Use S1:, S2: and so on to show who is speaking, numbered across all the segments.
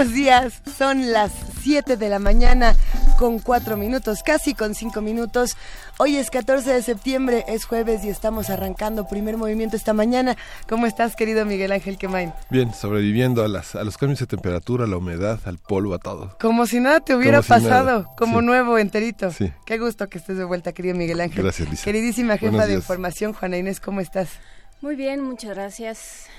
S1: Buenos días, son las 7 de la mañana con 4 minutos, casi con 5 minutos. Hoy es 14 de septiembre, es jueves y estamos arrancando primer movimiento esta mañana. ¿Cómo estás, querido Miguel Ángel Quemain?
S2: Bien, sobreviviendo a, las, a los cambios de temperatura, a la humedad, al polvo, a todo.
S1: Como si nada te hubiera
S2: Como si
S1: pasado,
S2: nada,
S1: como
S2: sí.
S1: nuevo, enterito.
S2: Sí.
S1: Qué gusto que estés de vuelta, querido Miguel Ángel.
S2: Gracias, Lisa.
S1: Queridísima jefa de información, Juana Inés, ¿cómo estás?
S3: Muy bien, muchas gracias.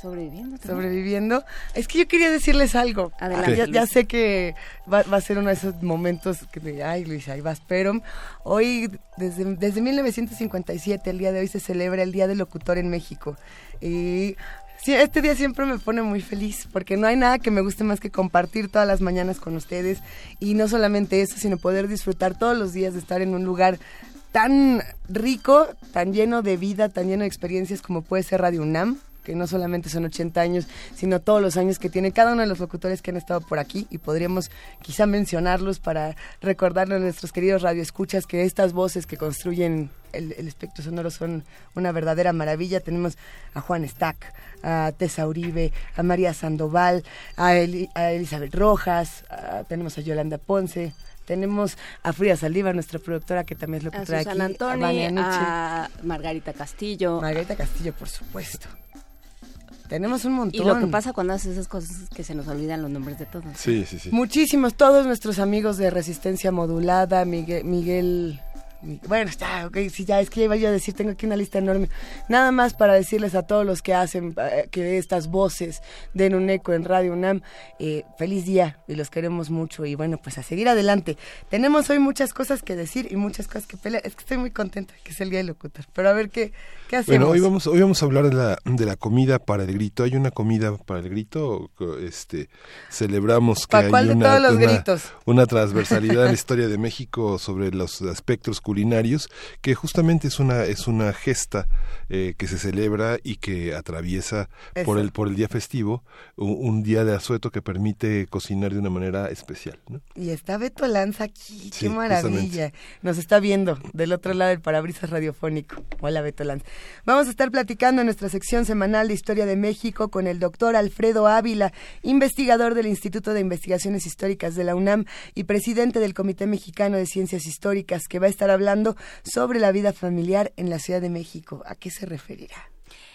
S3: Sobreviviendo. también.
S1: sobreviviendo. Es que yo quería decirles algo.
S3: Adelante,
S1: Ya, ya sé que va, va a ser uno de esos momentos que de, ay Luis, ahí vas, pero hoy, desde, desde 1957, el día de hoy se celebra el Día del Locutor en México. Y sí, este día siempre me pone muy feliz, porque no hay nada que me guste más que compartir todas las mañanas con ustedes. Y no solamente eso, sino poder disfrutar todos los días de estar en un lugar tan rico, tan lleno de vida, tan lleno de experiencias como puede ser Radio UNAM, que no solamente son 80 años, sino todos los años que tiene cada uno de los locutores que han estado por aquí y podríamos quizá mencionarlos para recordarle a nuestros queridos radioescuchas que estas voces que construyen el, el espectro sonoro son una verdadera maravilla. Tenemos a Juan Stack, a Tessa Uribe, a María Sandoval, a, Eli- a Elizabeth Rojas, a- tenemos a Yolanda Ponce, tenemos a Frida Saldívar, nuestra productora que también es
S3: A
S1: locutora
S3: Susana
S1: aquí,
S3: Antoni, a Margarita Castillo.
S1: Margarita Castillo, por supuesto. Tenemos un montón.
S3: y lo que pasa cuando haces esas cosas es que se nos olvidan los nombres de todos.
S2: Sí, sí, sí.
S1: Muchísimos, todos nuestros amigos de Resistencia Modulada, Miguel, Miguel mi- bueno, está, ok, sí, ya es que iba yo a decir, tengo aquí una lista enorme. Nada más para decirles a todos los que hacen eh, que estas voces den un eco en Radio UNAM, eh, feliz día y los queremos mucho y bueno, pues a seguir adelante. Tenemos hoy muchas cosas que decir y muchas cosas que pelear. Es que estoy muy contenta que es el día del locutor, pero a ver qué, qué hacemos.
S2: Bueno, hoy vamos, hoy vamos a hablar de la, de la comida para el grito. ¿Hay una comida para el grito? Este, celebramos que
S1: ¿Pa'
S2: hay
S1: cuál de
S2: una,
S1: todos los
S2: una-
S1: gritos?
S2: una transversalidad en la historia de México sobre los aspectos culinarios, que justamente es una, es una gesta eh, que se celebra y que atraviesa por el, por el día festivo, un, un día de asueto que permite cocinar de una manera especial. ¿no?
S1: Y está Beto Lanza aquí,
S2: Sí,
S1: qué maravilla. Nos está viendo del otro lado del parabrisas radiofónico. Hola Beto Lanza. Vamos a estar platicando en nuestra sección semanal de Historia de México con el doctor Alfredo Ávila, investigador del Instituto de Investigaciones Históricas de la UNAM y presidente del Comité Mexicano de Ciencias Históricas, que va a estar hablando sobre la vida familiar en la Ciudad de México. ¿A qué se referirá?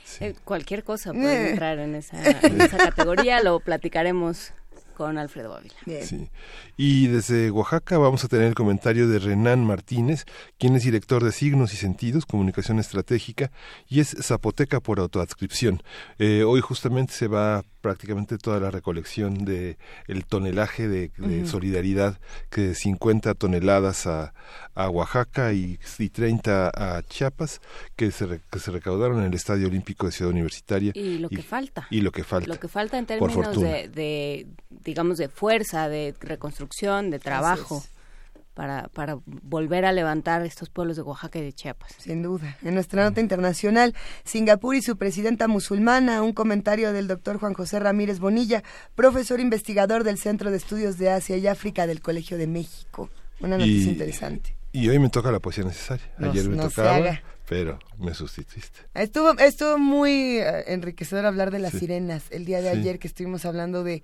S2: Sí.
S3: Eh, cualquier cosa puede
S1: Eh.
S3: entrar en esa, en esa categoría, lo platicaremos con Alfredo Ávila.
S2: Sí. Y desde Oaxaca vamos a tener el comentario de Renan Martínez, quien es director de Signos y Sentidos, Comunicación Estratégica, y es zapoteca por autoadscripción. Eh, hoy justamente se va prácticamente toda la recolección de el tonelaje de, de solidaridad, que de 50 toneladas a, a Oaxaca y, y 30 a Chiapas, que se, re- que se recaudaron en el Estadio Olímpico de Ciudad Universitaria.
S3: Y lo que falta.
S2: Y lo que falta.
S3: Lo que falta en términos de, de, digamos, de fuerza, de reconstrucción, de trabajo. Para, para volver a levantar estos pueblos de Oaxaca y de Chiapas.
S1: Sin duda. En nuestra nota internacional, Singapur y su presidenta musulmana, un comentario del doctor Juan José Ramírez Bonilla, profesor investigador del Centro de Estudios de Asia y África del Colegio de México. Una noticia
S2: Y-
S1: interesante.
S2: Y hoy me toca la poesía necesaria.
S1: No-
S2: Ayer me
S1: no se
S2: tocaba,
S1: haga.
S2: Pero me sustituiste.
S1: Estuvo, estuvo muy eh, enriquecedor hablar de las
S2: Sí.
S1: sirenas el día de
S2: Sí.
S1: ayer que estuvimos hablando de,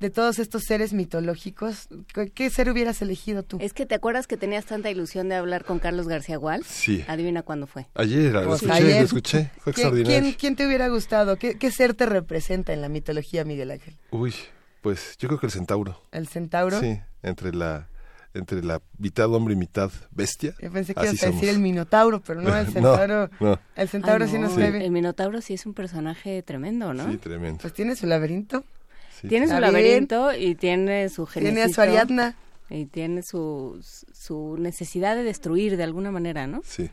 S1: de todos estos seres mitológicos. ¿Qué, qué ser hubieras elegido tú?
S3: Es que te acuerdas que tenías tanta ilusión de hablar con Carlos García Gual.
S2: Sí.
S3: Adivina cuándo fue.
S2: Ayer, lo
S1: Pues
S2: escuché,
S1: ayer.
S2: lo escuché. Fue
S1: ¿Quién,
S2: extraordinario.
S1: quién- quién te hubiera gustado? ¿Qué, ¿Qué ser te representa en la mitología, Miguel Ángel?
S2: Uy, pues yo creo que el centauro.
S1: ¿El centauro?
S2: Sí, entre la entre la mitad hombre y mitad bestia.
S1: Yo pensé que
S2: Así
S1: ibas a decir
S2: somos.
S1: el minotauro, pero no, el
S2: No,
S1: centauro.
S2: no.
S1: El centauro
S3: Ay,
S1: sí nos
S3: no,
S1: debe.
S3: El Minotauro sí es un personaje tremendo, ¿no?
S2: Sí, tremendo.
S1: Pues tiene su laberinto.
S2: Sí.
S3: Tiene su laberinto y tiene su
S1: Tiene a su. Ariadna.
S3: Y tiene su, su necesidad de destruir de alguna manera, ¿no?
S2: Sí.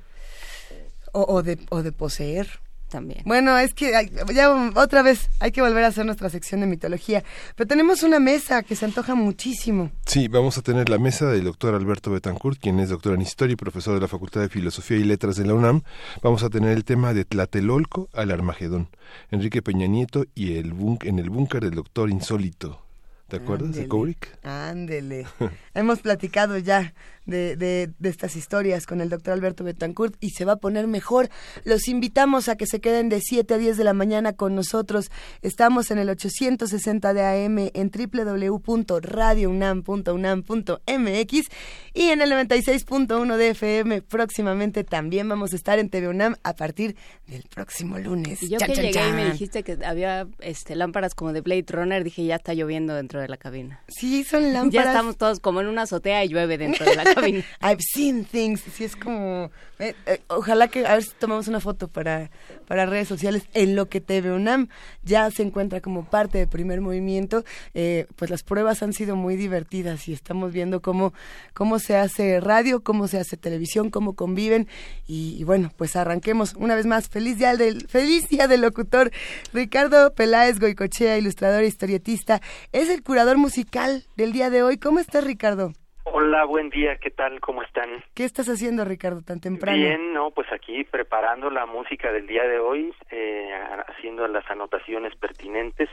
S1: O, o, de, o de poseer
S3: también.
S1: Bueno, es que ya otra vez hay que volver a hacer nuestra sección de mitología, pero tenemos una mesa que se antoja muchísimo.
S2: Sí, vamos a tener la mesa del doctor Alberto Betancourt, quien es doctor en historia y profesor de la Facultad de Filosofía y Letras de la UNAM. Vamos a tener el tema de Tlatelolco al Armagedón, Enrique Peña Nieto y el en el búnker del doctor insólito. ¿Te acuerdas de Kubrick?
S1: Ándele. Hemos platicado ya de, de, estas historias con el doctor Alberto Betancourt y se va a poner mejor. Los invitamos a que se queden de 7 a 10 de la mañana con nosotros. Estamos en el 860 de AM en www.radiounam.unam.mx y en el 96.1 de FM. Próximamente también vamos a estar en TV UNAM a partir del próximo lunes.
S3: Y yo que llegué y me dijiste que había este, lámparas como de Blade Runner, dije ya está lloviendo dentro de la cabina.
S1: Sí, son lámparas.
S3: Ya estamos todos como en una azotea y llueve dentro de la cabina.
S1: I've seen things. Sí, es como. Eh, eh, ojalá que. A ver si tomamos una foto para, para redes sociales. En lo que TV UNAM ya se encuentra como parte del primer movimiento. Eh, pues las pruebas han sido muy divertidas y estamos viendo cómo, cómo se hace radio, cómo se hace televisión, cómo conviven. Y, bueno, pues arranquemos una vez más. Feliz día del, feliz día del locutor. Ricardo Peláez Goicochea, ilustrador e historietista, es el curador musical del día de hoy. ¿Cómo estás, Ricardo?
S4: Hola, buen día, ¿qué tal? ¿Cómo están?
S1: ¿Qué estás haciendo, Ricardo, tan temprano?
S4: Bien, no, pues aquí preparando la música del día de hoy, eh, haciendo las anotaciones pertinentes.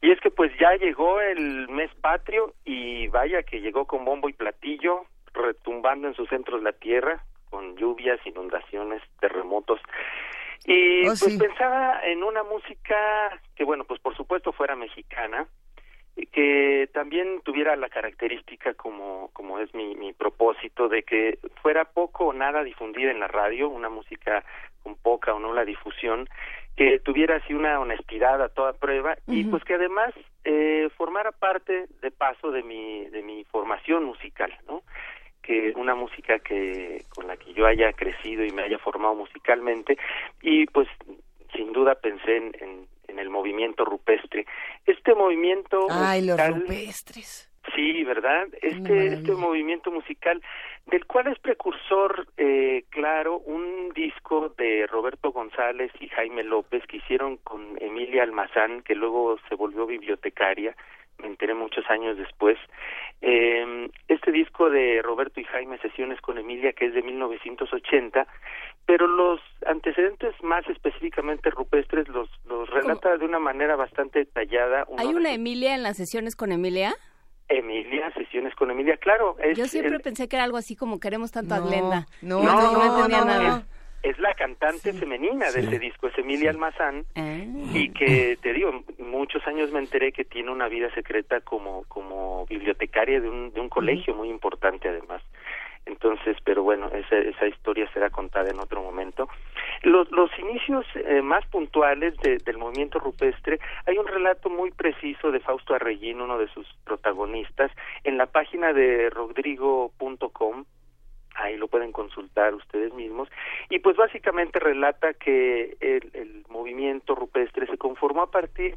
S4: Y es que pues ya llegó el mes patrio y vaya que llegó con bombo y platillo, retumbando en sus centros la tierra, con lluvias, inundaciones, terremotos. Y oh, pues pensaba en una música que, bueno, pues por supuesto fuera mexicana, que también tuviera la característica como como es mi, mi propósito de que fuera poco o nada difundida en la radio una música con poca o nula difusión que tuviera así una honestidad a toda prueba y pues que además eh, formara parte de paso de mi de mi formación musical no que una música que con la que yo haya crecido y me haya formado musicalmente y pues sin duda pensé en en el movimiento rupestre. Este movimiento
S1: Ay, los rupestres.
S4: Sí, ¿verdad? Este, este movimiento musical, del cual es precursor, eh, claro, un disco de Roberto González y Jaime López que hicieron con Emilia Almazán, que luego se volvió bibliotecaria, me enteré muchos años después. Eh, este disco de Roberto y Jaime, Sesiones con Emilia, que es de 1980, pero los antecedentes más específicamente rupestres los, los relata de una manera bastante detallada.
S3: ¿Hay una Emilia en las sesiones con Emilia?
S4: Emilia, sesiones con Emilia, claro.
S3: Yo siempre pensé que era algo así como queremos tanto a Glenda.
S4: No, no, no, entendía nada. Es la cantante femenina de ese disco, es Emilia Almazán, ah. y que, te digo, muchos años me enteré que tiene una vida secreta como, como bibliotecaria de un, de un colegio muy importante además. Entonces, pero bueno, esa, esa historia será contada en otro momento. Los, los inicios eh, más puntuales del movimiento rupestre, hay un relato muy preciso de Fausto Arreguín, uno de sus protagonistas, en la página de rodrigo.com, ahí lo pueden consultar ustedes mismos, y pues básicamente relata que el, el, movimiento rupestre se conformó a partir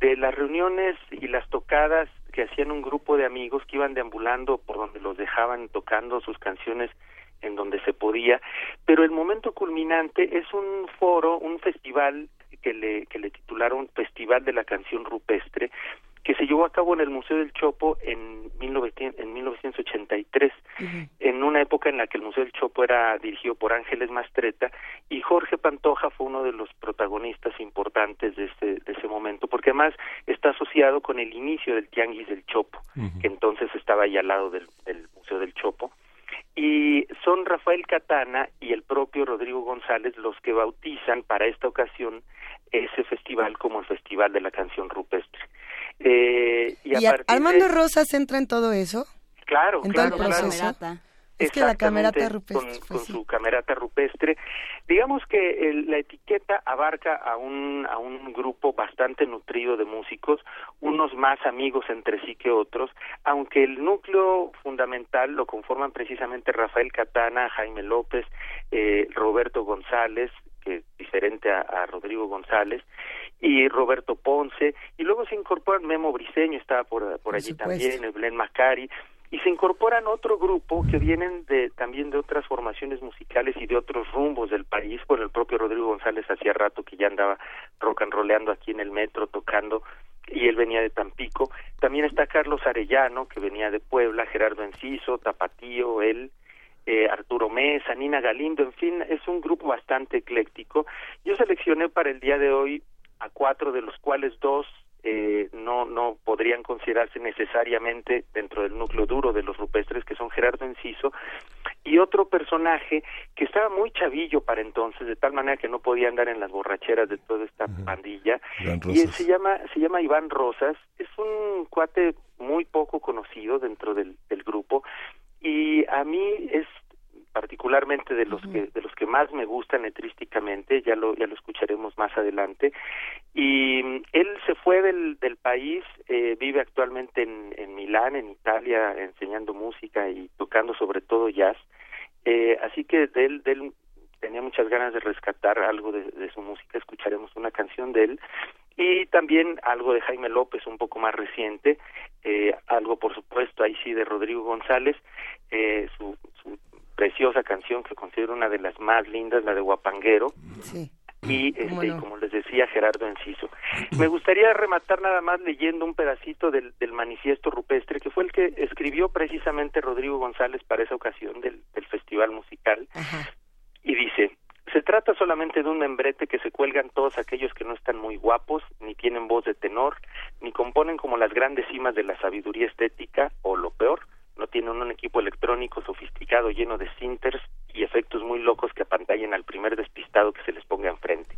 S4: de las reuniones y las tocadas que hacían un grupo de amigos que iban deambulando por donde los dejaban tocando sus canciones en donde se podía, pero el momento culminante es un foro, un festival que le, que le titularon Festival de la Canción Rupestre, que se llevó a cabo en el Museo del Chopo en, 1900, en 1983, en una época en la que el Museo del Chopo era dirigido por Ángeles Mastreta y Jorge Pantoja fue uno de los protagonistas importantes de ese, de ese momento, porque además está asociado con el inicio del Tianguis del Chopo, que entonces estaba ahí al lado del, del Museo del Chopo. Y son Rafael Catana y el propio Rodrigo González los que bautizan para esta ocasión ese festival como el Festival de la Canción Rupestre.
S1: Eh, y, Armando Rosas entra en todo eso.
S4: Claro,
S1: en
S4: claro,
S1: todo el proceso. Es que la camerata rupestre.
S4: Con, con su camerata rupestre. Digamos que la etiqueta abarca a un, a un grupo bastante nutrido de músicos, unos más amigos entre sí que otros, aunque el núcleo fundamental lo conforman precisamente Rafael Catana, Jaime López, eh, Roberto González, que es diferente a, Rodrigo González, y Roberto Ponce, y luego se incorpora Memo Briseño, estaba por, por allí también, Blen Macari, y se incorporan otro grupo que vienen de también de otras formaciones musicales y de otros rumbos del país, por el propio Rodrigo González hacía rato que ya andaba rock and rollando aquí en el metro tocando y él venía de Tampico. También está Carlos Arellano, que venía de Puebla, Gerardo Enciso, Tapatío, él, eh, Arturo Mesa, Nina Galindo, en fin, es un grupo bastante ecléctico. Yo seleccioné para el día de hoy a cuatro, de los cuales dos eh, no, no podrían considerarse necesariamente dentro del núcleo duro de los rupestres, que son Gerardo Enciso, y otro personaje que estaba muy chavillo para entonces, de tal manera que no podía andar en las borracheras de toda esta pandilla, y se llama, se llama Iván Rosas, es un cuate muy poco conocido dentro del, del grupo, y a mí es particularmente de los que de los que más me gustan letrísticamente ya lo ya lo escucharemos más adelante y mm, él se fue del del país eh, vive actualmente en en Milán en Italia enseñando música y tocando sobre todo jazz eh, así que de él, de él tenía muchas ganas de rescatar algo de, de su música escucharemos una canción de él y también algo de Jaime López un poco más reciente eh, algo por supuesto ahí sí de Rodrigo González eh, su, su preciosa canción que considero una de las más lindas, la de Guapanguero. Y, este, como les decía, Gerardo Enciso. Me gustaría rematar nada más leyendo un pedacito del, del manifiesto rupestre, que fue el que escribió precisamente Rodrigo González para esa ocasión del, del festival musical. Y dice, se trata solamente de un membrete que se cuelgan todos aquellos que no están muy guapos, ni tienen voz de tenor, ni componen como las grandes cimas de la sabiduría estética, o lo peor, no tienen un equipo electrónico sofisticado lleno de sinters y efectos muy locos que apantallen al primer despistado que se les ponga enfrente.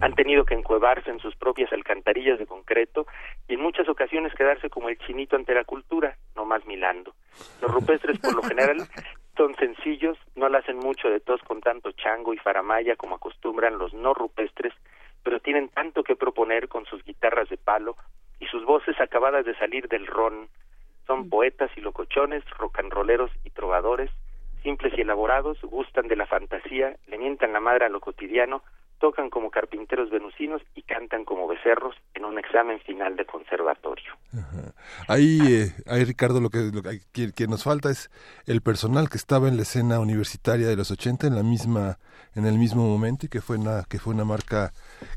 S4: Han tenido que encuevarse en sus propias alcantarillas de concreto y en muchas ocasiones quedarse como el chinito ante la cultura, no más milando. Los rupestres por lo general son sencillos, no la hacen mucho de tos con tanto chango y faramaya como acostumbran los no rupestres, pero tienen tanto que proponer con sus guitarras de palo y sus voces acabadas de salir del ron, son poetas y locochones, rocanroleros y trovadores, simples y elaborados, gustan de la fantasía, le mientan la madre a lo cotidiano, tocan como carpinteros venusinos y cantan como becerros en un examen final de conservatorio.
S2: Ahí, eh, ahí Ricardo, lo que, lo que, nos falta es el personal que estaba en la escena universitaria de los 80 en la misma en el mismo momento y que fue una que fue una marca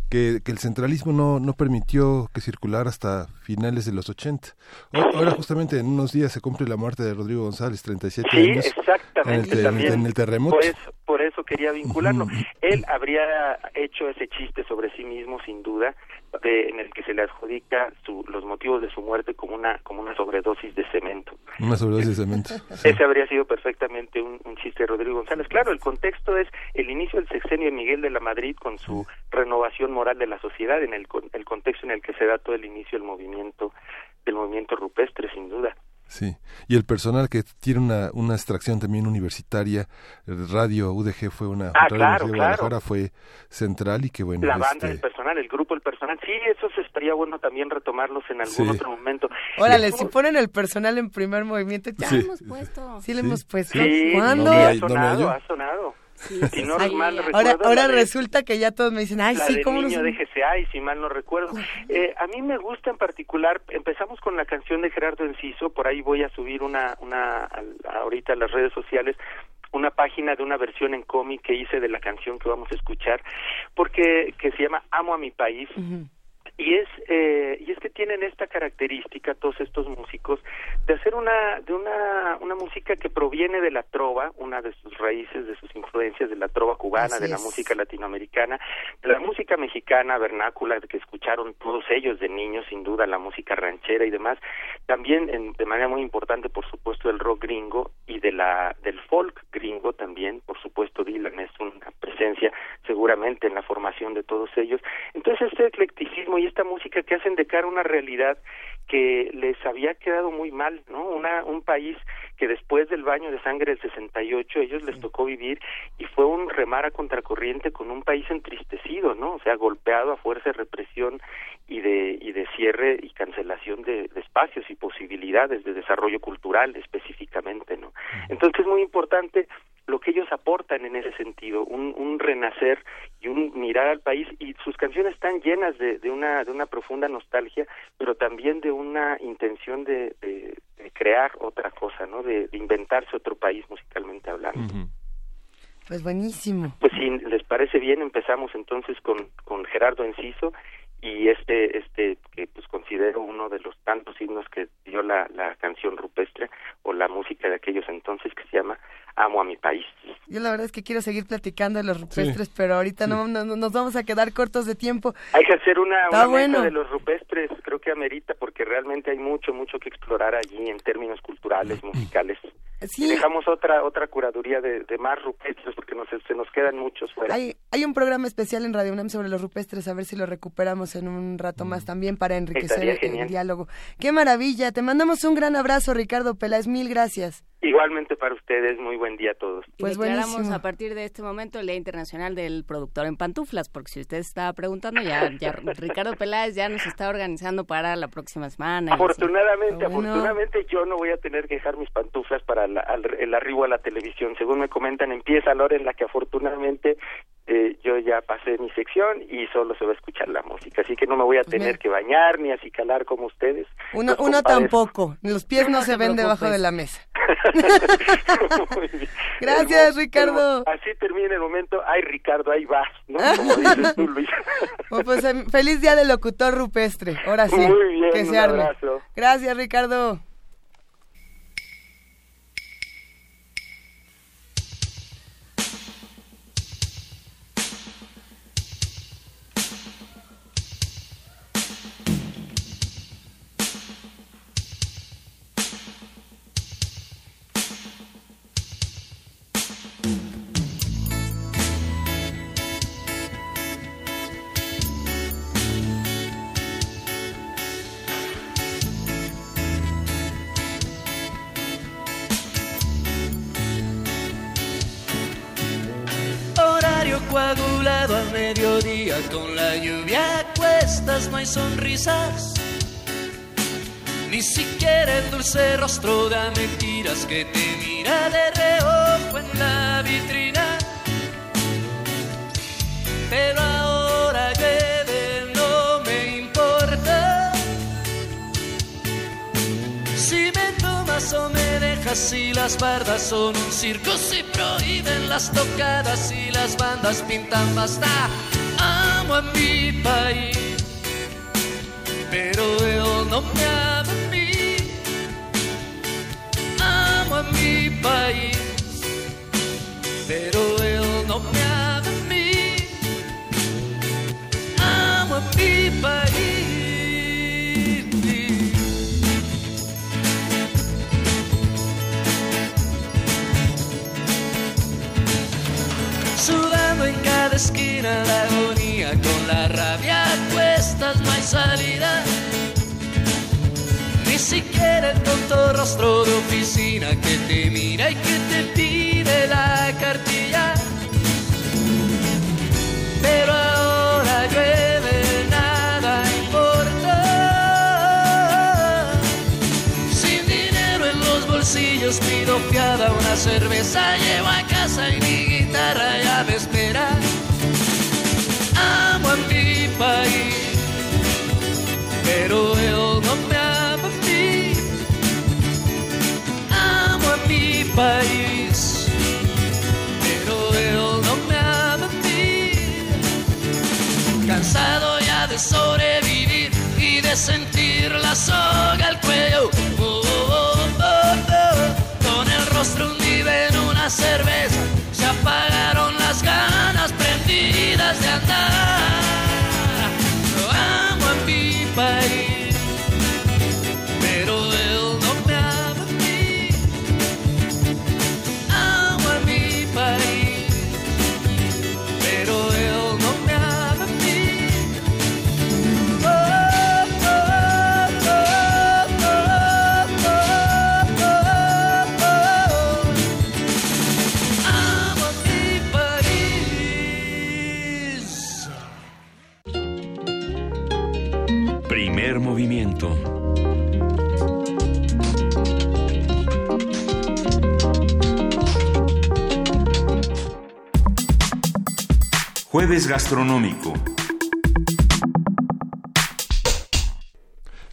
S2: que, que el centralismo no, no permitió que circulara hasta finales de los 80. Ahora justamente en unos días se cumple la muerte de Rodrigo González, 37
S4: sí,
S2: años.
S4: exactamente.
S2: En el, en el terremoto.
S4: Por eso quería vincularlo. Él habría hecho ese chiste sobre sí mismo, sin duda, en el que se le adjudica su, los motivos de su muerte como una como una sobredosis de cemento.
S2: Una sobredosis de cemento.
S4: Ese habría sido perfectamente un, un, chiste de Rodrigo González. Claro, el contexto es el inicio del sexenio de Miguel de la Madrid con su renovación moral de la sociedad, en el, el contexto en el que se da todo el inicio del movimiento del movimiento rupestre, sin duda.
S2: Sí, y el personal que tiene una, una extracción también universitaria, Radio UDG fue una,
S4: ah, claro, claro.
S2: fue central y que bueno.
S4: La banda, este... el personal, el grupo, el personal, sí, eso estaría bueno también retomarlos en algún sí. otro momento.
S1: Órale, si ponen el personal en primer movimiento, ya
S3: sí. lo hemos puesto.
S1: Sí, lo hemos puesto.
S4: Sí,
S1: ¿Cuándo?
S4: No, ha sonado, no ha sonado. Sí, si no
S1: ay,
S4: mal
S1: ahora ahora
S4: de,
S1: resulta que ya todos me dicen, ay,
S4: la
S1: sí,
S4: de
S1: ¿cómo
S4: niño
S1: no
S4: de GCA, y si mal no recuerdo. Eh, a mí me gusta en particular, empezamos con la canción de Gerardo Enciso, por ahí voy a subir una, una ahorita a las redes sociales, una página de una versión en cómic que hice de la canción que vamos a escuchar, porque que se llama Amo a mi país. Uh -huh y es eh, y es que tienen esta característica todos estos músicos de hacer una de una una música que proviene de la trova una de sus raíces de sus influencias de la trova cubana Así de la es. música latinoamericana de la música mexicana vernácula que escucharon todos ellos de niños sin duda la música ranchera y demás también en, de manera muy importante por supuesto del rock gringo y de la del folk gringo también por supuesto Dylan es una presencia seguramente en la formación de todos ellos. Entonces este eclecticismo y esta música que hacen de cara a una realidad que les había quedado muy mal, ¿no? Una, un país que después del baño de sangre del 68 ellos les tocó vivir y fue un remar a contracorriente con un país entristecido, ¿no? O sea, golpeado a fuerza de represión y de y de cierre y cancelación de, de espacios y posibilidades de desarrollo cultural específicamente, ¿no? Entonces es muy importante lo que ellos aportan en ese sentido, un, un renacer y un mirar al país y sus canciones están llenas de, de una de una profunda nostalgia, pero también de una intención de, de, crear otra cosa, ¿no? De, inventarse otro país musicalmente hablando.
S1: Pues buenísimo.
S4: Pues si les parece bien, empezamos entonces con, con Gerardo Enciso y este este que pues considero uno de los tantos himnos que dio la, la canción rupestre o la música de aquellos entonces que se llama Amo a mi país.
S1: Yo la verdad es que quiero seguir platicando de los rupestres, pero ahorita no, nos vamos a quedar cortos de tiempo.
S4: Hay que hacer una, una de los rupestres, creo que amerita porque realmente hay mucho mucho que explorar allí en términos culturales, musicales. Sí. dejamos otra otra curaduría de, más rupestres porque nos, se nos quedan muchos fuera.
S1: Hay, hay un programa especial en Radio UNAM sobre los rupestres, a ver si lo recuperamos en un rato más mm. también para enriquecer el, diálogo. Qué maravilla, te mandamos un gran abrazo Ricardo Peláez, mil gracias.
S4: Igualmente para ustedes, muy buen día a todos.
S3: Pues declaramos a partir de este momento el Día Internacional del Productor en Pantuflas, porque si usted estaba preguntando, ya, ya Ricardo Peláez ya nos está organizando para la próxima semana.
S4: Afortunadamente, afortunadamente yo no voy a tener que dejar mis pantuflas para el arribo a la televisión. Según me comentan, empieza la hora en la que afortunadamente eh, yo ya pasé mi sección y solo se va a escuchar la música. Así que no me voy a pues tener que bañar ni acicalar como ustedes.
S1: Uno, uno tampoco. Los pies no se ven debajo de la mesa. Gracias, Ricardo.
S4: así termina el momento. Ay, Ricardo, ahí vas, ¿no? Como dices tú, Luis.
S1: pues em, feliz día del locutor rupestre. Ahora sí.
S4: Muy bien,
S1: que
S4: se arme.
S1: Gracias, Ricardo.
S5: Con la lluvia cuestas no hay sonrisas. Ni siquiera el dulce rostro da mentiras que te mira de reojo en la vitrina. Pero ahora llueve, no me importa. Si me tomas o me dejas, si las bardas son un circo, si prohíben las tocadas y las bandas pintan basta amo a mi país, pero él no me ama a mí. Amo a mi país, pero él no me ama a mí. Amo a mi país. Sudando en cada esquina la con la rabia cuestas no hay salida. Ni siquiera el tonto rostro de oficina que te mira y que te pide la cartilla. Pero ahora llueve, nada importa. Sin dinero en los bolsillos pido fiada una cerveza, llevo a casa y mi guitarra ya país, pero él no me ama. Amo a mi país, pero él no me ama. Cansado ya de sobrevivir y de sentir la soga al cuello. Oh, oh, oh, Con el rostro hundido en una cerveza, se apagaron las ganas prendidas de andar.
S6: Jueves gastronómico.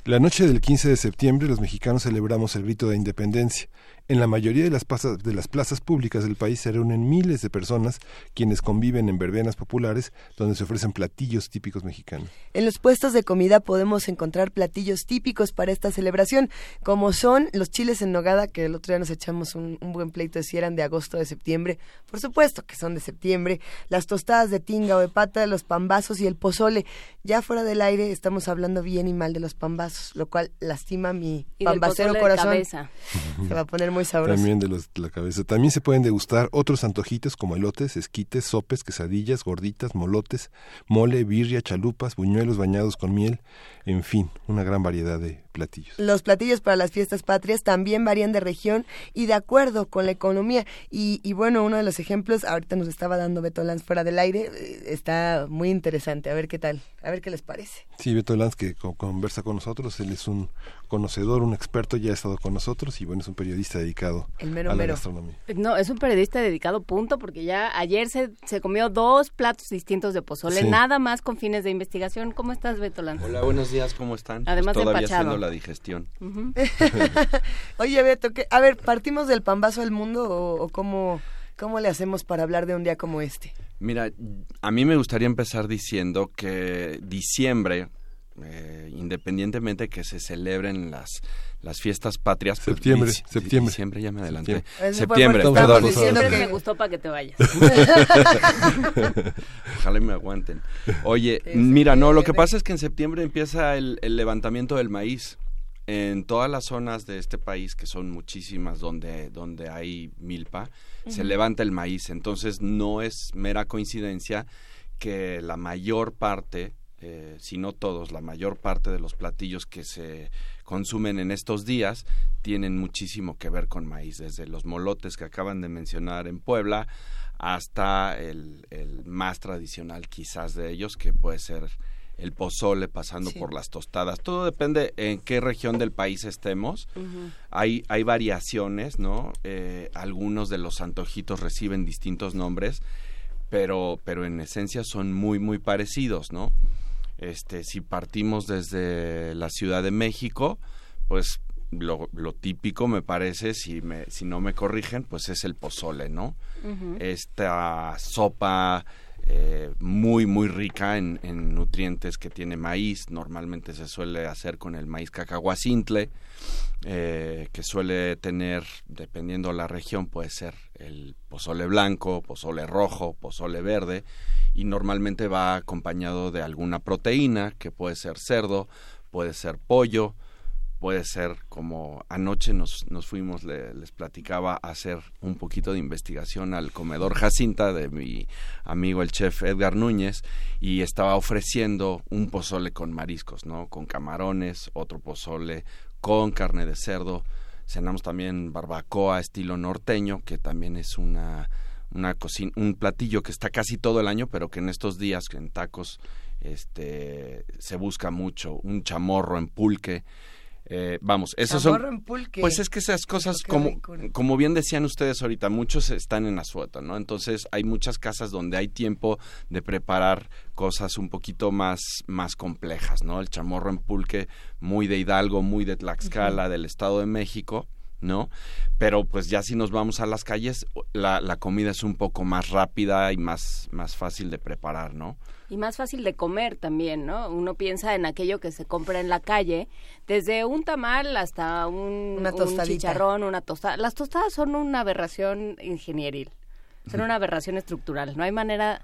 S2: La noche del 15 de septiembre los mexicanos celebramos el grito de independencia. En la mayoría de las, plazas, de las plazas públicas del país se reúnen miles de personas quienes conviven en verbenas populares donde se ofrecen platillos típicos mexicanos.
S1: En los puestos de comida podemos encontrar platillos típicos para esta celebración, como son los chiles en nogada, que el otro día nos echamos un, buen pleito de si eran de agosto o de septiembre. Por supuesto que son de septiembre. Las tostadas de tinga o de pata, los pambazos y el pozole. Ya fuera del aire estamos hablando bien y mal de los pambazos, lo cual lastima mi pambacero corazón. Se va a poner
S2: También de, la cabeza. También se pueden degustar otros antojitos como elotes, esquites, sopes, quesadillas, gorditas, molotes, mole, birria, chalupas, buñuelos bañados con miel, en fin, una gran variedad de platillos.
S1: Los platillos para las fiestas patrias también varían de región y de acuerdo con la economía. Y, bueno, uno de los ejemplos, ahorita nos estaba dando Beto Lanz fuera del aire, eh, está muy interesante. A ver qué tal, a ver qué les parece.
S2: Sí, Beto Lanz que conversa con nosotros, él es un conocedor, un experto, ya ha estado con nosotros y bueno, es un periodista dedicado a la gastronomía.
S3: No, es un periodista dedicado, punto, porque ya ayer se, se comió dos platos distintos de pozole, nada más con fines de investigación. ¿Cómo estás, Beto Lanz?
S7: Hola, buenos días, ¿cómo están?
S3: Además
S7: pues
S3: todavía
S7: haciendo la digestión.
S1: Oye, Beto, ¿qué? a ver, ¿partimos del pambazo del mundo o, cómo, cómo le hacemos para hablar de un día como este?
S7: Mira, a mí me gustaría empezar diciendo que diciembre eh, independientemente que se celebren las las fiestas patrias.
S2: Pues, septiembre, septiembre.
S7: Diciembre, ya me adelanté. Septiembre,
S3: Diciembre me gustó para que te vayas.
S7: Ojalá me aguanten. Oye, mira, no, lo que pasa es que en septiembre empieza el, levantamiento del maíz en todas las zonas de este país, que son muchísimas donde, donde hay milpa, se levanta el maíz. Entonces no es mera coincidencia que la mayor parte eh, si no todos, la mayor parte de los platillos que se consumen en estos días tienen muchísimo que ver con maíz, desde los molotes que acaban de mencionar en Puebla hasta el, más tradicional quizás de ellos, que puede ser el pozole pasando por las tostadas. Todo depende en qué región del país estemos. hay, hay variaciones, ¿no? Eh, algunos de los antojitos reciben distintos nombres, pero, pero en esencia son muy, muy parecidos, ¿no? Este, si partimos desde la Ciudad de México, pues lo, típico me parece, si, me, si no me corrigen, pues es el pozole, ¿no? Esta sopa eh, muy, muy rica en, nutrientes que tiene maíz, normalmente se suele hacer con el maíz cacahuacintle, eh, que suele tener, dependiendo la región, puede ser el pozole blanco, pozole rojo, pozole verde, y normalmente va acompañado de alguna proteína, que puede ser cerdo, puede ser pollo, puede ser como anoche nos, nos fuimos, les platicaba, a hacer un poquito de investigación al comedor Jacinta de mi amigo el chef Edgar Núñez y estaba ofreciendo un pozole con mariscos, ¿no? Con camarones, otro pozole con carne de cerdo. Cenamos también barbacoa estilo norteño, que también es una una cocina, un platillo que está casi todo el año, pero que en estos días en tacos este se busca mucho, un chamorro en pulque. Eh, vamos,
S1: En pulque.
S7: Pues es que esas cosas, como, como bien decían ustedes ahorita, muchos están en Azueta, ¿no? Entonces hay muchas casas donde hay tiempo de preparar cosas un poquito más, más complejas, ¿no? El chamorro en pulque, muy de Hidalgo, muy de Tlaxcala, del Estado de México ¿no? Pero pues ya si nos vamos a las calles, la, la comida es un poco más rápida y más, más fácil de preparar, ¿no?
S3: Y más fácil de comer también, ¿no? Uno piensa en aquello que se compra en la calle, desde un tamal hasta un, un chicharrón, una tostada. Las tostadas son una aberración ingenieril, son una aberración estructural. No hay manera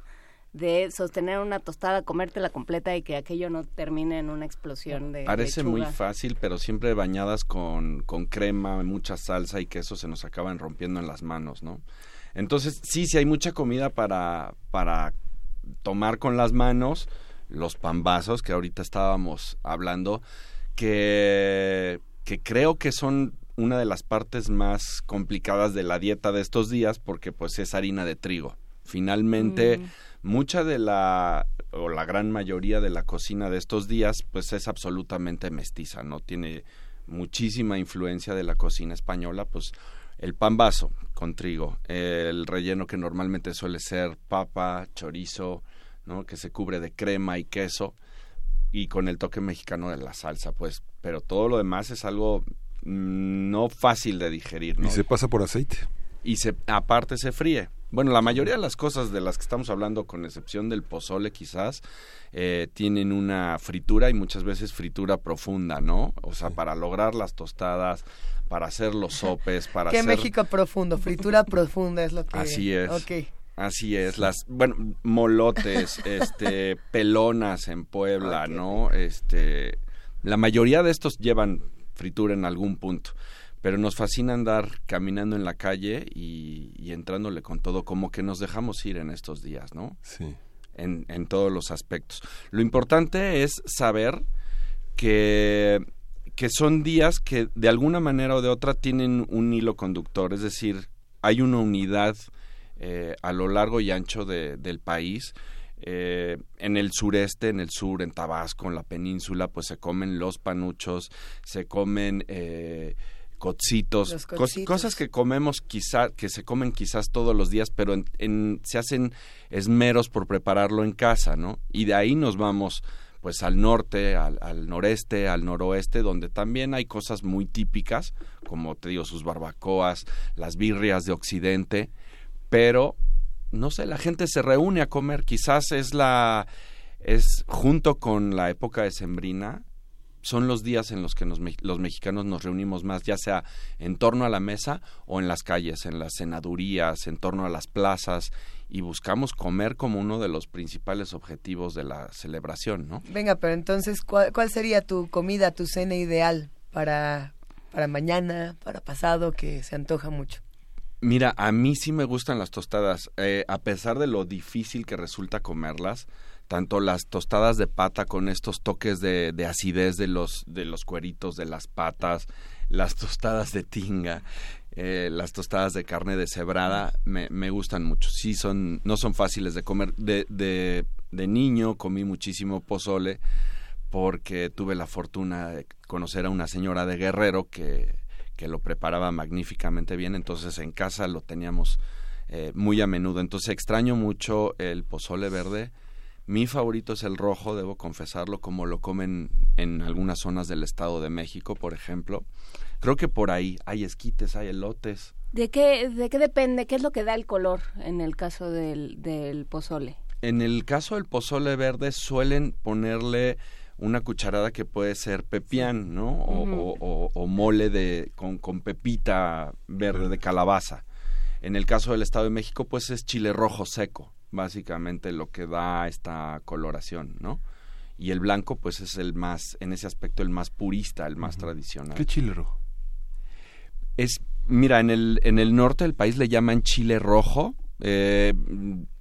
S3: de sostener una tostada, comértela completa y que aquello no termine en una explosión de
S7: Parece muy fácil, pero siempre bañadas con, con crema, mucha salsa y queso se nos acaban rompiendo en las manos, ¿no? Entonces, sí, sí hay mucha comida para, para tomar con las manos, los pambazos que ahorita estábamos hablando, que, que creo que son una de las partes más complicadas de la dieta de estos días porque pues es harina de trigo. Finalmente... Mm. mucha de la o la gran mayoría de la cocina de estos días pues es absolutamente mestiza, no tiene muchísima influencia de la cocina española, pues el pan vaso con trigo, el relleno que normalmente suele ser papa, chorizo, ¿no? que se cubre de crema y queso, y con el toque mexicano de la salsa, pues, pero todo lo demás es algo mm, no fácil de digerir, ¿no?
S2: Y se pasa por aceite.
S7: Y se, aparte se fríe. Bueno, la mayoría de las cosas de las que estamos hablando, con excepción del pozole quizás, eh, tienen una fritura y muchas veces fritura profunda, ¿no? O sea, para lograr las tostadas, para hacer los sopes, para
S1: ¿Qué
S7: hacer...
S1: México profundo? Fritura profunda es lo que...
S7: Así es.
S1: Ok.
S7: Así es, las, bueno, molotes, este, pelonas en Puebla, ¿no? Este, la mayoría de estos llevan fritura en algún punto, pero nos fascina andar caminando en la calle y, y entrándole con todo, como que nos dejamos ir en estos días, ¿no?
S2: Sí.
S7: En, en todos los aspectos. Lo importante es saber que que son días que de alguna manera o de otra tienen un hilo conductor, es decir, hay una unidad eh, a lo largo y ancho de, del país. Eh, en el sureste, en el sur, en Tabasco, en la península, pues se comen los panuchos, se comen eh, cocitos, cosas que comemos quizá, que se comen quizás todos los días, pero en, se hacen esmeros por prepararlo en casa, ¿no? Y de ahí nos vamos pues al norte, al, al, noreste, al noroeste, donde también hay cosas muy típicas, como te digo, sus barbacoas, las birrias de occidente, pero no sé, la gente se reúne a comer, quizás es la es junto con la época de Sembrina son los días en los que los mexicanos nos reunimos más, ya sea en torno a la mesa o en las calles, en las senadurías, en torno a las plazas, y buscamos comer como uno de los principales objetivos de la celebración, ¿no?
S1: Venga, pero entonces, ¿cuál, cuál sería tu comida, tu cena ideal para, para mañana, para pasado, que se antoja mucho?
S7: Mira, a mí sí me gustan las tostadas, eh, a pesar de lo difícil que resulta comerlas, tanto las tostadas de pata con estos toques de, de, acidez de los, de los cueritos de las patas, las tostadas de tinga, eh, las tostadas de carne deshebrada, me, me gustan mucho. Sí, son, no son fáciles de comer. De, de, de niño comí muchísimo pozole porque tuve la fortuna de conocer a una señora de Guerrero que que lo preparaba magníficamente bien, entonces en casa lo teníamos eh, muy a menudo. Entonces extraño mucho el pozole verde. Mi favorito es el rojo, debo confesarlo, como lo comen en algunas zonas del Estado de México, por ejemplo. Creo que por ahí hay esquites, hay elotes.
S3: ¿De qué, de qué depende? ¿Qué es lo que da el color en el caso del, del pozole?
S7: En el caso del pozole verde suelen ponerle una cucharada que puede ser pepián, ¿no? o, mole de, con, con, pepita verde de calabaza. En el caso del Estado de México, pues es chile rojo seco, básicamente lo que da esta coloración, ¿no? Y el blanco, pues es el más, en ese aspecto, el más purista, el más tradicional.
S2: ¿Qué chile rojo?
S7: Es, mira, en el, en el norte del país le llaman chile rojo. Eh,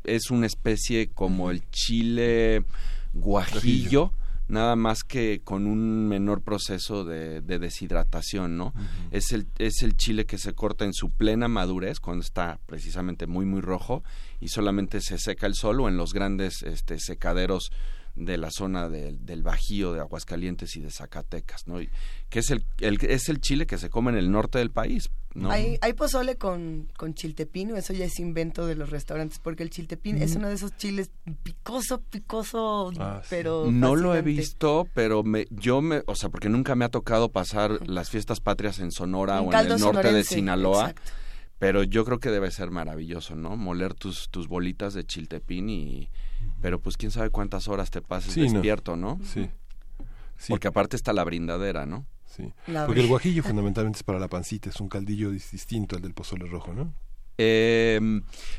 S7: es una especie como el chile guajillo nada más que con un menor proceso de, deshidratación, ¿no? es, el, es el chile que se corta en su plena madurez, cuando está precisamente muy, muy rojo, y solamente se seca el sol o en los grandes este, secaderos de la zona del Bajío, de Aguascalientes y de Zacatecas, ¿no? Y, que es el, es el chile que se come en el norte del país, ¿no?
S1: Hay, hay pozole con, con chiltepín, eso ya es invento de los restaurantes, porque el chiltepín es uno de esos chiles picoso, picoso, ah, pero...
S7: No lo he visto, pero me, yo me, o sea, porque nunca me ha tocado pasar las fiestas patrias en Sonora o en el norte de Sinaloa. Pero yo creo que debe ser maravilloso, ¿no? Moler tus, tus bolitas de chiltepín y, pero pues quién sabe cuántas horas te pases despierto, ¿no?
S2: Sí.
S7: Porque aparte está la brindadera, ¿no?
S2: Sí. Porque el guajillo fundamentalmente es para la pancita, es un caldillo distinto al del pozole rojo, ¿no?
S7: Eh,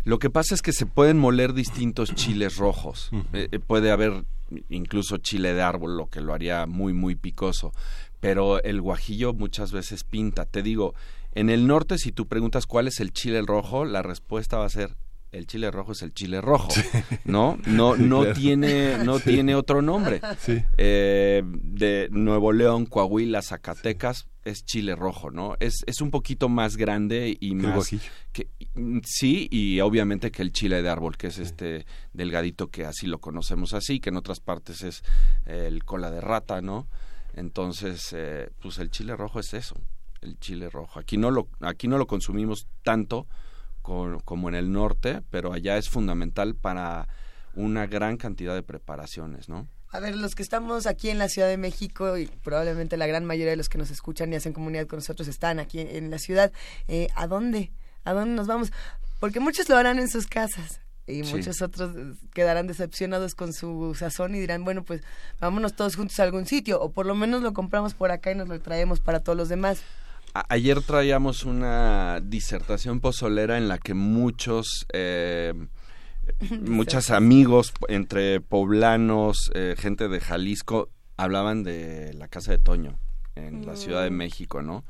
S7: lo que pasa es que se pueden moler distintos chiles rojos. Eh, eh, puede haber incluso chile de árbol, lo que lo haría muy, muy picoso. Pero el guajillo muchas veces pinta. Te digo, en el norte, si tú preguntas cuál es el chile rojo, la respuesta va a ser el chile rojo es el chile rojo, ¿no? No, no tiene, no tiene otro nombre. Eh, de Nuevo León, Coahuila, Zacatecas es chile rojo, ¿no? Es, es un poquito más grande y más que, sí y obviamente que el chile de árbol, que es este delgadito que así lo conocemos así, que en otras partes es el cola de rata, ¿no? Entonces, eh, pues el chile rojo es eso, el chile rojo. Aquí no lo, aquí no lo consumimos tanto como en el norte, pero allá es fundamental para una gran cantidad de preparaciones, ¿no?
S1: A ver, los que estamos aquí en la Ciudad de México y probablemente la gran mayoría de los que nos escuchan y hacen comunidad con nosotros están aquí en, la ciudad, eh, ¿a dónde? ¿A dónde nos vamos? Porque muchos lo harán en sus casas y muchos otros quedarán decepcionados con su sazón y dirán, bueno, pues vámonos todos juntos a algún sitio o por lo menos lo compramos por acá y nos lo traemos para todos los demás.
S7: Ayer traíamos una disertación pozolera en la que muchos... Eh, muchos amigos entre poblanos, eh, gente de Jalisco, hablaban de la casa de Toño en la Ciudad de mm. México, ¿no?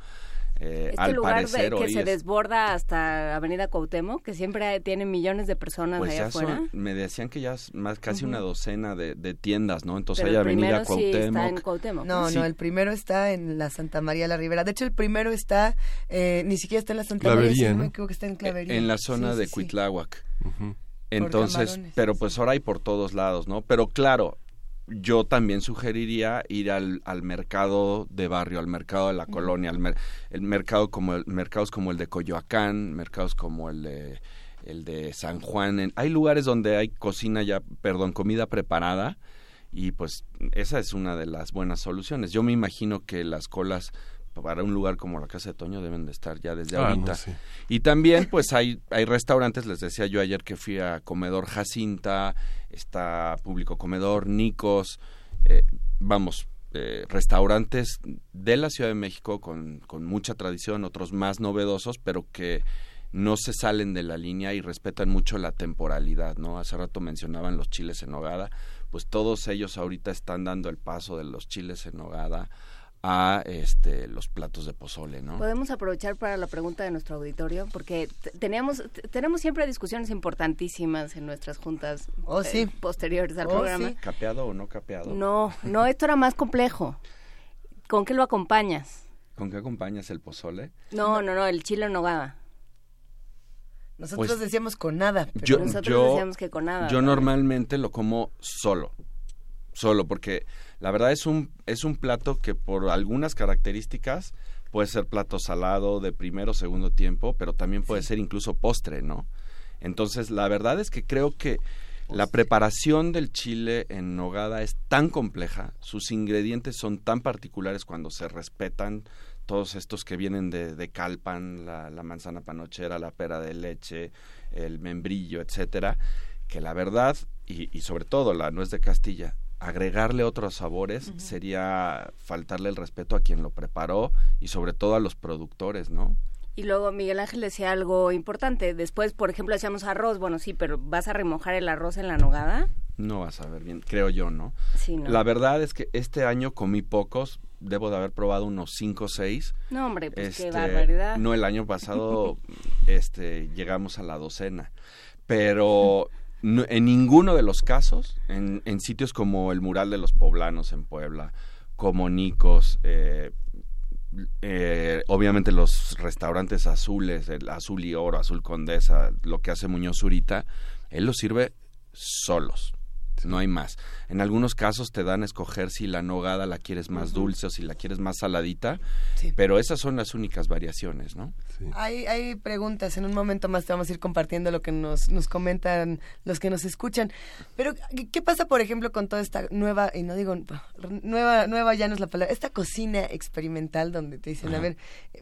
S3: Eh, este al lugar parecer, que se desborda hasta Avenida Cuauhtémoc, que siempre tiene millones de personas
S7: pues
S3: allá afuera.
S7: me decían que ya es más casi una docena de, tiendas, ¿no? Entonces hay Avenida Cuauhtémoc.
S1: No, no, el primero está en la Santa María la Ribera. De hecho, el primero está, eh, ni siquiera está en la Santa María, ¿no? que está en Clavería.
S7: En la zona de Cuitláhuac. Entonces, pero pues ahora hay por todos lados, ¿no? Pero claro, yo también sugeriría ir al, al mercado de barrio, al mercado de la colonia, al el mercado como el, mercados como el de Coyoacán, mercados como el de el de San Juan. hay lugares donde hay cocina ya, perdón, comida preparada y pues esa es una de las buenas soluciones. Yo me imagino que las colas para un lugar como la Casa de Toño deben de estar ya desde ah, ahorita. Y también pues hay, hay restaurantes, les decía yo ayer que fui a Comedor Jacinta, está Público Comedor, Nicos, eh, vamos, eh, restaurantes de la Ciudad de México con, con mucha tradición, otros más novedosos, pero que no se salen de la línea y respetan mucho la temporalidad, ¿no? Hace rato mencionaban los chiles en nogada, pues todos ellos ahorita están dando el paso de los chiles en nogada a este los platos de pozole, ¿no?
S3: Podemos aprovechar para la pregunta de nuestro auditorio porque teníamos tenemos siempre discusiones importantísimas en nuestras juntas
S1: oh,
S3: eh, posteriores al oh, programa.
S7: ¿Capeado o no capeado?
S3: No, no, esto era más complejo. ¿Con qué lo acompañas?
S7: ¿Con qué acompañas el pozole?
S3: No, no, no, el chile en nogada.
S1: Nosotros pues decíamos con nada,
S3: pero yo, nosotros decíamos que con nada.
S7: Yo normalmente lo como solo. Solo porque la verdad es un, es un plato que por algunas características puede ser plato salado de primero o segundo tiempo, pero también puede ser incluso postre, ¿no? Entonces, la verdad es que creo que la preparación del chile en nogada es tan compleja, sus ingredientes son tan particulares cuando se respetan todos estos que vienen de, de calpan, la, la, manzana panochera, la pera de leche, el membrillo, etcétera, que la verdad, y, y sobre todo la nuez de Castilla, agregarle otros sabores sería faltarle el respeto a quien lo preparó y sobre todo a los productores, ¿no?
S3: Y luego Miguel Ángel decía algo importante. Después, por ejemplo, hacíamos arroz. Bueno, sí, pero ¿vas a remojar el arroz en la nogada?
S7: No vas a ver bien, creo yo, ¿no?
S3: Sí, no.
S7: La verdad es que este año comí pocos. Debo de haber probado unos cinco o seis.
S3: No, hombre, pues qué este, barbaridad.
S7: No, el año pasado este, llegamos a la docena. Pero en ninguno de los casos, en, sitios como el Mural de los Poblanos en Puebla, como Nicos, eh, eh, obviamente los restaurantes azules, el azul y oro, azul condesa, lo que hace Muñoz Zurita, él los sirve solos no hay más. En algunos casos te dan a escoger si la nogada la quieres más dulce o si la quieres más saladita, pero esas son las únicas variaciones, ¿no?
S1: Hay, hay preguntas, en un momento más te vamos a ir compartiendo lo que nos, nos comentan los que nos escuchan. Pero, ¿qué pasa, por ejemplo, con toda esta nueva, y no digo nueva, nueva ya no es la palabra, esta cocina experimental donde te dicen, a ver,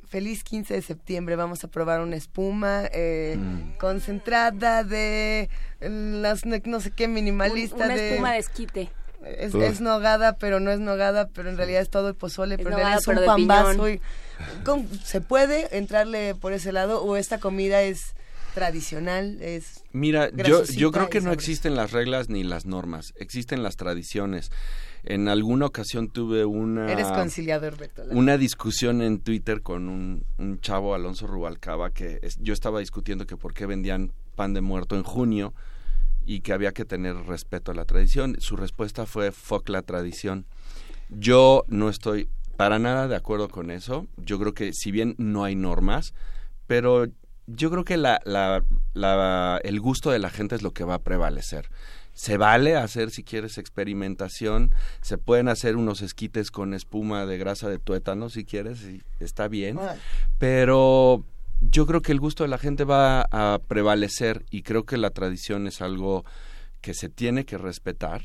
S1: feliz 15 de septiembre, vamos a probar una espuma eh, mm. concentrada de las no sé qué minimalista
S3: una espuma de esquite.
S1: Es, nogada pero no es nogada pero en realidad es todo el pozole pero es un pambazo se puede entrarle por ese lado o esta comida es tradicional es
S7: mira yo yo creo que no existen las reglas ni las normas existen las tradiciones. En alguna ocasión tuve una
S1: eres conciliador
S7: una discusión en Twitter con un, un chavo Alonso Rubalcaba que yo estaba discutiendo que por qué vendían pan de muerto en junio y que había que tener respeto a la tradición. Su respuesta fue fuck la tradición. Yo no estoy para nada de acuerdo con eso. Yo creo que si bien no hay normas, pero yo creo que la, la, la, el gusto de la gente es lo que va a prevalecer. Se vale hacer, si quieres, experimentación. Se pueden hacer unos esquites con espuma de grasa de tuétano, si quieres, y está bien. Pero yo creo que el gusto de la gente va a prevalecer y creo que la tradición es algo que se tiene que respetar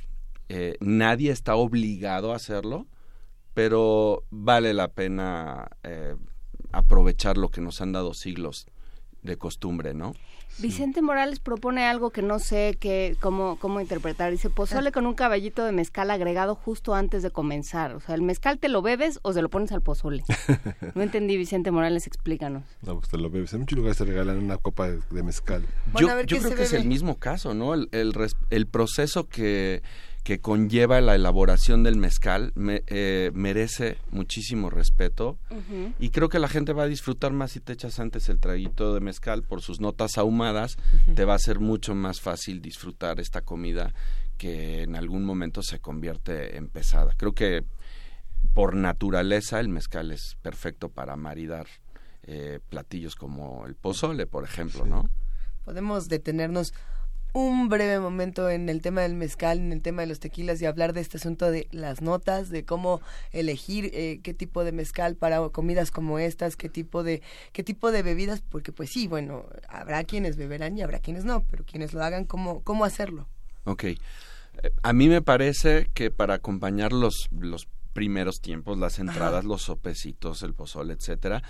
S7: eh, nadie está obligado a hacerlo, pero vale la pena eh, aprovechar lo que nos han dado siglos de costumbre, ¿no?
S3: Vicente Morales propone algo que no sé qué, cómo, cómo interpretar. Dice, pozole con un caballito de mezcal agregado justo antes de comenzar. O sea, ¿el mezcal te lo bebes o se lo pones al pozole? No entendí, Vicente Morales, explícanos.
S2: No, pues te lo bebes. En muchos lugares te regalan una copa de, mezcal.
S7: yo, creo que es el mismo caso, ¿no? El, el, el proceso que que conlleva la elaboración del mezcal eh, merece muchísimo respeto. Y creo que la gente va a disfrutar más si te echas antes el traguito de mezcal por sus notas ahumadas, te va a ser mucho más fácil disfrutar esta comida que en algún momento se convierte en pesada. Creo que por naturaleza el mezcal es perfecto para maridar eh, platillos como el pozole, por ejemplo, ¿no?
S1: Podemos detenernos un breve momento en el tema del mezcal, en el tema de los tequilas y hablar de este asunto de las notas, de cómo elegir eh, qué tipo de mezcal para comidas como estas, qué tipo de qué tipo de bebidas, porque pues sí, bueno, habrá quienes beberán y habrá quienes no, pero quienes lo hagan, cómo cómo hacerlo.
S7: Ok. Eh, a mí me parece que para acompañar los los primeros tiempos, las entradas, los sopecitos, el pozole, etcétera,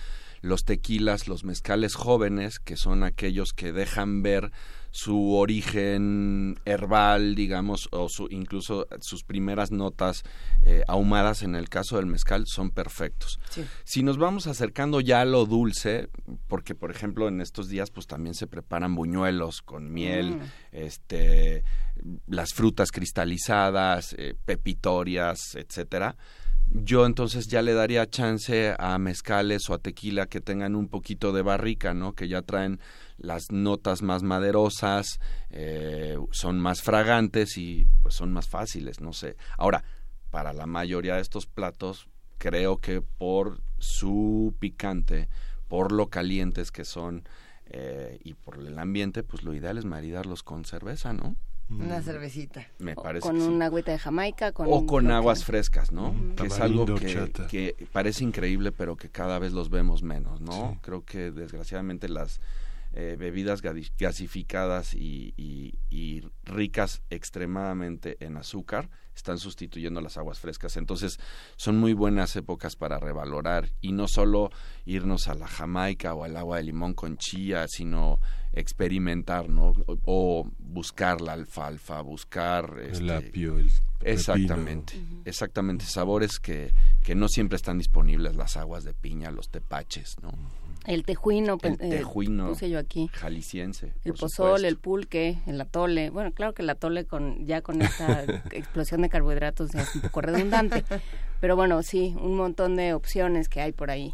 S7: los tequilas, los mezcales jóvenes, que son aquellos que dejan ver su origen herbal, digamos, o su, incluso sus primeras notas eh, ahumadas en el caso del mezcal son perfectos. Si nos vamos acercando ya a lo dulce, porque por ejemplo en estos días pues también se preparan buñuelos con miel, mm. este, las frutas cristalizadas, eh, pepitorias, etcétera yo entonces ya le daría chance a mezcales o a tequila que tengan un poquito de barrica, ¿no? Que ya traen las notas más maderosas, eh, son más fragantes y pues son más fáciles, no sé. Ahora, para la mayoría de estos platos, creo que por su picante, por lo calientes que son eh, y por el ambiente, pues lo ideal es maridarlos con cerveza, ¿no?
S1: Una cervecita.
S7: Me parece.
S3: Con una agüita de Jamaica. Con
S7: o con aguas frescas, ¿no? Que es algo que, que, parece increíble, pero que cada vez los vemos menos, ¿no? Creo que desgraciadamente las eh, bebidas gasificadas y, y, ricas extremadamente en azúcar están sustituyendo las aguas frescas. Entonces son muy buenas épocas para revalorar y no solo irnos a la Jamaica o al agua de limón con chía, sino experimentar, ¿no? O, buscar la alfalfa, buscar...
S2: el este, apio, el
S7: Exactamente, exactamente. Sabores que, que no siempre están disponibles, las aguas de piña, los tepaches, ¿no?
S3: El tejuino,
S7: el eh, tejuino
S3: puse yo aquí.
S7: Jalisciense.
S3: El pozol, el pulque, el atole. Bueno, claro que el atole con ya con esta explosión de carbohidratos es un poco redundante. Pero bueno, sí, un montón de opciones que hay por ahí.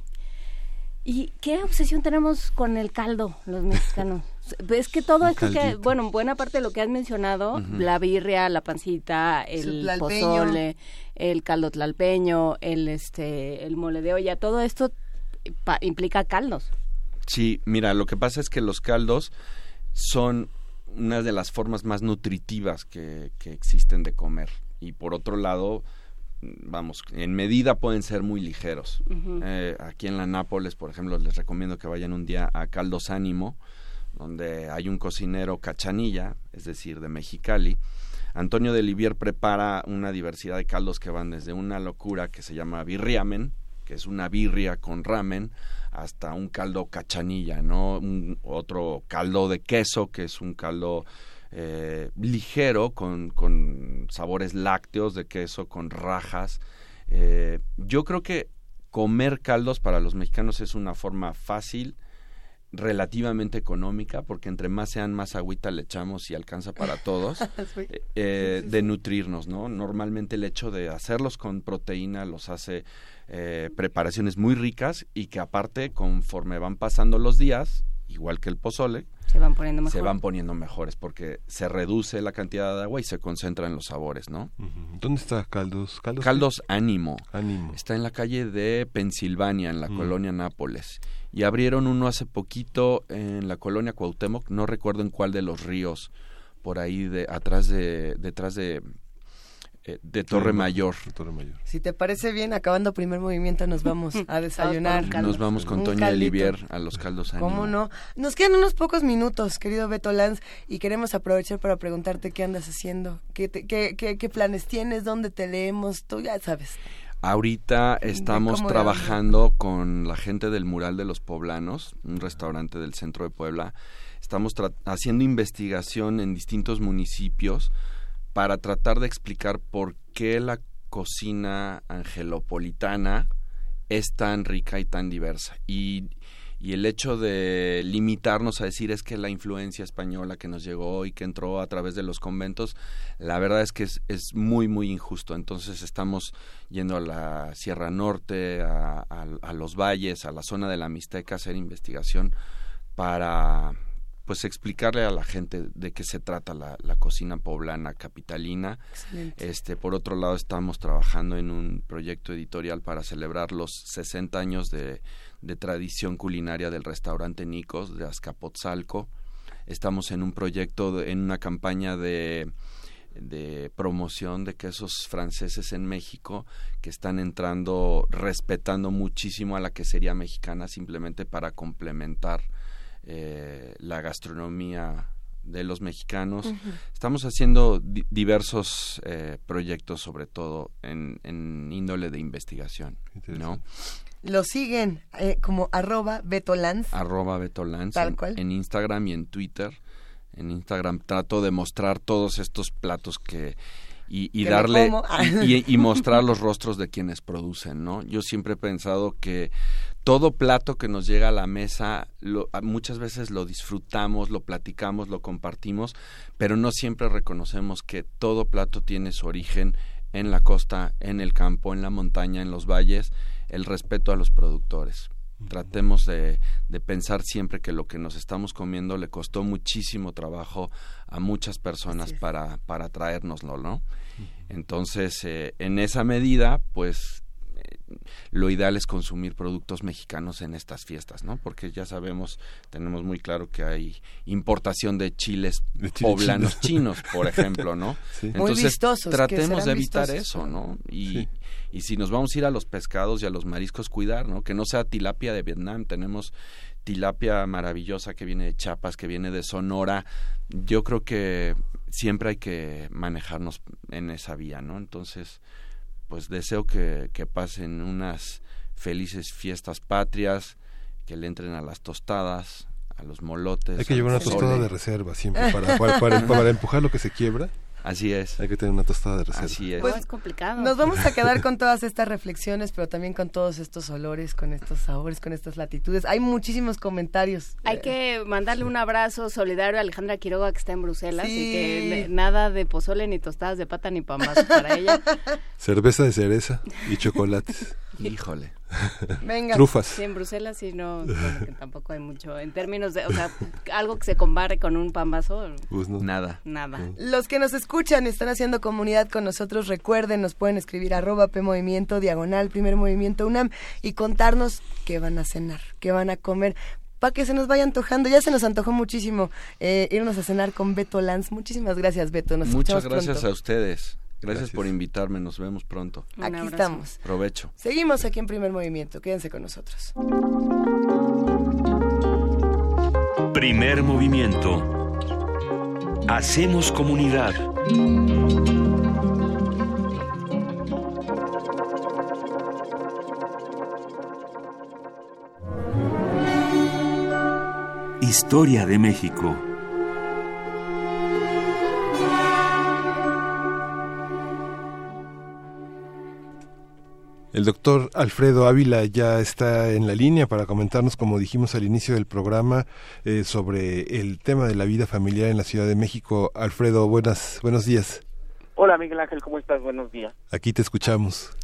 S3: ¿Y qué obsesión tenemos con el caldo, los mexicanos? Es que todo esto que, bueno, buena parte de lo que has mencionado, la birria, la pancita, el pozole, el caldo tlalpeño, el este, el mole de olla, todo esto implica caldos.
S7: Sí, mira, lo que pasa es que los caldos son una de las formas más nutritivas que, existen de comer. Y por otro lado, vamos, en medida pueden ser muy ligeros. Eh, aquí en la Nápoles, por ejemplo, les recomiendo que vayan un día a Caldos Ánimo, donde hay un cocinero cachanilla, es decir, de Mexicali. Antonio de Livier prepara una diversidad de caldos que van desde una locura que se llama birriamen, que es una birria con ramen, hasta un caldo cachanilla, ¿no? Un, otro caldo de queso, que es un caldo eh, ligero, con, sabores lácteos de queso, con rajas. Eh, yo creo que comer caldos para los mexicanos es una forma fácil, relativamente económica, porque entre más sean, más agüita le echamos y alcanza para todos, eh, de nutrirnos, ¿no? Normalmente el hecho de hacerlos con proteína los hace eh, preparaciones muy ricas y que aparte conforme van pasando los días, igual que el pozole,
S3: se van poniendo
S7: Se van poniendo mejores porque se reduce la cantidad de agua y se concentra en los sabores, ¿no?
S2: ¿Dónde está Caldos?
S7: Caldos, Caldos Ánimo.
S2: Ánimo.
S7: Está en la calle de Pensilvania, en la colonia Nápoles. Y abrieron uno hace poquito en la colonia Cuauhtémoc, no recuerdo en cuál de los ríos, por ahí de atrás de detrás de eh, de Torre Mayor.
S1: Si te parece bien, acabando primer movimiento, nos vamos a desayunar.
S7: nos vamos con Toña Olivier a los caldos
S1: ¿Cómo no? Nos quedan unos pocos minutos, querido Beto Lanz, y queremos aprovechar para preguntarte qué andas haciendo, qué, qué, qué, planes tienes, dónde te leemos, tú ya sabes.
S7: Ahorita estamos trabajando con la gente del Mural de los Poblanos, un restaurante del centro de Puebla. Estamos haciendo investigación en distintos municipios para tratar de explicar por qué la cocina angelopolitana es tan rica y tan diversa. Y, y el hecho de limitarnos a decir es que la influencia española que nos llegó y que entró a través de los conventos, la verdad es que es, muy, muy injusto. Entonces estamos yendo a la Sierra Norte, a, a los valles, a la zona de la Mixteca a hacer investigación para pues explicarle a la gente de qué se trata la, cocina poblana capitalina. Este, por otro lado, estamos trabajando en un proyecto editorial para celebrar los 60 años de, tradición culinaria del restaurante Nicos de Azcapotzalco. Estamos en un proyecto, en una campaña de, de promoción de quesos franceses en México que están entrando respetando muchísimo a la quesería mexicana simplemente para complementar eh, la gastronomía de los mexicanos. Estamos haciendo diversos eh, proyectos, sobre todo en, índole de investigación, ¿no?
S1: Lo siguen eh, como arroba Betolanz.
S7: Arroba Betolanz. Tal cual. En, Instagram y en Twitter. En Instagram trato de mostrar todos estos platos que y, darle y, mostrar los rostros de quienes producen, ¿no? Yo siempre he pensado que todo plato que nos llega a la mesa muchas veces lo disfrutamos, lo platicamos, lo compartimos, pero no siempre reconocemos que todo plato tiene su origen en la costa, en el campo, en la montaña, en los valles, el respeto a los productores. Tratemos de, pensar siempre que lo que nos estamos comiendo le costó muchísimo trabajo a muchas personas para, para traérnoslo, ¿no? Entonces, eh, en esa medida, pues eh, lo ideal es consumir productos mexicanos en estas fiestas, ¿no? Porque ya sabemos, tenemos muy claro que hay importación de chiles poblanos chinos, por ejemplo, ¿no?
S1: Entonces,
S7: tratemos de evitar eso, ¿no? Y, y si nos vamos a ir a los pescados y a los mariscos, cuidar, ¿no? Que no sea tilapia de Vietnam, tenemos tilapia maravillosa que viene de Chiapas, que viene de Sonora. Yo creo que siempre hay que manejarnos en esa vía, ¿no? Entonces, pues deseo que, que pasen unas felices fiestas patrias, que le entren a las tostadas, a los molotes.
S2: Hay que llevar una tostada de reserva siempre para, para, para empujar lo que se quiebra.
S7: Así es.
S2: Hay que tener una tostada de reserva.
S7: Así es.
S3: Pues, es complicado.
S1: Nos vamos a quedar con todas estas reflexiones, pero también con todos estos olores, con estos sabores, con estas latitudes. Hay muchísimos comentarios.
S3: Hay que mandarle un abrazo solidario a Alejandra Quiroga que está en Bruselas y que nada de pozole ni tostadas de pata ni pambazos para ella.
S2: Cerveza de cereza y chocolates.
S7: Híjole.
S1: Venga.
S2: Trufas.
S3: Sí, en Bruselas sí no, tampoco hay mucho. En términos de, o sea, algo que se compare con un pambazo.
S7: Pues Nada.
S3: Nada.
S1: Los que nos escuchan, están haciendo comunidad con nosotros, recuerden, nos pueden escribir arroba P Movimiento, diagonal, primer movimiento UNAM y contarnos qué van a cenar, qué van a comer para que se nos vaya antojando. Ya se nos antojó muchísimo eh, irnos a cenar con Beto Lanz. Muchísimas gracias, Beto. Nos
S7: Muchas gracias a ustedes. Gracias, por invitarme, nos vemos pronto.
S1: aquí estamos.
S7: Provecho.
S1: Seguimos aquí en Primer Movimiento, quédense con nosotros.
S6: Primer Movimiento. Hacemos comunidad. Historia de México.
S2: El doctor Alfredo Ávila ya está en la línea para comentarnos, como dijimos al inicio del programa, eh, sobre el tema de la vida familiar en la Ciudad de México. Alfredo, buenas, buenos días.
S8: Hola Miguel Ángel, ¿cómo estás? Buenos días.
S2: Aquí te escuchamos.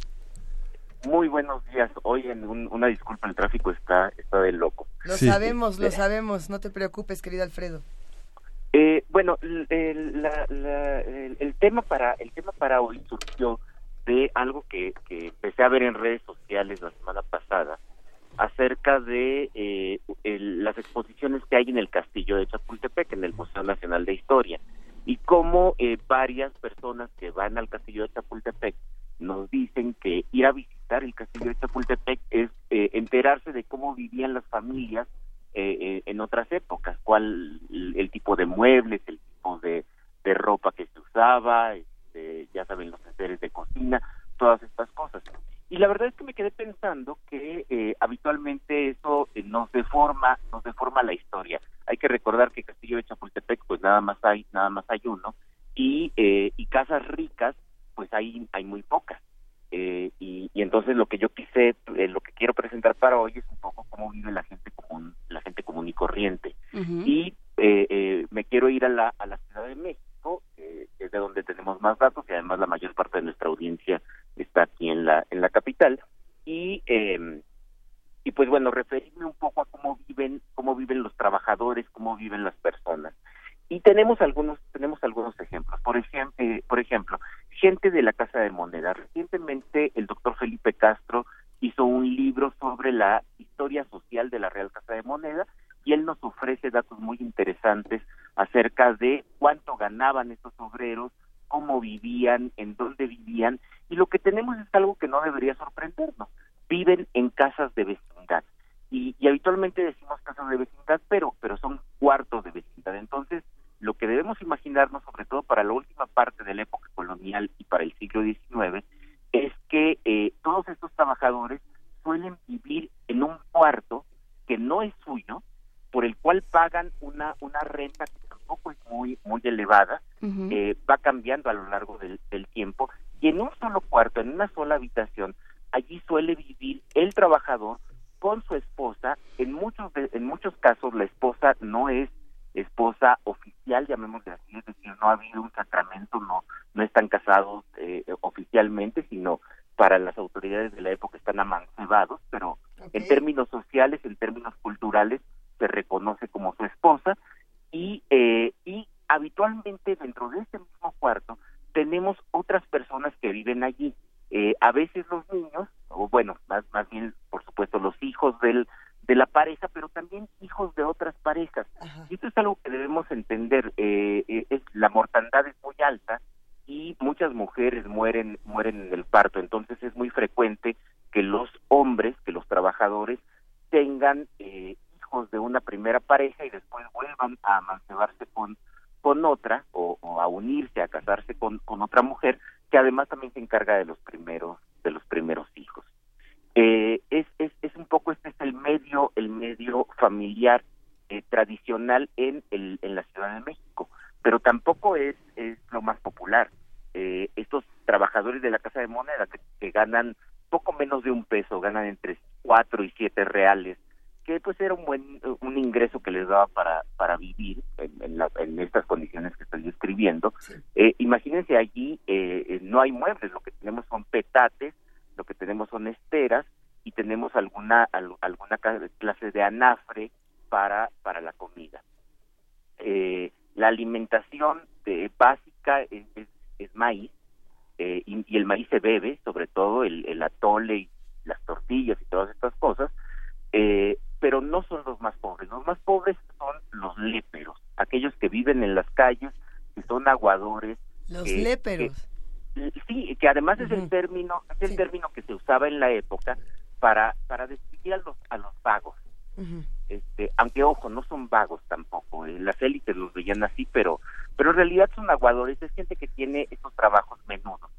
S8: Muy buenos días. Hoy en una disculpa, el tráfico está está de loco.
S1: Lo sabemos, lo sabemos. No te preocupes, querido Alfredo.
S8: Eh, bueno, el, el, tema para el tema para hoy surgió de algo que, que empecé a ver en redes sociales la semana pasada acerca de eh, las exposiciones que hay en el castillo de Chapultepec, en el Museo Nacional de Historia, y cómo eh, varias personas que van al castillo de Chapultepec nos dicen que ir a visitar el castillo de Chapultepec es eh, enterarse de cómo vivían las familias eh, en otras épocas, cuál el, tipo de muebles, el tipo de, de ropa que se usaba, este, ya saben los enseres de cocina, todas estas cosas. Y la verdad es que me quedé pensando que eh, habitualmente eso eh, nos deforma, nos deforma la historia. Hay que recordar que Castillo de Chapultepec, pues nada más hay, nada más hay uno, y, eh, y casas ricas, pues hay, hay muy pocas. y, y, entonces lo que yo quise, lo que quiero presentar para hoy es un poco cómo vive la gente común, la gente común y corriente. Y me quiero ir a la, a la Ciudad de México, que es de donde tenemos más datos y además la mayor parte de nuestra audiencia está aquí en la en la capital. Y eh, y pues bueno referirme un poco a cómo viven cómo viven los trabajadores cómo viven las personas. Y tenemos algunos tenemos algunos ejemplos. Por ejemplo eh, por ejemplo gente de la casa de moneda. Recientemente el doctor Felipe Castro hizo un libro sobre la historia social de la Real Casa de Moneda y él nos ofrece datos muy interesantes acerca de cuánto ganaban estos obreros cómo vivían, en dónde vivían, y lo que tenemos es algo que no debería sorprendernos. Viven en casas de vecindad. Y, habitualmente decimos casas de vecindad, pero, pero son cuartos de vecindad. Entonces, lo que debemos imaginarnos, sobre todo para la última parte de la época colonial y para el siglo XIX, es que eh, todos estos trabajadores suelen vivir en un cuarto que no es suyo, por el cual pagan una, una renta que tampoco es muy, muy elevada, eh, va cambiando a lo largo del, tiempo, y en un solo cuarto, en una sola habitación, allí suele vivir el trabajador con su esposa, en muchos, en muchos casos la esposa no es esposa oficial, llamémosle así, es decir, no ha habido un sacramento, no, no están casados eh, oficialmente, sino para las autoridades de la época están amancebados, pero en términos sociales, en términos culturales, se reconoce como su esposa y, eh, y habitualmente dentro de este mismo cuarto tenemos otras personas que viven allí. Eh, a veces los niños, o bueno, más, más bien, por supuesto, los hijos del, de la pareja, pero también hijos de otras parejas. Y esto es algo que debemos entender. Eh, eh, es, la mortandad es muy alta y muchas mujeres mueren, mueren en el parto. Entonces es muy frecuente que los hombres, que los trabajadores, tengan eh, de una primera pareja y después vuelvan a amancebarse con, con otra o, a unirse, a casarse con, con otra mujer que además también se encarga de los primeros, de los primeros hijos. Eh, es, es, es un poco este es el medio, el medio familiar eh, tradicional en, el, en la Ciudad de México, pero tampoco es, es lo más popular. Eh, estos trabajadores de la Casa de Moneda que, que ganan poco menos de un peso, ganan entre cuatro y siete reales que pues era un buen un ingreso que les daba para para vivir en, en, estas condiciones que estoy describiendo. Eh, imagínense allí eh, eh, no hay muebles lo que tenemos son petates lo que tenemos son esteras y tenemos alguna alguna clase de anafre para para la comida. La alimentación básica es, es, maíz y, y, el maíz se bebe sobre todo el, el atole y las tortillas y todas estas cosas eh, pero no son los más pobres. Los más pobres son los léperos, aquellos que viven en las calles, que son aguadores.
S1: Los léperos.
S8: sí, que además es el término, es el término que se usaba en la época para para describir a los a los vagos. Este, aunque ojo, no son vagos tampoco. Eh, las élites los veían así, pero pero en realidad son aguadores, es gente que tiene estos trabajos menudos.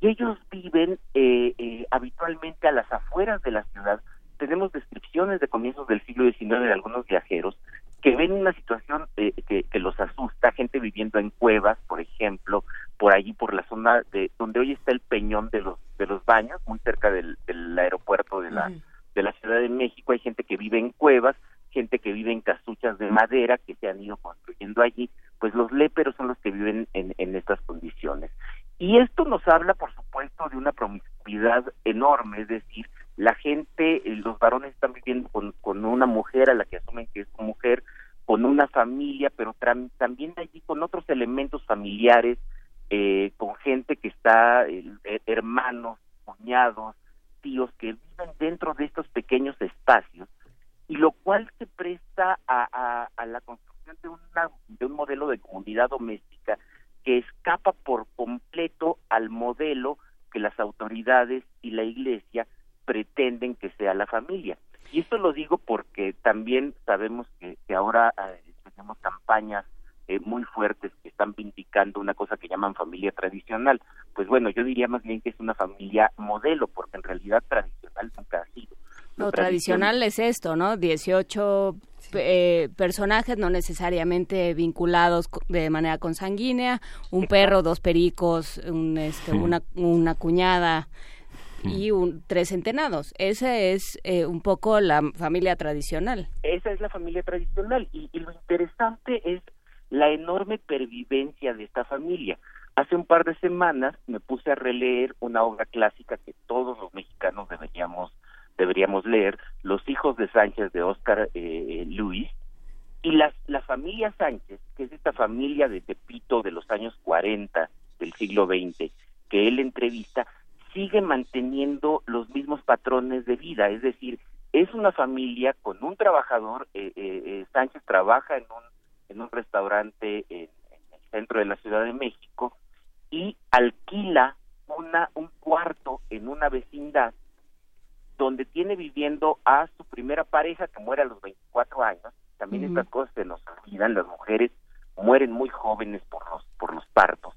S8: Y ellos viven eh, eh, habitualmente a las afueras de la ciudad tenemos descripciones de comienzos del siglo XIX de algunos viajeros que ven una situación eh, que, los asusta, gente viviendo en cuevas, por ejemplo, por allí por la zona de donde hoy está el Peñón de los de los Baños, muy cerca del, aeropuerto de la de la Ciudad de México, hay gente que vive en cuevas, gente que vive en casuchas de madera que se han ido construyendo allí, pues los léperos son los que viven en, en estas condiciones. Y esto nos habla, por supuesto, de una promiscuidad enorme, es decir, la gente, eh, los varones están viviendo con, con una mujer a la que asumen que es su mujer, con una familia, pero también allí con otros elementos familiares, eh, con gente que está, eh, hermanos, cuñados, tíos, que viven dentro de estos pequeños espacios, y lo cual se presta a, a, a la construcción de, una, de un modelo de comunidad doméstica que escapa por completo al modelo que las autoridades y la iglesia pretenden que sea la familia. Y esto lo digo porque también sabemos que, ahora eh, tenemos campañas eh, muy fuertes que están vindicando una cosa que llaman familia tradicional. Pues bueno, yo diría más bien que es una familia modelo, porque en realidad tradicional nunca ha sido.
S3: Lo, tradicional es esto, ¿no? 18 eh, personajes no necesariamente vinculados de manera consanguínea, un perro, dos pericos, un, este, una, una cuñada y un, tres entenados. Esa es eh, un poco la familia tradicional.
S8: Esa es la familia tradicional y, lo interesante es la enorme pervivencia de esta familia. Hace un par de semanas me puse a releer una obra clásica que todos los mexicanos deberíamos deberíamos leer, Los hijos de Sánchez de Oscar eh, Luis, y las, la familia Sánchez, que es esta familia de Tepito de los años 40 del siglo XX, que él entrevista, sigue manteniendo los mismos patrones de vida, es decir, es una familia con un trabajador, eh, eh, eh Sánchez trabaja en un, en un restaurante en, en, el centro de la Ciudad de México y alquila una, un cuarto en una vecindad donde tiene viviendo a su primera pareja que muere a los 24 años. También estas cosas se nos olvidan, las mujeres mueren muy jóvenes por los, por los partos.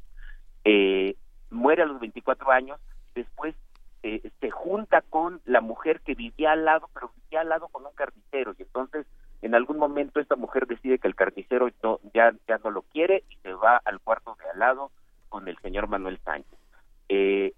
S8: Eh, muere a los 24 años, después eh, se junta con la mujer que vivía al lado, pero vivía al lado con un carnicero, y entonces en algún momento esta mujer decide que el carnicero ya, ya no lo quiere y se va al cuarto de al lado con el señor Manuel Sánchez. Eh,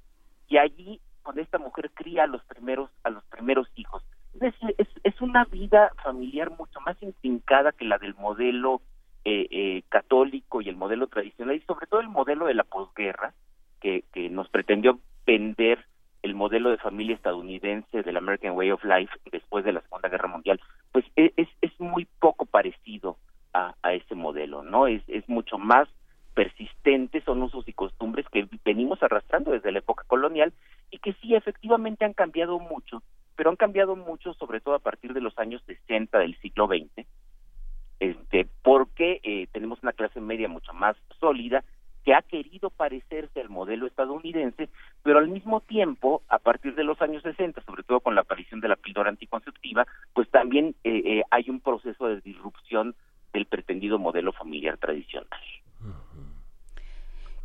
S8: y allí con esta mujer cría a los primeros a los primeros hijos. Es decir, es, una vida familiar mucho más intrincada que la del modelo eh, eh, católico y el modelo tradicional y sobre todo el modelo de la posguerra que, que nos pretendió vender el modelo de familia estadounidense del American Way of Life después de la Segunda Guerra Mundial, pues e, es, es muy poco parecido a, a ese modelo, ¿no? Es, es mucho más persistente, son usos y costumbres que venimos arrastrando desde la época colonial y que sí efectivamente han cambiado mucho, pero han cambiado mucho sobre todo a partir de los años 60 del siglo XX, este, porque eh, tenemos una clase media mucho más sólida que ha querido parecerse al modelo estadounidense, pero al mismo tiempo, a partir de los años 60, sobre todo con la aparición de la píldora anticonceptiva, pues también eh, eh, hay un proceso de disrupción del pretendido modelo familiar tradicional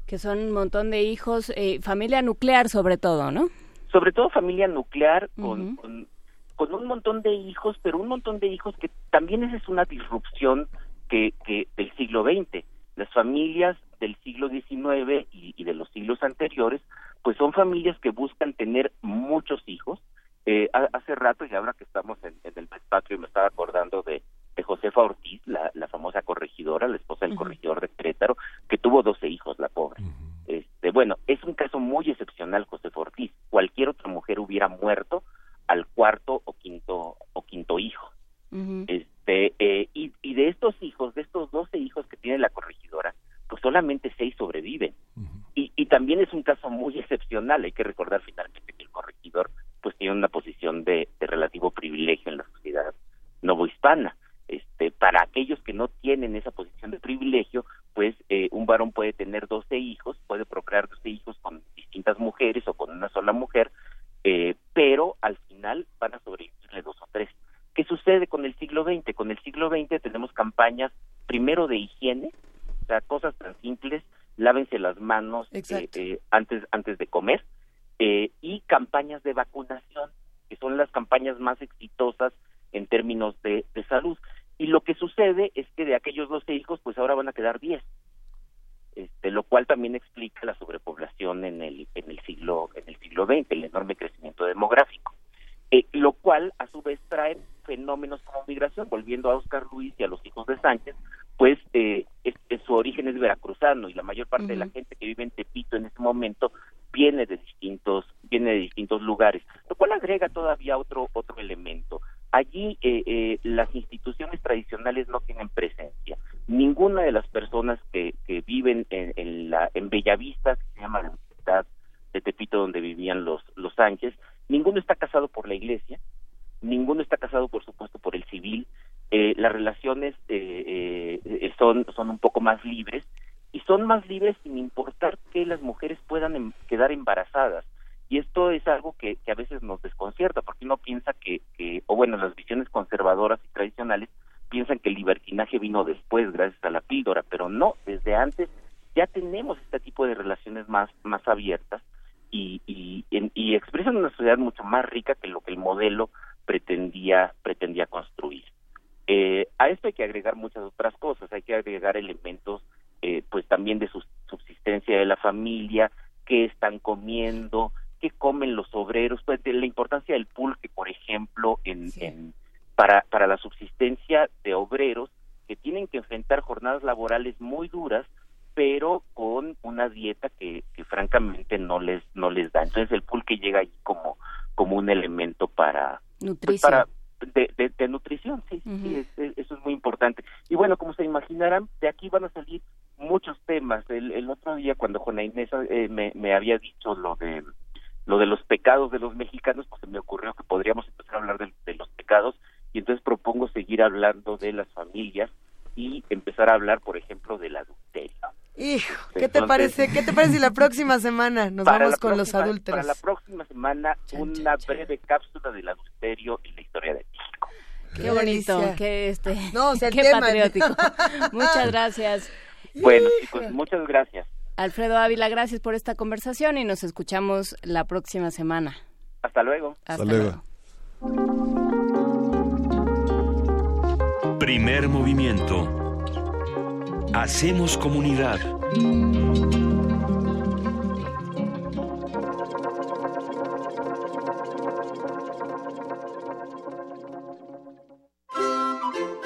S3: que son un montón de hijos, eh, familia nuclear sobre todo, ¿no?
S8: Sobre todo familia nuclear con, con, un montón de hijos, pero un montón de hijos que también esa es una disrupción que, que del siglo XX. Las familias del siglo XIX y, de los siglos anteriores, pues son familias que buscan tener muchos hijos. Eh, hace rato, y ahora que estamos en, el mes patrio, me estaba acordando de, de Josefa Ortiz, la, la famosa corregidora, la esposa del corregidor de Querétaro, que tuvo 12 hijos, la pobre. este, bueno, es un caso muy excepcional, Josefa Ortiz. Cualquier otra mujer hubiera muerto al cuarto o quinto o quinto hijo. Este eh, y, y de estos hijos, de estos 12 hijos que tiene la corregidora, pues solamente seis sobreviven. y, y también es un caso muy excepcional. Hay que recordar finalmente que el corregidor pues tiene una posición de, de relativo privilegio en la sociedad novohispana. Este, para aquellos que no tienen esa posición de privilegio, pues eh, un varón puede tener 12 hijos, puede procrear 12 hijos con distintas mujeres o con una sola mujer, eh, pero al final van a sobrevivirle dos o tres. ¿Qué sucede con el siglo XX? Con el siglo XX tenemos campañas primero de higiene, o sea, cosas tan simples, lávense las manos eh, antes, antes de comer, y campañas de vacunación, que son las campañas más exitosas en términos de, de salud. Y lo que sucede es que de aquellos 12 hijos, pues ahora van a quedar 10. Este, lo cual también explica la sobrepoblación en el, en el siglo en el siglo XX, el enorme crecimiento demográfico. Eh, lo cual a su vez trae fenómenos como migración, volviendo a Oscar Luis y a los hijos de Sánchez, pues eh, su origen es veracruzano y la mayor parte de la gente que vive en Tepito en este momento viene de distintos viene de distintos lugares, lo cual agrega todavía otro otro elemento. Allí eh, eh, las instituciones tradicionales no tienen presencia. Ninguna de las personas que, que viven en, en, la, en Bellavista, que se llama la ciudad de Tepito donde vivían los, los Sánchez, ninguno está casado por la iglesia, ninguno está casado por supuesto por el civil, eh, las relaciones eh, eh, son, son un poco más libres y son más libres sin importar que las mujeres puedan em, quedar embarazadas. Y esto es algo que, a veces nos desconcierta, porque uno piensa que, que, o bueno, las visiones conservadoras y tradicionales piensan que el libertinaje vino después, gracias a la píldora, pero no, desde antes ya tenemos este tipo de relaciones más, más abiertas y, y, y expresan una sociedad mucho más rica que lo que el modelo pretendía, pretendía construir. Eh, a esto hay que agregar muchas otras cosas, hay que agregar elementos eh, pues también de su subsistencia de la familia, qué están comiendo, qué comen los obreros, pues de la importancia del pulque, por ejemplo, en, para, para la subsistencia de obreros que tienen que enfrentar jornadas laborales muy duras, pero con una dieta que, que francamente no les no les da. Entonces el pulque llega ahí como como un elemento para
S3: pues, para
S8: de, de, nutrición, sí, sí eso es muy importante. Y bueno, como se imaginarán, de aquí van a salir muchos temas. El, el otro día cuando Juana Inés eh, me, me había dicho lo de lo de los pecados de los mexicanos, pues se me ocurrió que podríamos empezar a hablar de, los pecados y entonces propongo seguir hablando de las familias y empezar a hablar, por ejemplo, del adulterio.
S1: Hijo, ¿qué te parece? ¿Qué te parece si la próxima semana nos vamos con los adúlteros?
S8: Para la próxima semana una breve cápsula del adulterio en la historia de México.
S3: Qué, bonito, qué este, no, qué patriótico. Muchas gracias.
S8: Bueno, chicos, muchas gracias.
S3: Alfredo Ávila, gracias por esta conversación y nos escuchamos la próxima semana.
S8: Hasta luego.
S2: Hasta, luego.
S6: Primer movimiento. Hacemos comunidad.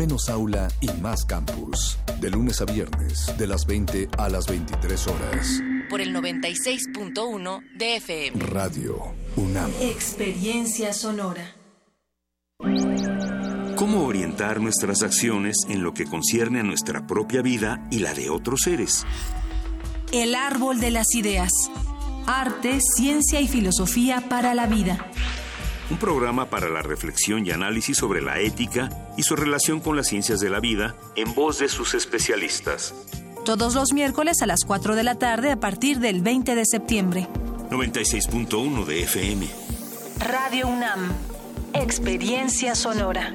S9: Menos aula y más campus. De lunes a viernes, de las 20 a las 23 horas
S10: por el 96.1 de FM.
S9: Radio UNAM.
S10: Experiencia sonora.
S6: ¿Cómo orientar nuestras acciones en lo que concierne a nuestra propia vida y la de otros seres?
S10: El árbol de las ideas. Arte, ciencia y filosofía para la vida.
S6: Un programa para la reflexión y análisis sobre la ética y su relación con las ciencias de la vida en voz de sus especialistas
S10: todos los miércoles a las 4 de la tarde a partir del 20 de septiembre.
S6: 96.1 de FM.
S10: Radio UNAM. Experiencia sonora.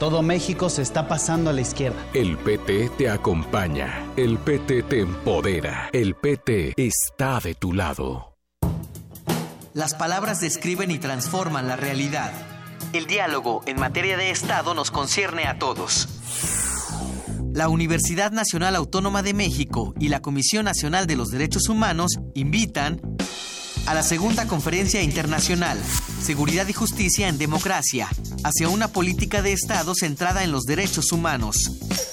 S11: Todo México se está pasando a la izquierda.
S9: El PT te acompaña. El PT te empodera. El PT está de tu lado.
S12: Las palabras describen y transforman la realidad. El diálogo en materia de Estado nos concierne a todos. La Universidad Nacional Autónoma de México y la Comisión Nacional de los Derechos Humanos invitan a la segunda conferencia internacional, Seguridad y Justicia en Democracia, hacia una política de Estado centrada en los derechos humanos.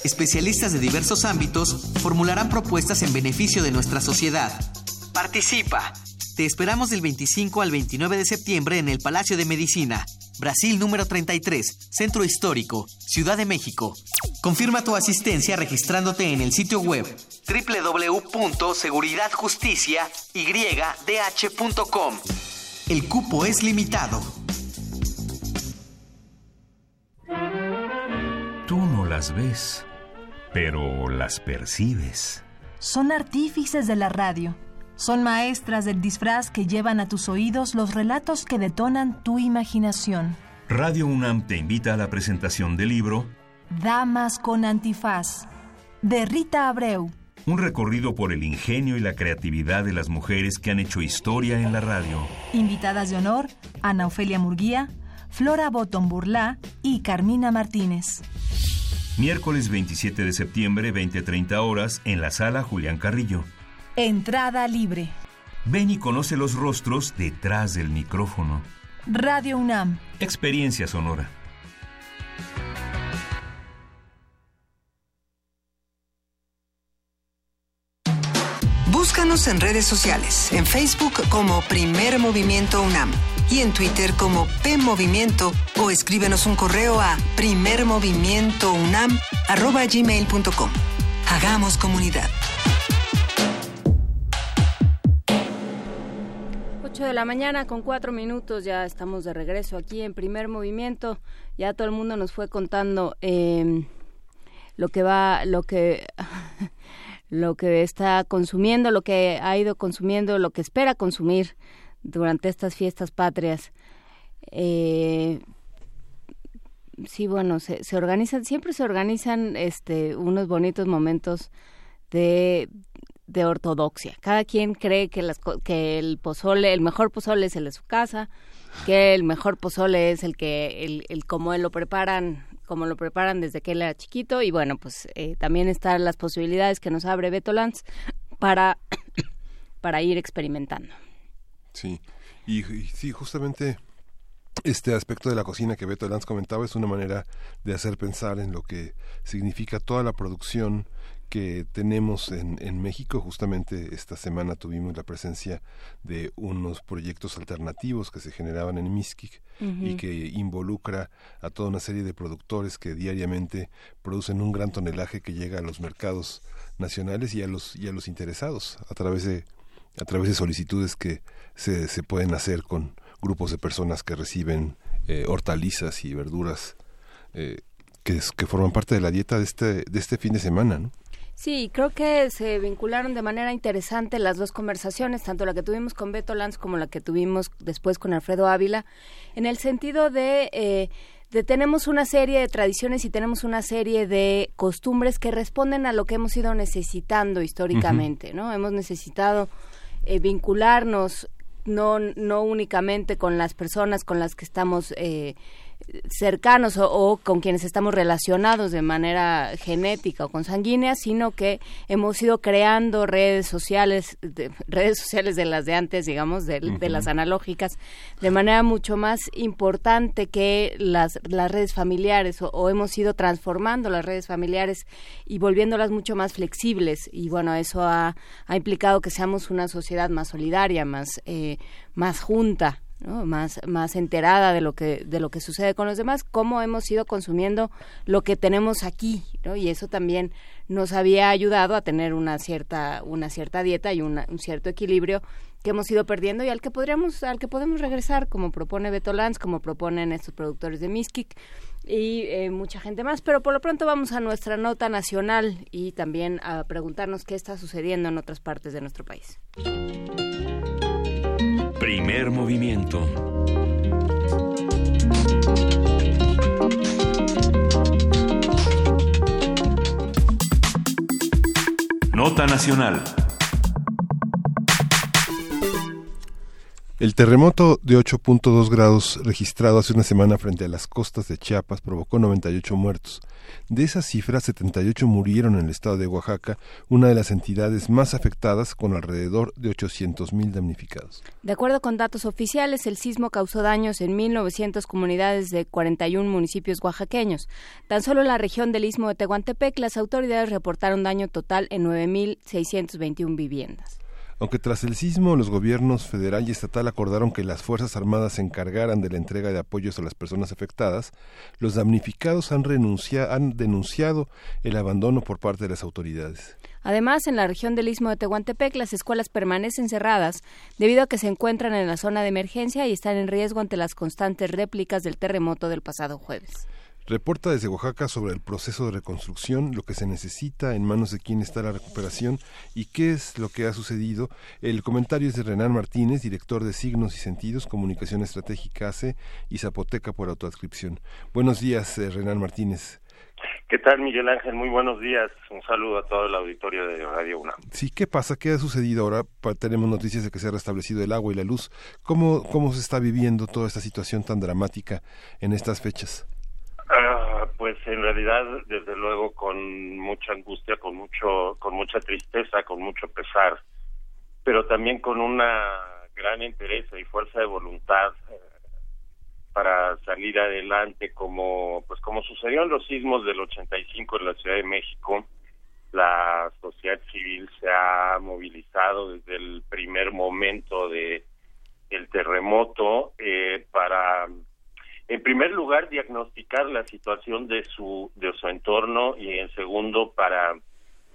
S12: Especialistas de diversos ámbitos formularán propuestas en beneficio de nuestra sociedad. Participa. Te esperamos del 25 al 29 de septiembre en el Palacio de Medicina, Brasil número 33, Centro Histórico, Ciudad de México. Confirma tu asistencia registrándote en el sitio web www.seguridadjusticiaydh.com. El cupo es limitado.
S6: Tú no las ves, pero las percibes.
S10: Son artífices de la radio. Son maestras del disfraz que llevan a tus oídos los relatos que detonan tu imaginación.
S6: Radio UNAM te invita a la presentación del libro
S10: Damas con Antifaz, de Rita Abreu.
S6: Un recorrido por el ingenio y la creatividad de las mujeres que han hecho historia en la radio.
S10: Invitadas de honor, Ana Ofelia Murguía, Flora Botton Burlá y Carmina Martínez.
S6: Miércoles 27 de septiembre, 20-30 horas, en la sala Julián Carrillo.
S13: Entrada libre.
S6: Ven y conoce los rostros detrás del micrófono.
S13: Radio UNAM.
S6: Experiencia sonora.
S14: Búscanos en redes sociales, en Facebook como Primer Movimiento UNAM y en Twitter como P Movimiento o escríbenos un correo a primermovimientounam@gmail.com. Hagamos comunidad.
S3: 8 de la mañana con cuatro minutos ya estamos de regreso aquí en Primer Movimiento. Ya todo el mundo nos fue contando em, lo que va, lo que lo que está consumiendo, lo que ha ido consumiendo, lo que espera consumir durante estas fiestas patrias. Eh, sí, bueno, se, se, organizan, siempre se organizan este, unos bonitos momentos de, de ortodoxia. Cada quien cree que, las, que el pozole, el mejor pozole es el de su casa, que el mejor pozole es el que, el, el como él lo preparan como lo preparan desde que él era chiquito y bueno, pues eh, también están las posibilidades que nos abre Beto Lanz para, para ir experimentando.
S2: Sí, y, sí, justamente este aspecto de la cocina que Beto Lanz comentaba es una manera de hacer pensar en lo que significa toda la producción que tenemos en, en México. Justamente esta semana tuvimos la presencia de unos proyectos alternativos que se generaban en Miskik y que involucra a toda una serie de productores que diariamente producen un gran tonelaje que llega a los mercados nacionales y a los y a los interesados a través de a través de solicitudes que se, se pueden hacer con grupos de personas que reciben eh, hortalizas y verduras eh, que, que forman parte de la dieta de este de este fin de semana, ¿no?
S3: Sí, creo que se vincularon de manera interesante las dos conversaciones, tanto la que tuvimos con Beto Lanz como la que tuvimos después con Alfredo Ávila, en el sentido de, eh, de tenemos una serie de tradiciones y tenemos una serie de costumbres que responden a lo que hemos ido necesitando históricamente, ¿no? Hemos necesitado eh, vincularnos no, no únicamente con las personas con las que estamos eh, cercanos o, con quienes estamos relacionados de manera genética o consanguínea, sino que hemos ido creando redes sociales, de, redes sociales de las de antes, digamos, de, las analógicas, de manera mucho más importante que las, las redes familiares, o, hemos ido transformando las redes familiares y volviéndolas mucho más flexibles. Y bueno, eso ha, ha implicado que seamos una sociedad más solidaria, más, eh, más junta, más más enterada de lo que de lo que sucede con los demás cómo hemos ido consumiendo lo que tenemos aquí y eso también nos había ayudado a tener una cierta una cierta dieta y un cierto equilibrio que hemos ido perdiendo y al que podríamos al que podemos regresar como propone Beto Lanz como proponen estos productores de Miskik y eh, mucha gente más. Pero por lo pronto vamos a nuestra nota nacional y también a preguntarnos qué está sucediendo en otras partes de nuestro país
S6: Primer movimiento. Nota Nacional.
S2: El terremoto de 8.2 grados registrado hace una semana frente a las costas de Chiapas provocó 98 muertos. De esas cifras, 78 murieron en el estado de Oaxaca, una de las entidades más afectadas con alrededor de 800.000 damnificados.
S3: De acuerdo con datos oficiales, el sismo causó daños en 1.900 comunidades de 41 municipios oaxaqueños. Tan solo en la región del Istmo de Tehuantepec, las autoridades reportaron daño total en 9.621 viviendas.
S2: Aunque tras el sismo los gobiernos federal y estatal acordaron que las Fuerzas Armadas se encargaran de la entrega de apoyos a las personas afectadas, los damnificados han, han denunciado el abandono por parte de las autoridades.
S3: Además, en la región del Istmo de Tehuantepec, las escuelas permanecen cerradas debido a que se encuentran en la zona de emergencia y están en riesgo ante las constantes réplicas del terremoto del pasado jueves.
S2: Reporta desde Oaxaca sobre el proceso de reconstrucción, lo que se necesita, en manos de quién está la recuperación y qué es lo que ha sucedido. El comentario es de Renan Martínez, director de Signos y Sentidos, Comunicación Estratégica ACE y Zapoteca por autoadscripción. Buenos días, eh, Renan Martínez.
S15: ¿Qué tal, Miguel Ángel? Muy buenos días. Un saludo a todo el auditorio de Radio UNAM.
S2: Sí, ¿qué pasa? ¿Qué ha sucedido ahora? Tenemos noticias de que se ha restablecido el agua y la luz. ¿Cómo, cómo se está viviendo toda esta situación tan dramática en estas fechas?
S15: Pues en realidad, desde luego, con mucha angustia, con mucho, con mucha tristeza, con mucho pesar, pero también con una gran interés y fuerza de voluntad eh, para salir adelante, como pues como sucedió en los sismos del 85 en la Ciudad de México. La sociedad civil se ha movilizado desde el primer momento de el terremoto eh, para en primer lugar, diagnosticar la situación de su, de su entorno y en segundo, para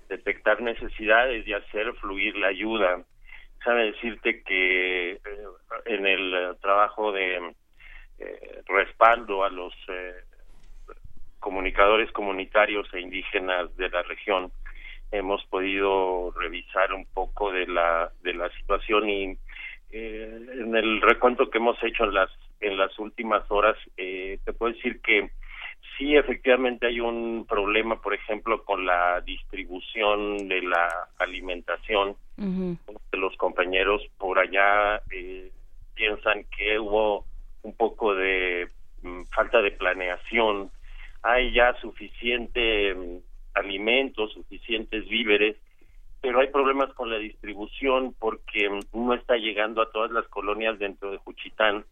S15: detectar necesidades y hacer fluir la ayuda. Sabe decirte que eh, en el trabajo de eh, respaldo a los eh, comunicadores comunitarios e indígenas de la región hemos podido revisar un poco de la de la situación y en el recuento que hemos hecho en las en las últimas horas, eh, te puedo decir que sí, efectivamente hay un problema, por ejemplo, con la distribución de la alimentación. de Los compañeros por allá eh, piensan que hubo un poco de mm, falta de planeación. Hay ya suficiente mm, alimentos, suficientes víveres, pero hay problemas con la distribución porque mm, no está llegando a todas las colonias dentro de Juchitán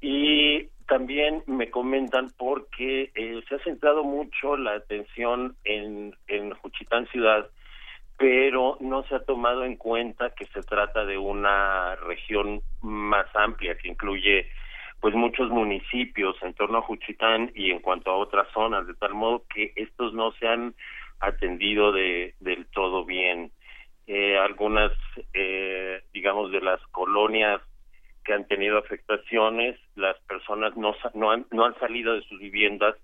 S15: y también me comentan porque eh, se ha centrado mucho la atención en, en Juchitán Ciudad, pero no se ha tomado en cuenta que se trata de una región más amplia que incluye pues muchos municipios en torno a Juchitán y en cuanto a otras zonas, de tal modo que estos no se han atendido de, del todo bien. Eh, algunas, eh, digamos, de las colonias que han tenido afectaciones, las personas no, no, han, no han salido de sus viviendas.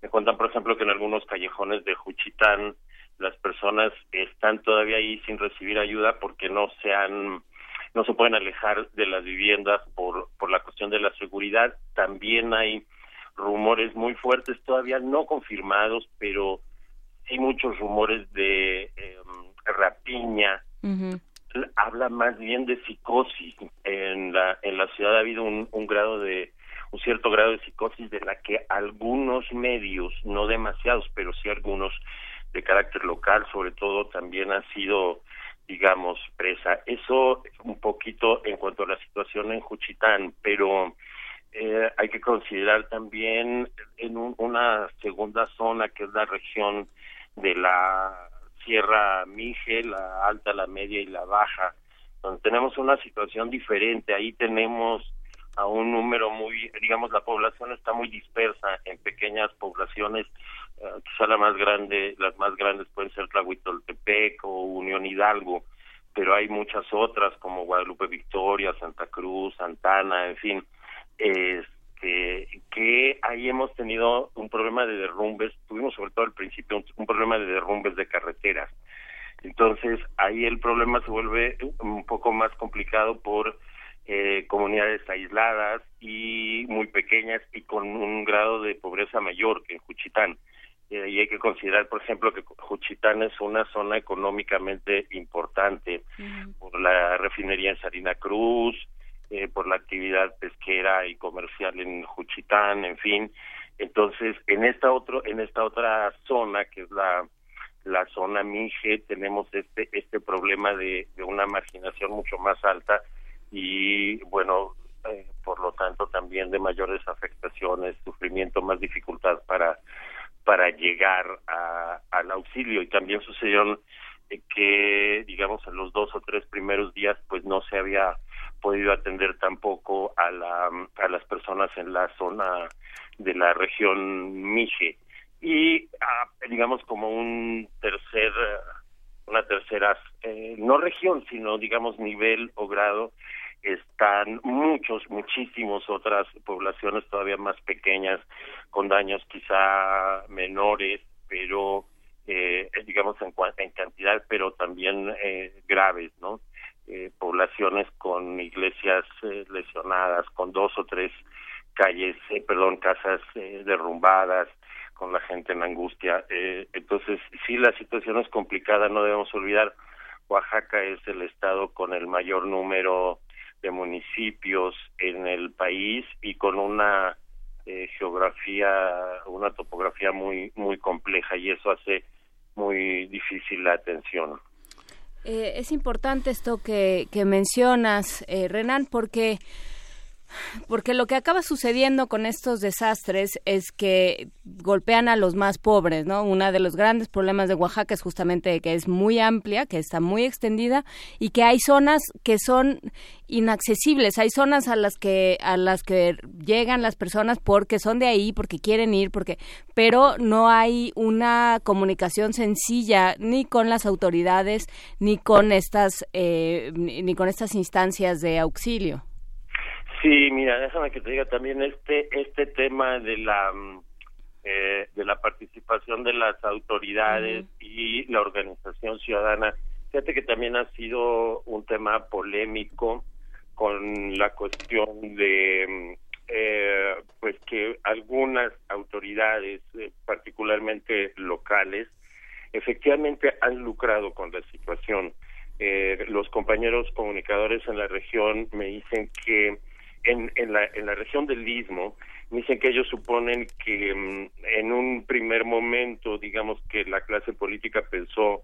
S15: Me cuentan, por ejemplo, que en algunos callejones de Juchitán las personas están todavía ahí sin recibir ayuda porque no se han no se pueden alejar de las viviendas por por la cuestión de la seguridad. También hay rumores muy fuertes todavía no confirmados, pero sí muchos rumores de em, rapiña habla más bien de psicosis. En la, en la ciudad ha habido un, un grado de, un cierto grado de psicosis de la que algunos medios, no demasiados, pero sí algunos de carácter local, sobre todo, también han sido, digamos, presa. Eso un poquito en cuanto a la situación en Juchitán, pero eh, hay que considerar también en una segunda zona que es la región de la Sierra Mije, la alta, la media y la baja, donde tenemos una situación diferente. Ahí tenemos a un número muy, digamos, la población está muy dispersa en pequeñas poblaciones, eh, quizá la más grande, las más grandes pueden ser Tlahuitoltepec o Unión Hidalgo, pero hay muchas otras como Guadalupe Victoria, Santa Cruz, Santana, en fin. Eh, que, que ahí hemos tenido un problema de derrumbes, tuvimos sobre todo al principio un, problema de derrumbes de carreteras. Entonces ahí el problema se vuelve un poco más complicado por eh, comunidades aisladas y muy pequeñas y con un grado de pobreza mayor que en Juchitán. Eh, y hay que considerar, por ejemplo, que Juchitán es una zona económicamente importante por la refinería en Sarina Cruz, eh, por la actividad pesquera y comercial en Juchitán, en fin. Entonces, en esta otro, en esta otra zona que es la la zona Mije tenemos este este problema de, de una marginación mucho más alta y bueno eh, por lo tanto también de mayores afectaciones sufrimiento más dificultad para para llegar a, al auxilio y también sucedieron eh, que digamos en los dos o tres primeros días pues no se había podido atender tampoco a, la, a las personas en la zona de la región Mije. Y ah, digamos como un tercer una tercera eh, no región sino digamos nivel o grado están muchos muchísimos otras poblaciones todavía más pequeñas con daños quizá menores pero eh, digamos en, en cantidad pero también eh, graves no eh, poblaciones con iglesias eh, lesionadas, con dos o tres calles, eh, perdón, casas derrumbadas, con la gente en angustia. entonces, sí, la situación es complicada, no debemos olvidar, Oaxaca es el estado con el mayor número de municipios en el país y con una eh, geografía, una topografía muy muy compleja y eso hace muy difícil la atención.
S3: Eh, es importante esto que, que mencionas, eh, Renan, porque porque lo que acaba sucediendo con estos desastres es que golpean a los más pobres, ¿no? Uno de los grandes problemas de Oaxaca es justamente que es muy amplia, que está muy extendida y que hay zonas que son inaccesibles, hay zonas a las que a las que llegan las personas porque son de ahí, porque quieren ir, porque pero no hay una comunicación sencilla ni con las autoridades ni con estas eh, ni con estas instancias de auxilio.
S15: Sí, mira, déjame que te diga también este este tema de la mm, eh, de la participación de las autoridades y la organización ciudadana. Fíjate que también ha sido un tema polémico con la cuestión de mm, eh, pues que algunas autoridades, eh, particularmente locales, efectivamente han lucrado con la situación. Eh, los compañeros comunicadores en la región me dicen que en, en, la, en la región del Istmo, dicen que ellos suponen que mm, en un primer momento, digamos que la clase política pensó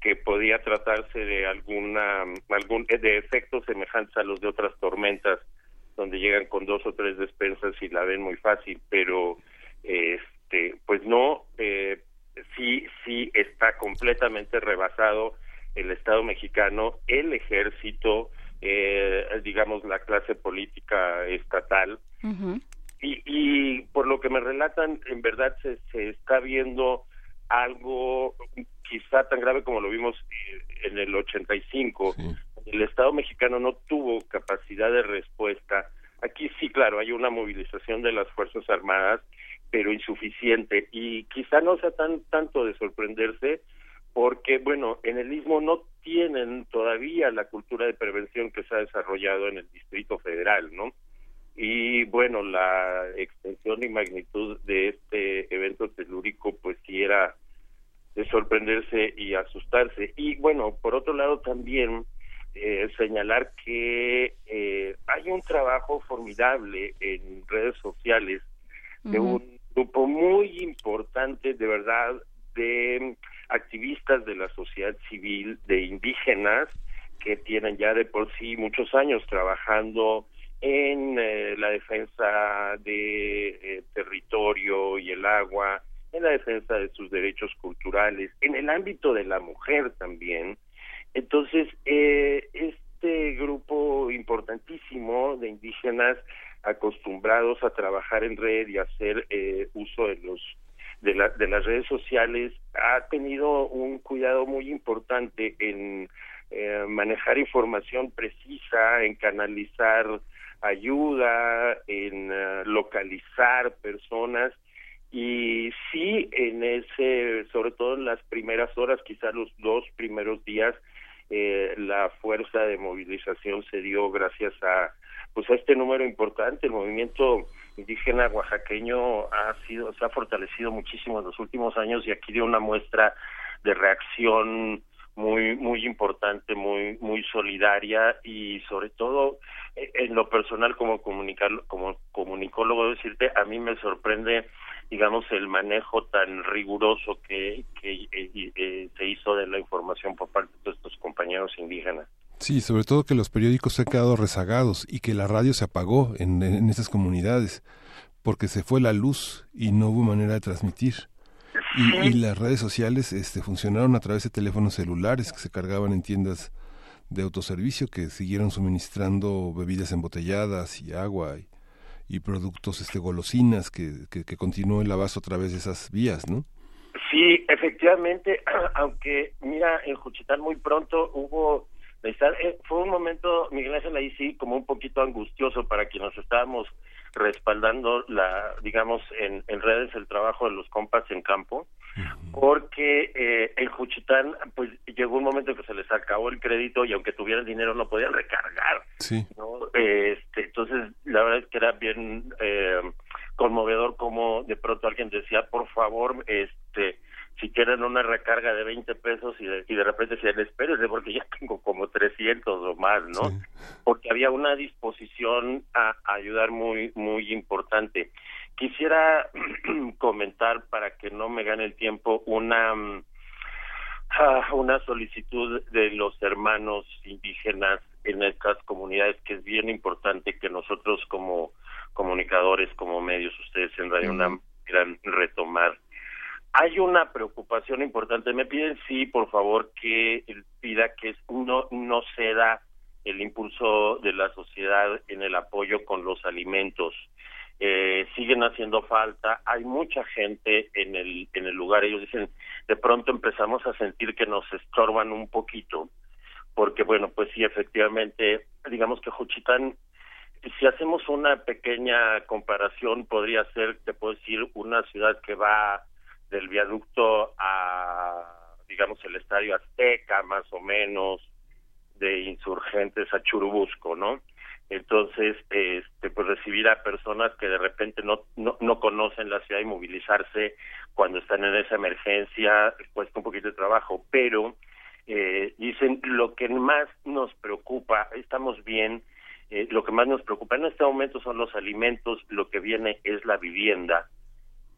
S15: que podía tratarse de alguna algún de efectos semejantes a los de otras tormentas donde llegan con dos o tres despensas y la ven muy fácil pero este pues no eh, sí sí está completamente rebasado el Estado mexicano el ejército eh, digamos, la clase política estatal. y, y por lo que me relatan, en verdad se, se está viendo algo quizá tan grave como lo vimos eh, en el 85. El Estado mexicano no tuvo capacidad de respuesta. Aquí sí, claro, hay una movilización de las Fuerzas Armadas, pero insuficiente. Y quizá no sea tan tanto de sorprenderse, porque, bueno, en el Istmo no tienen todavía la cultura de prevención que se ha desarrollado en el Distrito Federal, ¿no? Y bueno, la extensión y magnitud de este evento telúrico, pues sí era de sorprenderse y asustarse. Y bueno, por otro lado también eh, señalar que eh, hay un trabajo formidable en redes sociales de un grupo muy importante, de verdad, de activistas de la sociedad civil, de indígenas, que tienen ya de por sí muchos años trabajando en eh, la defensa de eh, territorio y el agua, en la defensa de sus derechos culturales, en el ámbito de la mujer también. Entonces, eh, este grupo importantísimo de indígenas acostumbrados a trabajar en red y hacer uso de los de, la, de las redes sociales ha tenido un cuidado muy importante en eh, manejar información precisa, en canalizar ayuda, en eh, localizar personas. Y sí en ese, sobre todo en las primeras horas, quizás los dos primeros días, eh, la fuerza de movilización se dio gracias a pues a este número importante, el movimiento indígena oaxaqueño ha sido se ha fortalecido muchísimo en los últimos años y aquí dio una muestra de reacción muy muy importante muy muy solidaria y sobre todo eh, en lo personal como comunicar como comunicólogo decirte a mí me sorprende digamos el manejo tan riguroso que, que eh, eh, se hizo de la información por parte de estos compañeros indígenas
S2: Sí, sobre todo que los periódicos se han quedado rezagados y que la radio se apagó en, en esas comunidades porque se fue la luz y no hubo manera de transmitir. Y, las redes sociales este, funcionaron a través de teléfonos celulares que se cargaban en tiendas de autoservicio que siguieron suministrando bebidas embotelladas y agua y, productos este golosinas que, que, que continuó el abasto a través de esas vías, ¿no?
S15: Sí, efectivamente, aunque mira, en Juchitán muy pronto hubo eh, fue un momento, Miguel Ángel, ahí sí, como un poquito angustioso para quienes estábamos respaldando, la digamos, en, en redes el trabajo de los compas en campo, porque eh, el Juchitán, pues llegó un momento en que se les acabó el crédito y aunque tuvieran dinero no podían recargar.
S2: Sí.
S15: Este, entonces, la verdad es que era bien eh, conmovedor como de pronto alguien decía, por favor, este si ofrecieran una recarga de 20 pesos y de, y de repente decían, espérese porque ya tengo como 300 o más, ¿no? Porque había una disposición a, ayudar muy, muy importante. Quisiera comentar, para que no me gane el tiempo, una, mm, ah, una solicitud de los hermanos indígenas en estas comunidades que es bien importante que nosotros como comunicadores, como medios, ustedes en Radio UNAM quieran retomar hay una preocupación importante. Me piden, sí, por favor, que pida que no, no ceda el impulso de la sociedad en el apoyo con los alimentos. Eh, siguen haciendo falta. Hay mucha gente en el, en el lugar. Ellos dicen, de pronto empezamos a sentir que nos estorban un poquito, porque bueno, pues sí, efectivamente, digamos que Juchitán, si hacemos una pequeña comparación, podría ser, te puedo decir, una ciudad que va del viaducto a, digamos, el Estadio Azteca, más o menos, de insurgentes a Churubusco, ¿no? Entonces, este, pues recibir a personas que de repente no, no, no conocen la ciudad y movilizarse cuando están en esa emergencia cuesta un poquito de trabajo, pero eh, dicen lo que más nos preocupa, estamos bien, eh, lo que más nos preocupa en este momento son los alimentos, lo que viene es la vivienda,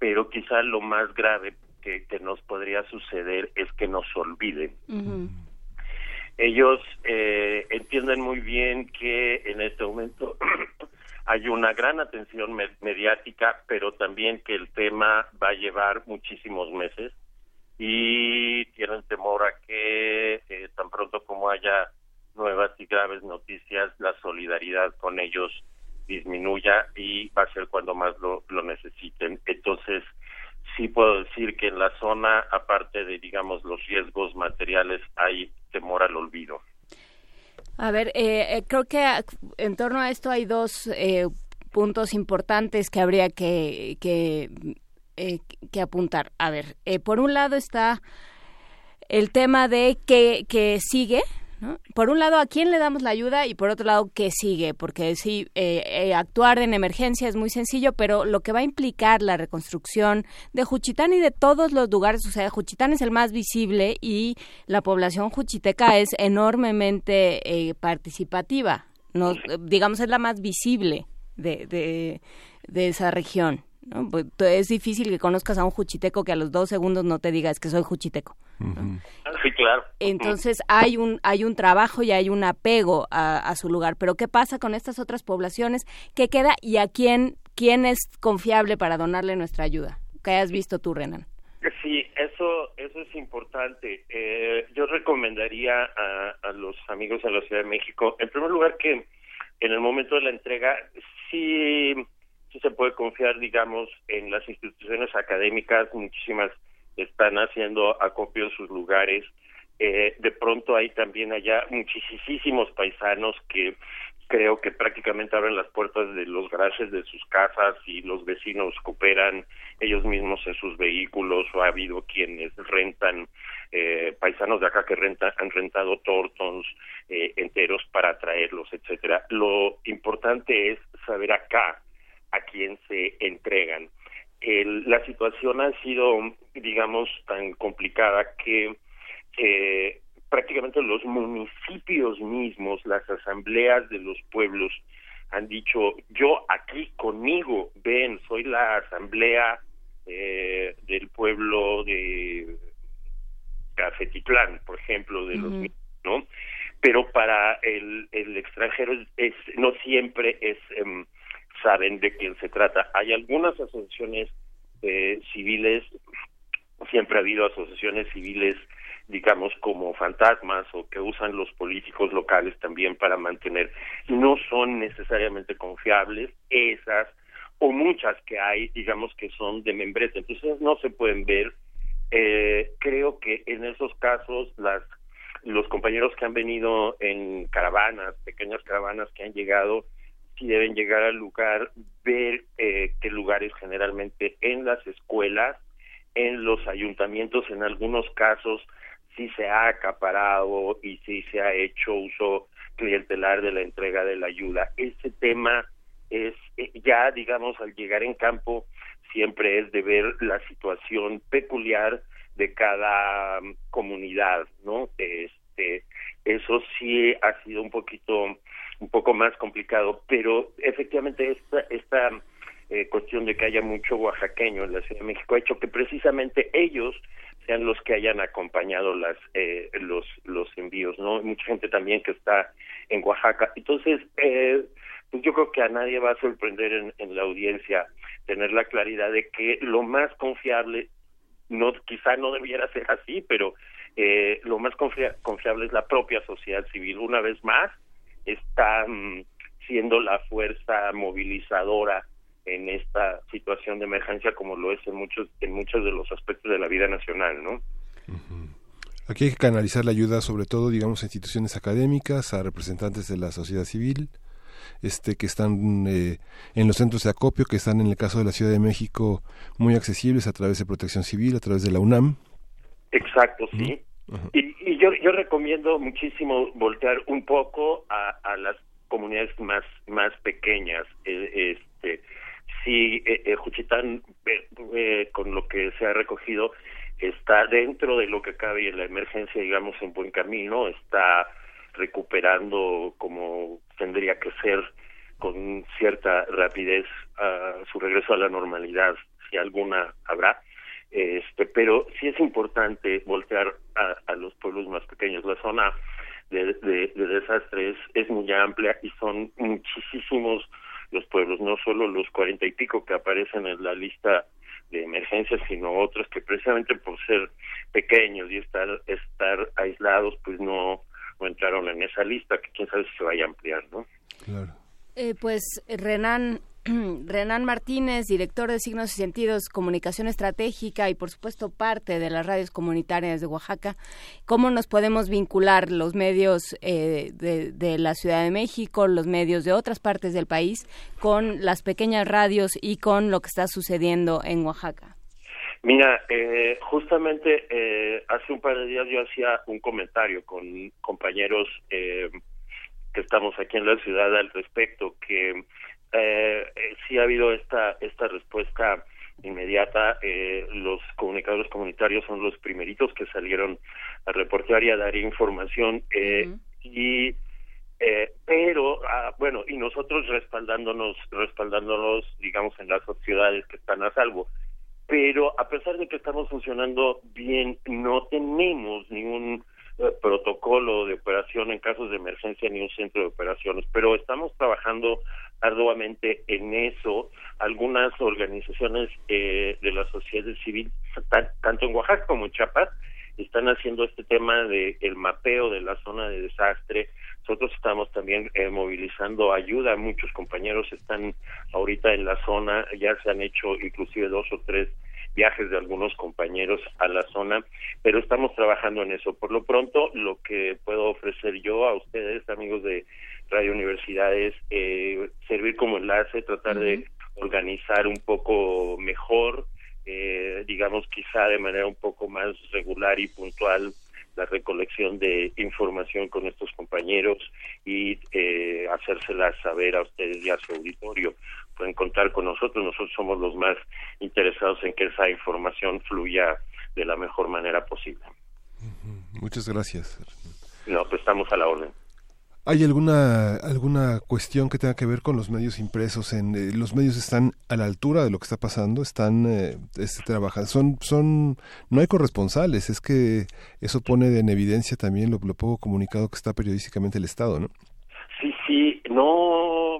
S15: pero quizá lo más grave que, nos podría suceder es que nos olviden. Ellos eh, entienden muy bien que en este momento hay una gran atención mediática, pero también que el tema va a llevar muchísimos meses y tienen temor a que eh, tan pronto como haya nuevas y graves noticias, la solidaridad con ellos disminuya y va a ser cuando más lo, lo necesiten. Entonces, sí puedo decir que en la zona, aparte de, digamos, los riesgos materiales, hay temor al olvido.
S3: A ver, eh, eh, creo que en torno a esto hay dos eh, puntos importantes que habría que, que, que apuntar. A ver, por un lado está el tema de que, que sigue, por un lado, ¿a quién le damos la ayuda? Y por otro lado, ¿qué sigue? Porque sí, eh, eh, actuar en emergencia es muy sencillo, pero lo que va a implicar la reconstrucción de Juchitán y de todos los lugares, o sea, Juchitán es el más visible y la población juchiteca es enormemente eh, participativa, no, digamos, es la más visible de, de, de esa región. Pues, es difícil que conozcas a un juchiteco que a los dos segundos no te digas que soy juchiteco.
S15: Sí, claro.
S3: Entonces hay un hay un trabajo y hay un apego a, su lugar. Pero ¿qué pasa con estas otras poblaciones? ¿Qué queda y a quién quién es confiable para donarle nuestra ayuda? ¿Qué has visto tú, Renan?
S15: Sí, eso eso es importante. Eh, yo recomendaría a, a los amigos de la Ciudad de México, en primer lugar, que en el momento de la entrega sí sí se puede confiar, digamos, en las instituciones académicas, muchísimas están haciendo acopio en sus lugares. Eh, de pronto hay también allá muchísimos paisanos que creo que prácticamente abren las puertas de los garajes de sus casas y los vecinos cooperan ellos mismos en sus vehículos o ha habido quienes rentan eh, paisanos de acá que renta, han rentado tortons eh, enteros para traerlos, etcétera. Lo importante es saber acá a quién se entregan. la situación ha sido, digamos, tan complicada que eh, prácticamente los municipios mismos, las asambleas de los pueblos, han dicho, yo aquí conmigo, ven, soy la asamblea eh, del pueblo de Cafetitlán, por ejemplo, de los ¿no? Pero para el, el extranjero es, no siempre es em, saben de quién se trata. Hay algunas asociaciones eh, civiles, siempre ha habido asociaciones civiles, digamos, como fantasmas o que usan los políticos locales también para mantener. No son necesariamente confiables esas o muchas que hay, digamos, que son de membrete. Entonces no se pueden ver. Eh, creo que en esos casos las los compañeros que han venido en caravanas, pequeñas caravanas que han llegado, si deben llegar al lugar, ver eh, qué lugares generalmente en las escuelas, en los ayuntamientos, en algunos casos, si se ha acaparado y si se ha hecho uso clientelar de la entrega de la ayuda. Ese tema es eh, ya, digamos, al llegar en campo, siempre es de ver la situación peculiar de cada comunidad, ¿no? Este, eso sí ha sido un poquito, un poco más complicado, pero efectivamente esta, esta eh, cuestión de que haya mucho oaxaqueño en la Ciudad de México ha hecho que precisamente ellos sean los que hayan acompañado las eh, los los envíos no mucha gente también que está en Oaxaca. Entonces eh, pues yo creo que a nadie va a sorprender en, en la audiencia tener la claridad de que lo más confiable no quizá no debiera ser así pero eh, lo más confiable es la propia sociedad civil. Una vez más está mm, siendo la fuerza movilizadora en esta situación de emergencia como lo es en muchos en muchos de los aspectos de la vida nacional, ¿no?
S2: Aquí hay que canalizar la ayuda sobre todo, digamos, a instituciones académicas, a representantes de la sociedad civil, este que están eh, en los centros de acopio, que están en el caso de la Ciudad de México muy accesibles a través de Protección Civil, a través de la UNAM.
S15: Exacto, sí. Y, y, yo, yo recomiendo muchísimo voltear un poco a, a las comunidades más pequeñas. Eh, este, si eh, eh, Juchitán, eh, eh, con lo que se ha recogido, está dentro de lo que cabe en la emergencia, digamos, en buen camino, está recuperando como tendría que ser con cierta rapidez uh, su regreso a la normalidad, si alguna habrá. Este, pero sí es importante voltear a, a los pueblos más pequeños. La zona de, de, de desastres es muy amplia y son muchísimos los pueblos, no solo los cuarenta y pico que aparecen en la lista de emergencias, sino otros que precisamente por ser pequeños y estar estar aislados, pues no, no entraron en esa lista, que quién sabe si se vaya a ampliar, ¿no?
S3: Claro. Eh, pues Renan, Renan Martínez, director de Signos y Sentidos, Comunicación Estratégica y por supuesto parte de las radios comunitarias de Oaxaca. ¿Cómo nos podemos vincular los medios eh, de, la Ciudad de México, los medios de otras partes del país, con las pequeñas radios y con lo que está sucediendo en Oaxaca?
S15: Mira, eh, justamente eh, hace un par de días yo hacía un comentario con compañeros que estamos aquí en la ciudad al respecto, que eh, eh, sí ha habido esta esta respuesta inmediata. Eh, los comunicadores comunitarios son los primeritos que salieron a reportear y a dar información eh, y eh, pero ah, bueno y nosotros respaldándonos respaldándonos digamos en las ciudades que están a salvo pero a pesar de que estamos funcionando bien no tenemos ningún protocolo de operación en casos de emergencia ni un centro de operaciones, pero estamos trabajando arduamente en eso. Algunas organizaciones eh, de la sociedad civil, tanto en Oaxaca como en Chiapas, están haciendo este tema de el mapeo de la zona de desastre. Nosotros estamos también eh, movilizando ayuda. Muchos compañeros están ahorita en la zona, ya se han hecho inclusive dos o tres viajes de algunos compañeros a la zona, pero estamos trabajando en eso. Por lo pronto, lo que puedo ofrecer yo a ustedes, amigos de Radio Universidad, es eh, servir como enlace, tratar de organizar un poco mejor, eh, digamos quizá de manera un poco más regular y puntual la recolección de información con estos compañeros y eh, hacérselas saber a ustedes y a su auditorio pueden contar con nosotros. Nosotros somos los más interesados en que esa información fluya de la mejor manera posible.
S2: Muchas gracias.
S15: No, pues estamos a la orden.
S2: ¿Hay alguna alguna cuestión que tenga que ver con los medios impresos? En eh, los medios están a la altura de lo que está pasando, están eh, este, trabajando, son son no hay corresponsales, es que eso pone en evidencia también lo, lo poco comunicado que está periodísticamente el Estado, ¿no?
S15: Sí, sí, no,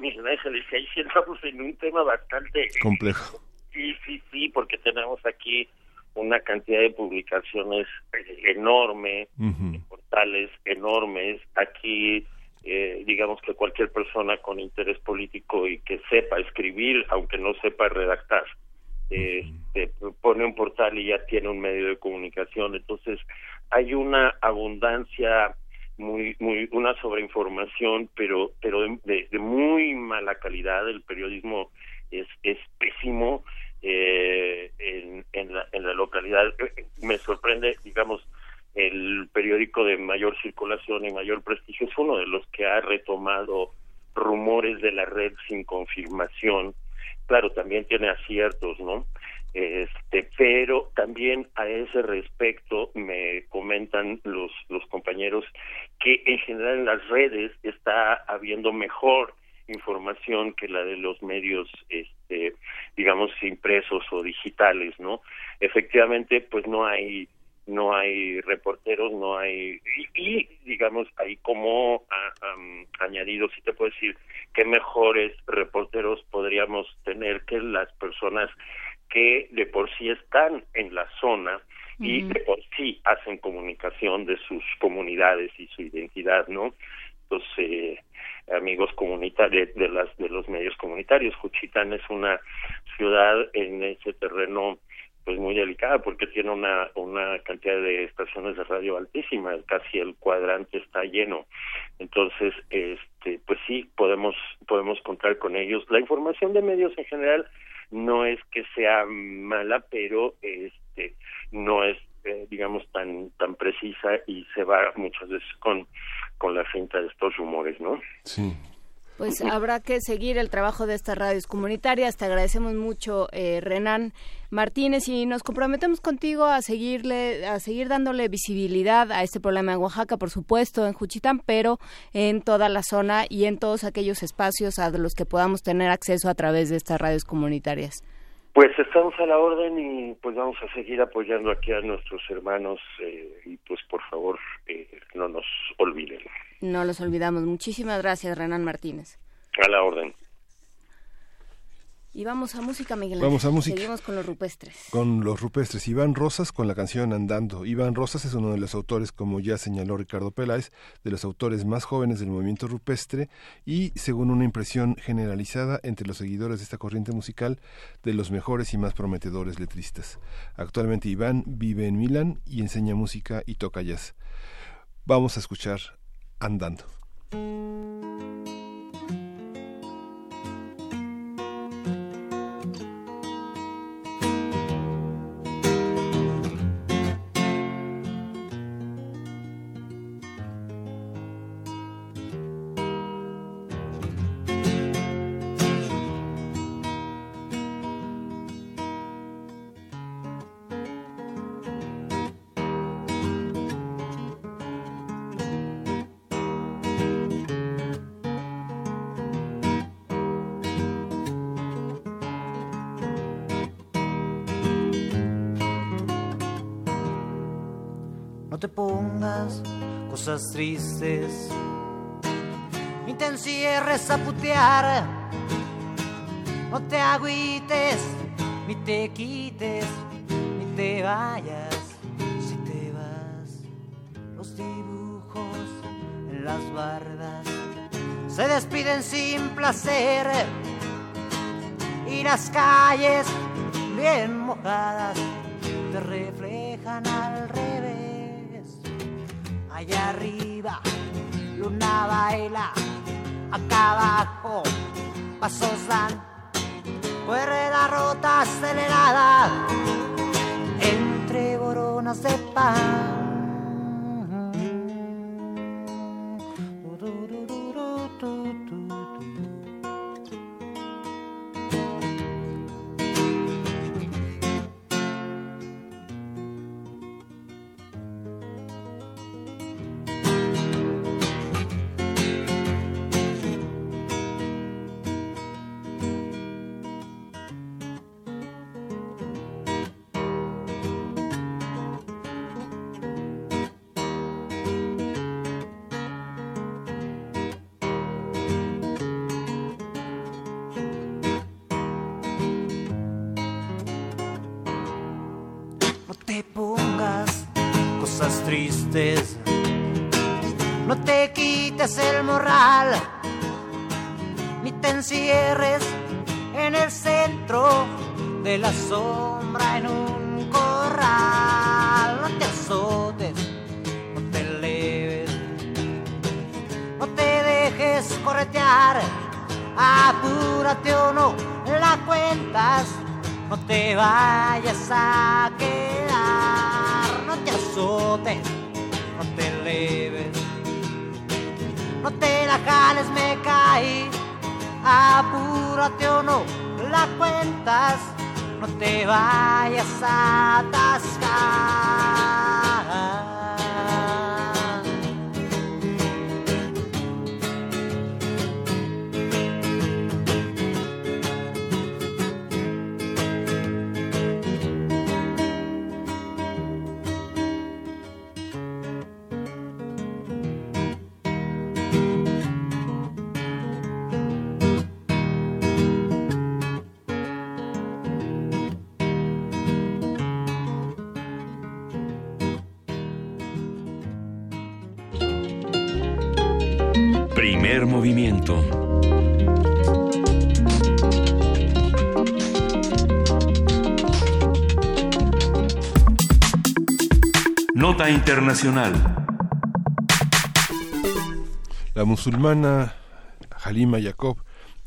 S15: Miguel Ángeles, ahí sí estamos en un tema bastante
S2: complejo.
S15: Sí, sí, sí, porque tenemos aquí una cantidad de publicaciones eh, enorme, portales enormes. Aquí, eh, digamos que cualquier persona con interés político y que sepa escribir, aunque no sepa redactar, eh, pone un portal y ya tiene un medio de comunicación. Entonces, hay una abundancia muy muy una sobreinformación pero pero de, muy mala calidad. El periodismo es es pésimo eh, en, en, la, en la localidad. Me sorprende digamos el periódico de mayor circulación y mayor prestigio es uno de los que ha retomado rumores de la red sin confirmación. Claro también tiene aciertos no Este, pero también a ese respecto me comentan los, los compañeros que en general en las redes está habiendo mejor información que la de los medios este digamos impresos o digitales no efectivamente pues no hay no hay reporteros no hay y, digamos ahí como añadido si te puedo decir qué mejores reporteros podríamos tener que las personas que de por sí están en la zona y de por sí hacen comunicación de sus comunidades y su identidad, ¿no? Entonces, eh, amigos comunitarios de, las de los medios comunitarios, Juchitán es una ciudad en ese terreno pues muy delicada porque tiene una una cantidad de estaciones de radio altísima, casi el cuadrante está lleno. Entonces, este pues sí podemos podemos contar con ellos. La información de medios en general no es que sea mala, pero este no es eh, digamos tan tan precisa y se va muchas veces con con la finta de estos rumores, ¿no?
S2: Sí.
S3: Pues habrá que seguir el trabajo de estas radios comunitarias. Te agradecemos mucho, eh, Renan Martínez, y nos comprometemos contigo a seguirle, a seguir dándole visibilidad a este problema en Oaxaca, por supuesto, en Juchitán, pero en toda la zona y en todos aquellos espacios a los que podamos tener acceso a través de estas radios comunitarias.
S15: Pues estamos a la orden y pues vamos a seguir apoyando aquí a nuestros hermanos eh, y pues por favor eh, no nos olviden.
S3: No los olvidamos. Muchísimas gracias, Renan Martínez.
S15: A la orden.
S3: Y vamos a música, Miguel.
S2: Vamos a música.
S3: Seguimos con los rupestres.
S2: Con los rupestres. Iván Rosas con la canción Andando. Iván Rosas es uno de los autores, como ya señaló Ricardo Peláez, de los autores más jóvenes del movimiento rupestre y, según una impresión generalizada entre los seguidores de esta corriente musical, de los mejores y más prometedores letristas. Actualmente Iván vive en Milán y enseña música y toca jazz. Vamos a escuchar Andando.
S16: Pongas cosas tristes, ni te encierres a putear, no te agüites, ni te quites, ni te vayas. Si te vas, los dibujos en las bardas se despiden sin placer. Y las calles bien mojadas te reflejan al allá arriba, luna baila, acá abajo, pasos dan, la rota acelerada, entre boronas de pan.
S6: Internacional.
S2: La musulmana Halima Yacob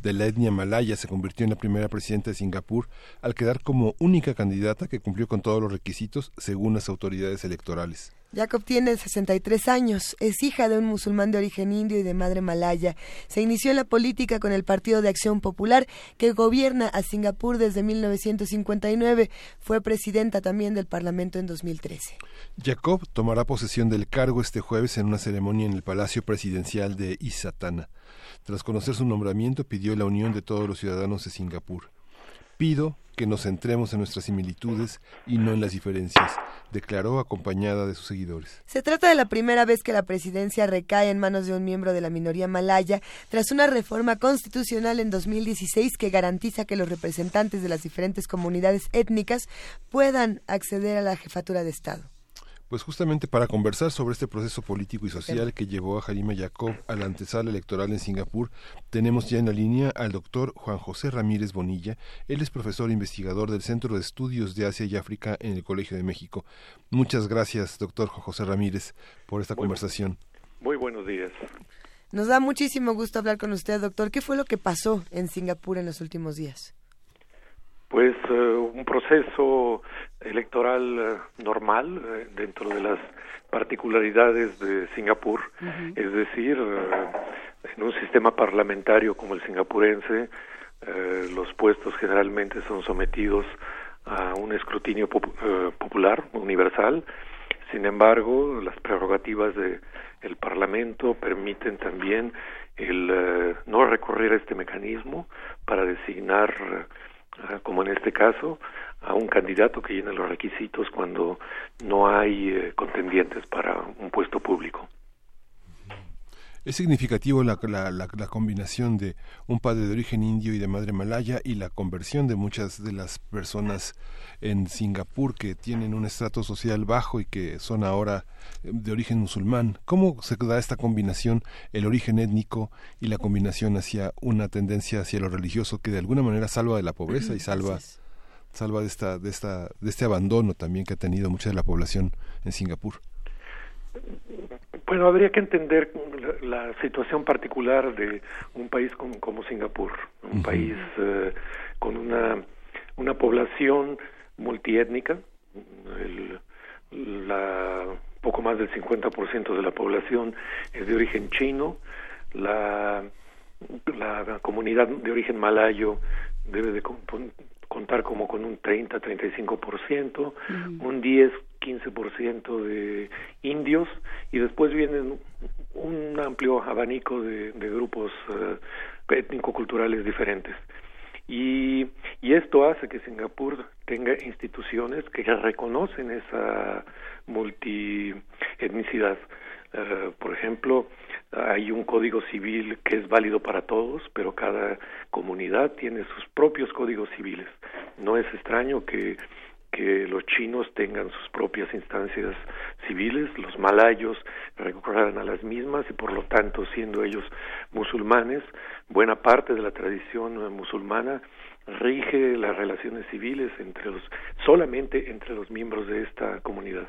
S2: de la etnia malaya se convirtió en la primera presidenta de Singapur al quedar como única candidata que cumplió con todos los requisitos según las autoridades electorales.
S1: Jacob tiene 63 años, es hija de un musulmán de origen indio y de madre malaya. Se inició en la política con el Partido de Acción Popular que gobierna a Singapur desde 1959. Fue presidenta también del Parlamento en 2013.
S2: Jacob tomará posesión del cargo este jueves en una ceremonia en el Palacio Presidencial de Isatana. Tras conocer su nombramiento, pidió la unión de todos los ciudadanos de Singapur. Pido que nos centremos en nuestras similitudes y no en las diferencias, declaró acompañada de sus seguidores.
S1: Se trata de la primera vez que la presidencia recae en manos de un miembro de la minoría malaya tras una reforma constitucional en 2016 que garantiza que los representantes de las diferentes comunidades étnicas puedan acceder a la jefatura de Estado.
S2: Pues justamente para conversar sobre este proceso político y social que llevó a Jarima Jacob a la antesala electoral en Singapur, tenemos ya en la línea al doctor Juan José Ramírez Bonilla. Él es profesor e investigador del Centro de Estudios de Asia y África en el Colegio de México. Muchas gracias, doctor Juan José Ramírez, por esta conversación.
S17: Muy buenos días.
S1: Nos da muchísimo gusto hablar con usted, doctor. ¿Qué fue lo que pasó en Singapur en los últimos días?
S17: Pues eh, un proceso electoral eh, normal eh, dentro de las particularidades de Singapur, es decir, en un sistema parlamentario como el singapurense, los puestos generalmente son sometidos a un escrutinio popular universal. Sin embargo, las prerrogativas del el Parlamento permiten también el no recurrir a este mecanismo para designar como en este caso, a un candidato que llena los requisitos cuando no hay eh, contendientes para un puesto público.
S2: Es significativo la, la, la, combinación de un padre de origen indio y de madre malaya y la conversión de muchas de las personas en Singapur que tienen un estrato social bajo y que son ahora eh, de origen musulmán. ¿Cómo se da esta combinación, el origen étnico y la combinación hacia una tendencia hacia lo religioso que de alguna manera salva de la pobreza y salva salva de esta de esta de este abandono también que ha tenido mucha de la población en Singapur?
S17: Bueno, habría que entender la, situación particular de un país como, Singapur, un país eh, con una, una población multiétnica, el, la, poco más del 50% de la población es de origen chino, la, la comunidad de origen malayo debe de contar como con un 30-35%, un 10 15% de indios y después vienen un amplio abanico de, grupos uh, étnico-culturales diferentes. Y, y esto hace que Singapur tenga instituciones que reconocen esa multietnicidad. Uh, por ejemplo, hay un código civil que es válido para todos, pero cada comunidad tiene sus propios códigos civiles. No es extraño que que los chinos tengan sus propias instancias civiles, los malayos recurran a las mismas y por lo tanto siendo ellos musulmanes, buena parte de la tradición musulmana rige las relaciones civiles entre los solamente entre los miembros de esta comunidad.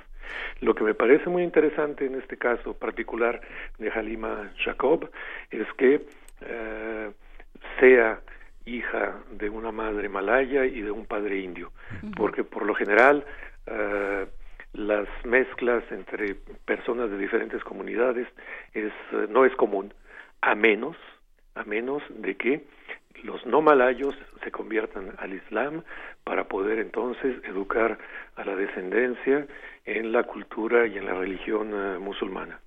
S17: Lo que me parece muy interesante en este caso particular de Halima Jacob es que eh, sea hija de una madre malaya y de un padre indio, porque por lo general eh, las mezclas entre personas de diferentes comunidades es, eh, no es común, a menos, a menos de que los no malayos se conviertan al Islam para poder entonces educar a la descendencia en la cultura y en la religión eh, musulmana.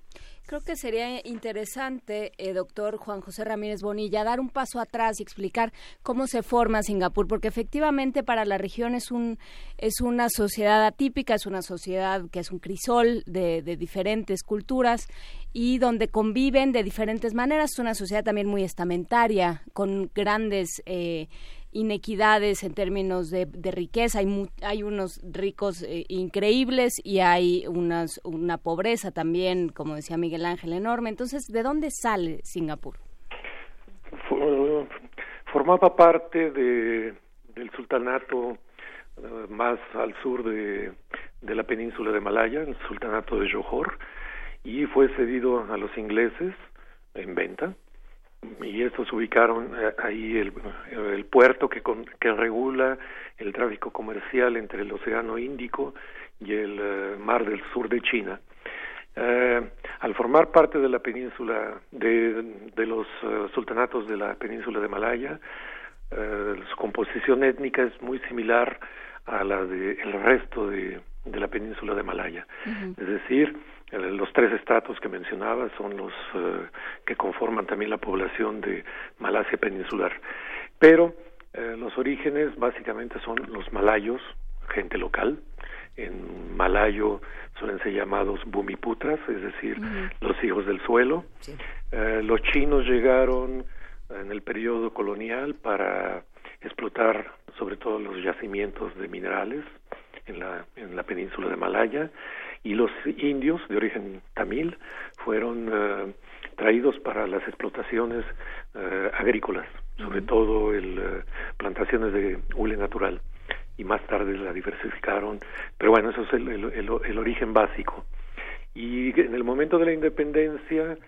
S3: Creo que sería interesante, eh, doctor Juan José Ramírez Bonilla, dar un paso atrás y explicar cómo se forma Singapur, porque efectivamente para la región es un es una sociedad atípica, es una sociedad que es un crisol de, diferentes culturas y donde conviven de diferentes maneras. Es una sociedad también muy estamentaria, con grandes eh, inequidades en términos de, riqueza. Hay, hay unos ricos eh, increíbles y hay unas, una pobreza también, como decía Miguel Ángel, enorme. Entonces, ¿de dónde sale Singapur?
S17: Formaba parte de, del sultanato eh, más al sur de, de la península de Malaya, el sultanato de Johor, y fue cedido a los ingleses en venta y estos ubicaron eh, ahí el, el puerto que, que regula el tráfico comercial entre el Océano Índico y el eh, Mar del Sur de China. Eh, al formar parte de la península de, de los sultanatos de la península de Malaya, su composición étnica es muy similar a la del el resto de, de la península de Malaya. Es decir, los tres estratos que mencionaba son los eh, que conforman también la población de Malasia peninsular. Pero eh, los orígenes básicamente son los malayos, gente local. En malayo suelen ser llamados bumiputras, es decir, los hijos del suelo. los chinos llegaron en el periodo colonial para explotar sobre todo los yacimientos de minerales en la, en la península de Malaya y los indios de origen tamil fueron eh, traídos para las explotaciones eh, agrícolas, sobre todo el, eh, plantaciones de hule natural. Y más tarde la diversificaron, pero bueno, eso es el, el, origen básico. Y en el momento de la independencia,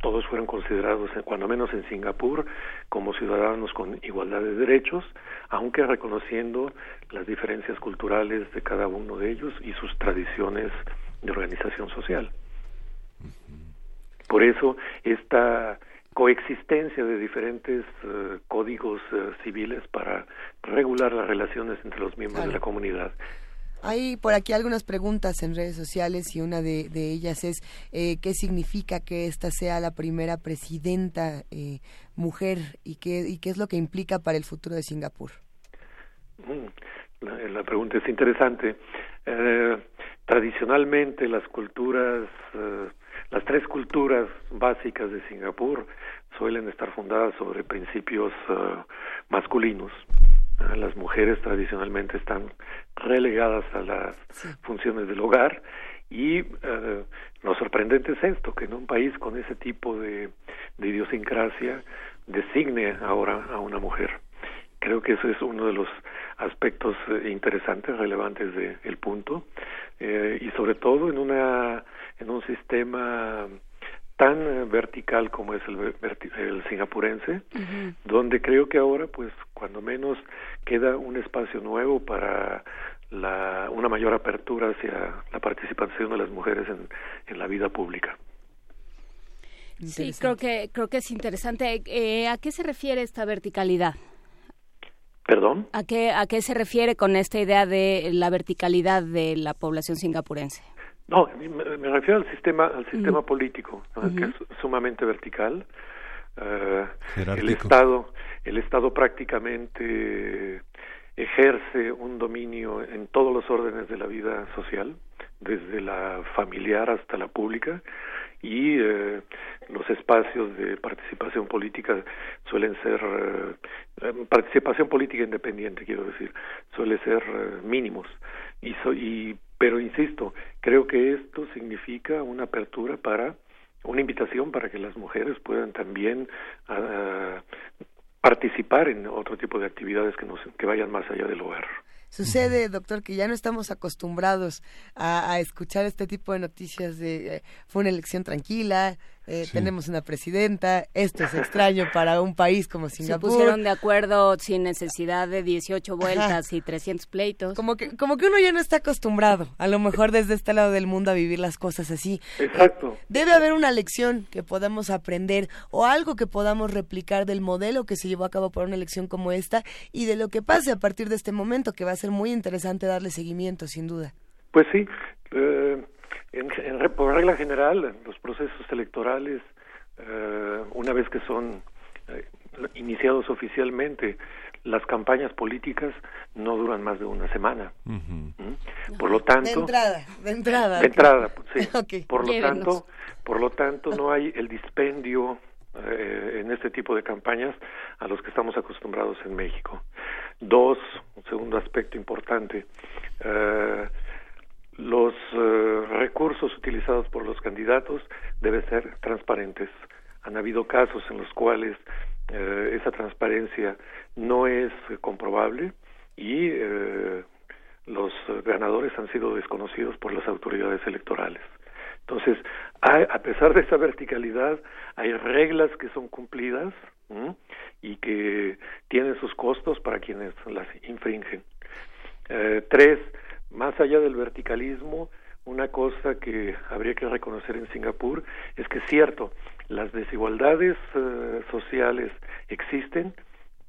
S17: todos fueron considerados, cuando menos en Singapur, como ciudadanos con igualdad de derechos, aunque reconociendo las diferencias culturales de cada uno de ellos y sus tradiciones de organización social. Por eso esta coexistencia de diferentes eh, códigos eh, civiles para regular las relaciones entre los miembros de la comunidad
S1: hay por aquí algunas preguntas en redes sociales y una de, ellas es eh, qué significa que esta sea la primera presidenta eh, mujer y qué, y qué es lo que implica para el futuro de Singapur.
S17: Mm, la, pregunta es interesante. Eh, tradicionalmente las culturas, las tres culturas básicas de Singapur suelen estar fundadas sobre principios masculinos. Las mujeres tradicionalmente están relegadas a las funciones del hogar y eh, lo sorprendente es esto, que en un país con ese tipo de, idiosincrasia designe ahora a una mujer. Creo que eso es uno de los aspectos eh, interesantes, relevantes del punto, eh, y sobre todo en, una, en un sistema tan vertical como es el, el singapurense, donde creo que ahora, pues, cuando menos queda un espacio nuevo para la, una mayor apertura hacia la participación de las mujeres en, en la vida pública.
S3: Sí, creo que creo que es interesante. Eh, ¿A qué se refiere esta verticalidad?
S17: ¿Perdón?
S3: ¿A qué, ¿A qué se refiere con esta idea de la verticalidad de la población singapurense?
S17: No, me, refiero al sistema, al sistema político, que es sumamente vertical. Uh, el Estado, el Estado prácticamente ejerce un dominio en todos los órdenes de la vida social, desde la familiar hasta la pública, y eh, los espacios de participación política suelen ser eh, participación política independiente quiero decir suele ser mínimos. Y, y pero insisto, creo que esto significa una apertura para una invitación para que las mujeres puedan también uh, participar en otro tipo de actividades que, nos, que vayan más allá del hogar.
S1: Sucede, doctor, que ya no estamos acostumbrados a, escuchar este tipo de noticias de eh, fue una elección tranquila, eh, tenemos una presidenta, esto es extraño para un país como Singapur.
S3: Se pusieron de acuerdo sin necesidad de 18 vueltas y 300 pleitos.
S1: Como que, como que uno ya no está acostumbrado, a lo mejor desde este lado del mundo, a vivir las cosas así.
S17: Exacto.
S1: debe haber una lección que podamos aprender o algo que podamos replicar del modelo que se llevó a cabo por una elección como esta y de lo que pase a partir de este momento, que va a ser muy interesante darle seguimiento, sin duda.
S17: Pues sí, eh, en, por regla general, los procesos electorales, eh, una vez que son eh, iniciados oficialmente, las campañas políticas no duran más de una semana. ¿Mm? Por lo tanto, de
S1: entrada, de entrada,
S17: de entrada, sí. Por lo tanto, por lo tanto no hay el dispendio eh, en este tipo de campañas a los que estamos acostumbrados en México. Dos, un segundo aspecto importante. Eh, los eh, recursos utilizados por los candidatos deben ser transparentes. Han habido casos en los cuales eh, esa transparencia no es comprobable y eh, los ganadores han sido desconocidos por las autoridades electorales. Entonces, a pesar de esa verticalidad, hay reglas que son cumplidas y que tienen sus costos para quienes las infringen. tres, más allá del verticalismo, una cosa que habría que reconocer en Singapur es que es cierto, las desigualdades eh, sociales existen,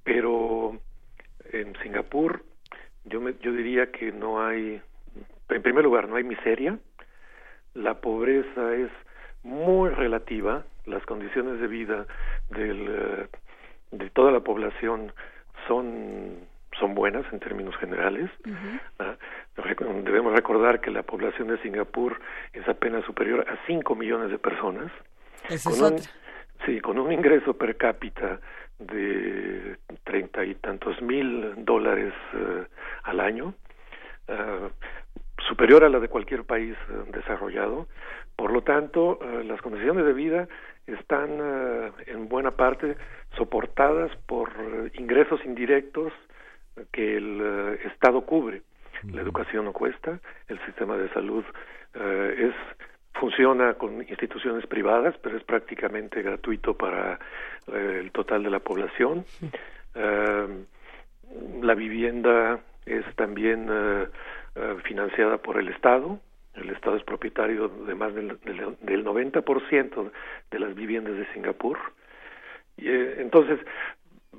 S17: pero en Singapur yo, me, yo diría que no hay, en primer lugar, no hay miseria, la pobreza es muy relativa, las condiciones de vida del, eh, de toda la población son son buenas en términos generales. Debemos recordar que la población de Singapur es apenas superior a 5 millones de personas.
S1: con un,
S17: sí, con un ingreso per cápita de treinta y tantos mil dólares eh, al año, ah, superior a la de cualquier país eh, desarrollado. Por lo tanto, eh, las condiciones de vida están en buena parte soportadas por ingresos indirectos que el eh, Estado cubre. La educación no cuesta, el sistema de salud eh, es funciona con instituciones privadas, pero es prácticamente gratuito para eh, el total de la población. la vivienda es también financiada por el Estado. El Estado es propietario de más del, del, del 90% de las viviendas de Singapur. Y, entonces,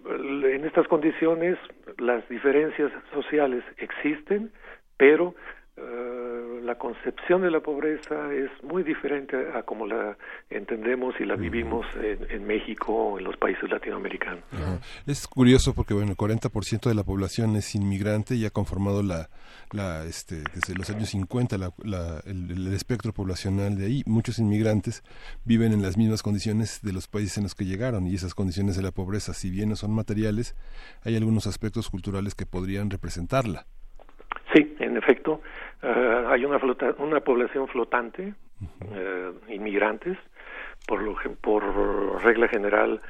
S17: en estas condiciones las diferencias sociales existen, pero eh, la concepción de la pobreza es muy diferente a como la entendemos y la vivimos en, México o en los países latinoamericanos.
S2: Es curioso porque bueno, el 40% de la población es inmigrante y ha conformado la, la este, desde los años 50 la, el, espectro poblacional de ahí. Muchos inmigrantes viven en las mismas condiciones de los países en los que llegaron y esas condiciones de la pobreza, si bien no son materiales, hay algunos aspectos culturales que podrían representarla.
S17: Sí, en efecto, eh, hay una, flota, una población flotante, eh, inmigrantes, por, lo, por regla general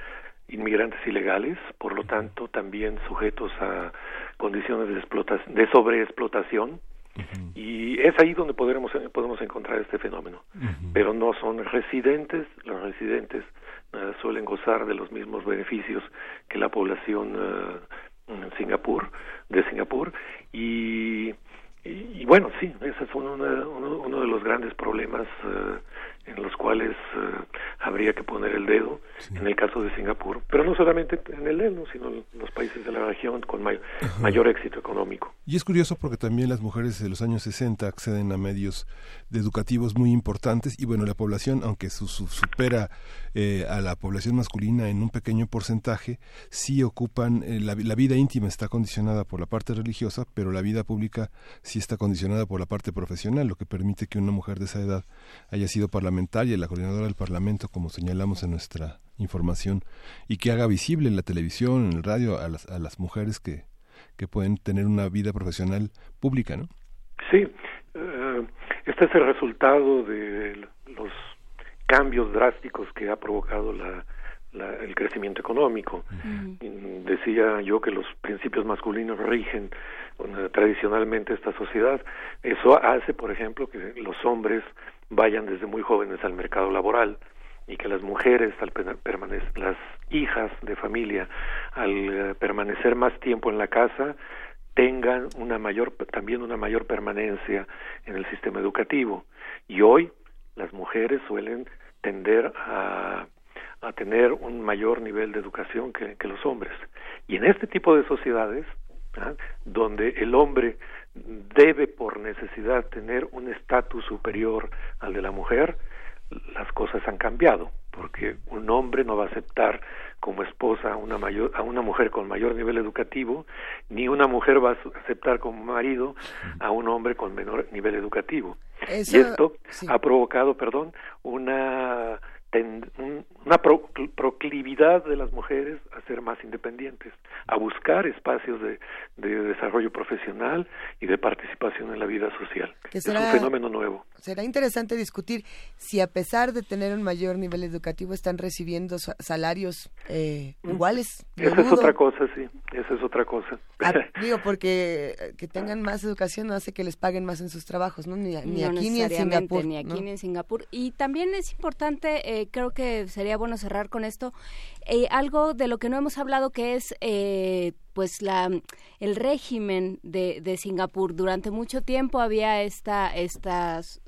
S17: inmigrantes ilegales, por lo tanto también sujetos a condiciones de, de sobreexplotación. Y es ahí donde podremos, podemos encontrar este fenómeno. Pero no son residentes, los residentes eh, suelen gozar de los mismos beneficios que la población en Singapur, de Singapur, bueno, sí, ese es uno, uno, de los grandes problemas eh, en los cuales eh, habría que poner el dedo en el caso de Singapur, pero no solamente en el dedo, sino en los países de la región con mayor éxito económico.
S2: Y es curioso porque también las mujeres de los años 60 acceden a medios educativos muy importantes y bueno, la población, aunque su, supera eh, a la población masculina en un pequeño porcentaje, sí ocupan, la, la vida íntima está condicionada por la parte religiosa, pero la vida pública sí está condicionada por la parte profesional, lo que permite que una mujer de esa edad haya sido parlamentaria, la coordinadora del Parlamento, como señalamos en nuestra información, y que haga visible en la televisión, en el radio, a las, a las mujeres que, que pueden tener una vida profesional pública, ¿no?
S17: Sí, eh, este es el resultado de los cambios drásticos que ha provocado la, el crecimiento económico. Decía yo que los principios masculinos rigen tradicionalmente esta sociedad. Eso hace, por ejemplo, que los hombres vayan desde muy jóvenes al mercado laboral y que las mujeres, al las hijas de familia, al eh, permanecer más tiempo en la casa, tengan una mayor, también una mayor permanencia en el sistema educativo. Y hoy las mujeres suelen tender a, a tener un mayor nivel de educación que, que los hombres. Y en este tipo de sociedades, ¿ah? donde el hombre debe por necesidad tener un estatus superior al de la mujer, las cosas han cambiado, porque un hombre no va a aceptar como esposa a una mayor a una mujer con mayor nivel educativo, ni una mujer va a aceptar como marido a un hombre con menor nivel educativo. y esto ha provocado, perdón, una una proclividad de las mujeres a ser más independientes, a buscar espacios de, desarrollo profesional y de participación en la vida social. es un fenómeno nuevo.
S1: Será interesante discutir si a pesar de tener un mayor nivel educativo están recibiendo salarios eh, mm. iguales.
S17: Esa es otra cosa, sí, esa es otra cosa.
S1: Ah, digo, porque eh, que tengan más educación no hace que les paguen más en sus trabajos, ¿no? Ni, ni aquí ni en Singapur.
S3: Ni aquí ni en Singapur. Y también es importante... Eh, creo que sería bueno cerrar con esto. Eh, algo de lo que no hemos hablado que es eh, pues la el régimen de, de Singapur. Durante mucho tiempo había esta estas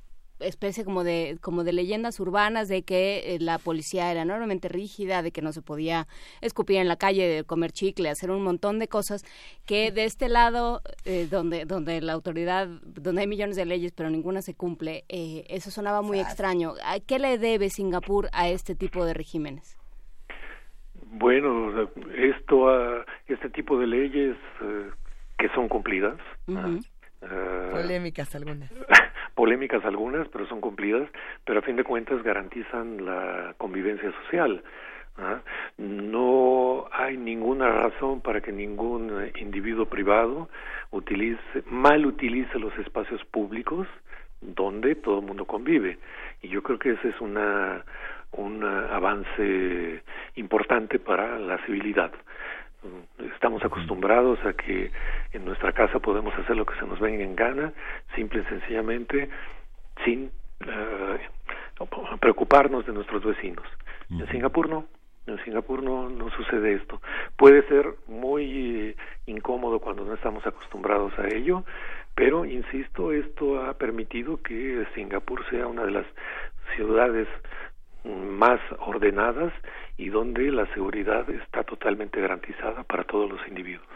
S3: especie como de como de leyendas urbanas de que eh, la policía era enormemente rígida, de que no se podía escupir en la calle, comer chicle, hacer un montón de cosas que de este lado eh, donde donde la autoridad donde hay millones de leyes pero ninguna se cumple, eh, eso sonaba muy extraño. ¿A qué le debe Singapur a este tipo de regímenes?
S17: Bueno, esto a este tipo de leyes que son cumplidas.
S1: Polémicas algunas.
S17: polémicas algunas, pero son cumplidas, pero a fin de cuentas garantizan la convivencia social. ¿ah? No hay ninguna razón para que ningún individuo privado utilice, mal utilice los espacios públicos donde todo el mundo convive. Y yo creo que ese es una, un avance importante para la civilidad estamos acostumbrados a que en nuestra casa podemos hacer lo que se nos venga en gana, simple y sencillamente, sin eh, preocuparnos de nuestros vecinos. En Singapur no, en Singapur no, no sucede esto. Puede ser muy eh, incómodo cuando no estamos acostumbrados a ello, pero insisto, esto ha permitido que Singapur sea una de las ciudades más ordenadas y donde la seguridad está totalmente garantizada para todos los individuos.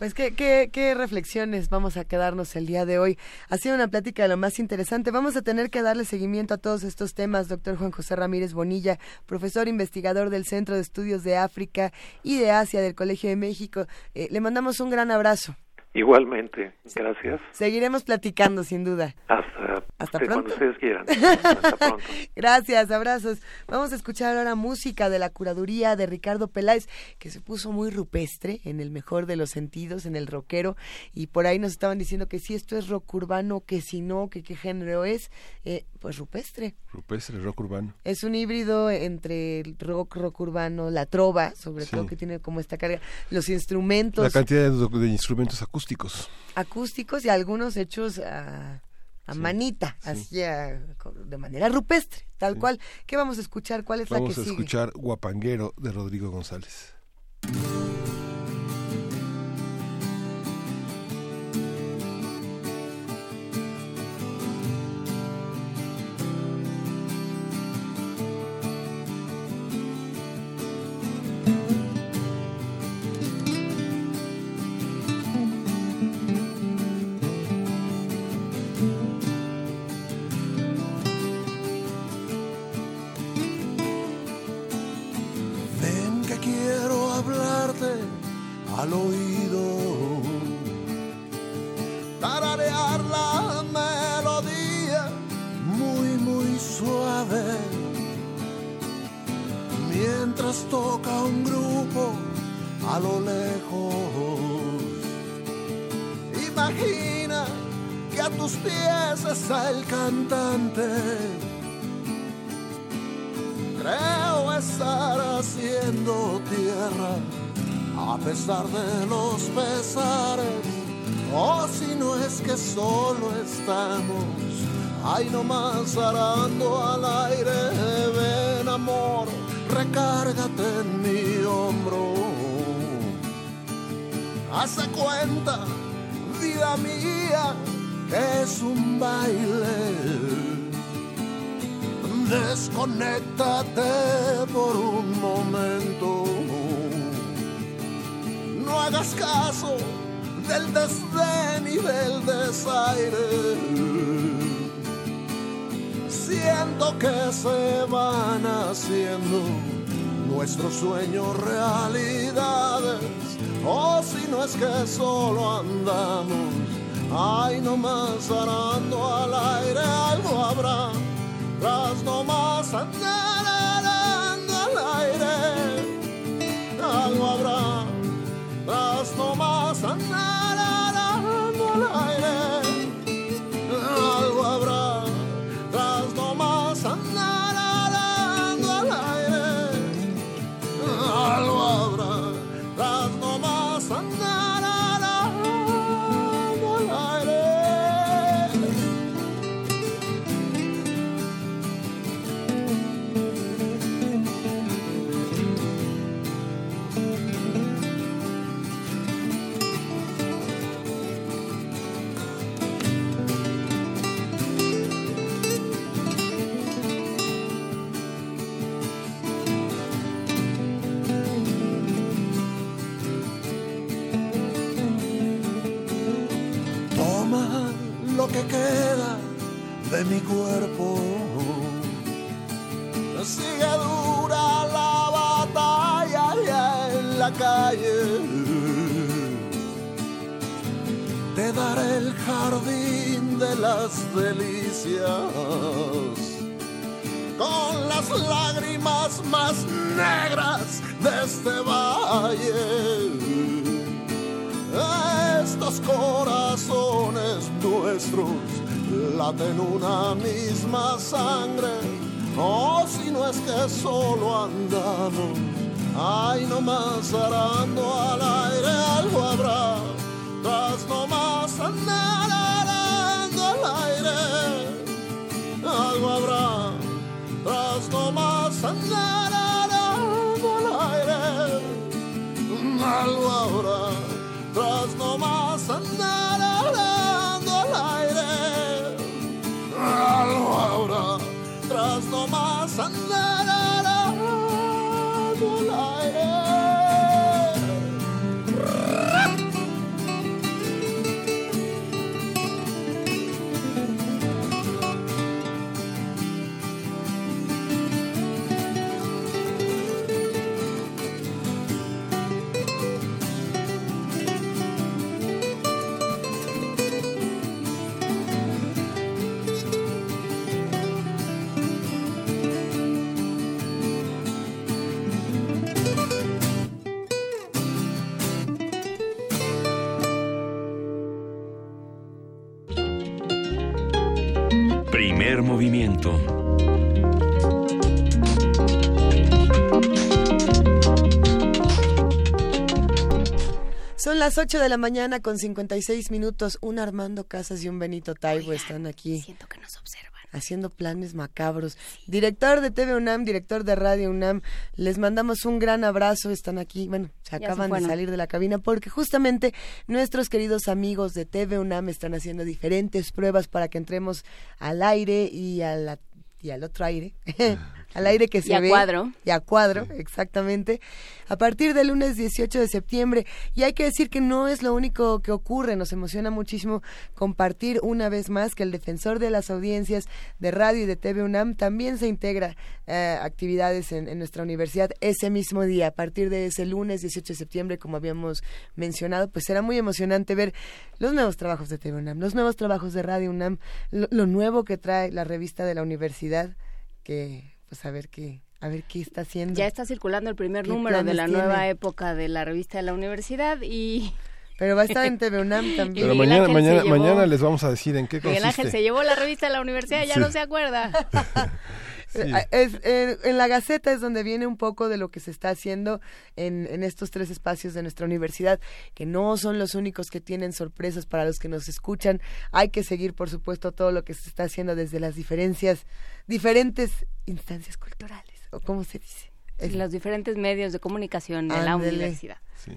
S1: Pues ¿qué, qué, qué reflexiones vamos a quedarnos el día de hoy. Ha sido una plática de lo más interesante. Vamos a tener que darle seguimiento a todos estos temas, doctor Juan José Ramírez Bonilla, profesor investigador del Centro de Estudios de África y de Asia del Colegio de México. Eh, le mandamos un gran abrazo.
S17: Igualmente, gracias.
S1: Seguiremos platicando, sin duda.
S17: Hasta, Hasta pronto. cuando ustedes quieran. Hasta pronto.
S1: gracias, abrazos. Vamos a escuchar ahora música de la curaduría de Ricardo Peláez, que se puso muy rupestre, en el mejor de los sentidos, en el rockero, y por ahí nos estaban diciendo que si esto es rock urbano, que si no, que qué género es, eh, pues rupestre.
S2: Rupestre, rock urbano.
S1: Es un híbrido entre el rock, rock urbano, la trova, sobre todo que tiene como esta carga, los instrumentos.
S2: La cantidad de, de instrumentos acústicos acústicos.
S1: Acústicos y algunos hechos a, manita, así de manera rupestre, tal cual. ¿Qué vamos a escuchar? ¿Cuál es
S2: la
S1: que
S2: sigue? Vamos a escuchar Guapanguero de Rodrigo González.
S18: Al oído, tararear la melodía muy, muy suave, mientras toca un grupo a lo lejos. Imagina que a tus pies está el cantante. Creo estar haciendo tierra a pesar de los pesares, o si no es que solo estamos Ay, nomás arando al aire, ven amor, recárgate en mi hombro. Hace cuenta, vida mía, es un baile. Desconéctate por un momento. Hagas caso del desdén y del desaire. Siento que se van haciendo nuestros sueños realidades. O si no es que solo andamos, ay, nomás arando al aire, algo habrá, tras andar queda de mi cuerpo. Sigue dura la batalla en la calle. Te daré el jardín de las delicias. Con las lágrimas más negras de este valle estos corazones nuestros laten una misma sangre. O si no es que solo andamos, ay, nomás arando al aire, algo habrá. Tras nomás andar arando al aire, algo habrá. Tras nomás andar habrá, tras nomás andar
S6: Primer movimiento.
S1: Son las 8 de la mañana con 56 minutos. Un Armando Casas y un Benito Taibo están aquí.
S3: Siento que nos observan.
S1: Haciendo planes macabros. Director de TV UNAM, director de Radio UNAM, les mandamos un gran abrazo. Están aquí, bueno, se acaban de salir de la cabina porque justamente nuestros queridos amigos de TV UNAM están haciendo diferentes pruebas para que entremos al aire y a la y al otro aire, al aire que se
S3: Y a
S1: ve.
S3: cuadro.
S1: Y a cuadro, exactamente. A partir del lunes 18 de septiembre. Y hay que decir que no es lo único que ocurre. Nos emociona muchísimo compartir una vez más que el defensor de las audiencias de radio y de TV UNAM también se integra eh, actividades en, en nuestra universidad ese mismo día. A partir de ese lunes 18 de septiembre, como habíamos mencionado, pues será muy emocionante ver los nuevos trabajos de TV UNAM, los nuevos trabajos de Radio UNAM, lo, lo nuevo que trae la revista de la universidad, que pues a ver qué, a ver qué está haciendo.
S3: Ya está circulando el primer
S1: ¿Qué
S3: número de la
S1: tiene?
S3: nueva época de la revista de la universidad y...
S1: Pero va a estar en TV UNAM también.
S2: Pero mañana, mañana,
S3: llevó-
S2: mañana les vamos a decir en qué
S3: Miguel Ángel
S2: consiste.
S3: se llevó la revista de la universidad, ya
S2: Sí.
S3: no se acuerda.
S1: Eh, en la Gaceta es donde viene un poco de lo que se está haciendo en, en estos tres espacios de nuestra universidad, que no son los únicos que tienen sorpresas para los que nos escuchan. Hay que seguir, por supuesto, todo lo que se está haciendo desde las diferencias, diferentes instancias culturales, o cómo se dice.
S3: En los diferentes medios de comunicación de la universidad.
S2: Sí.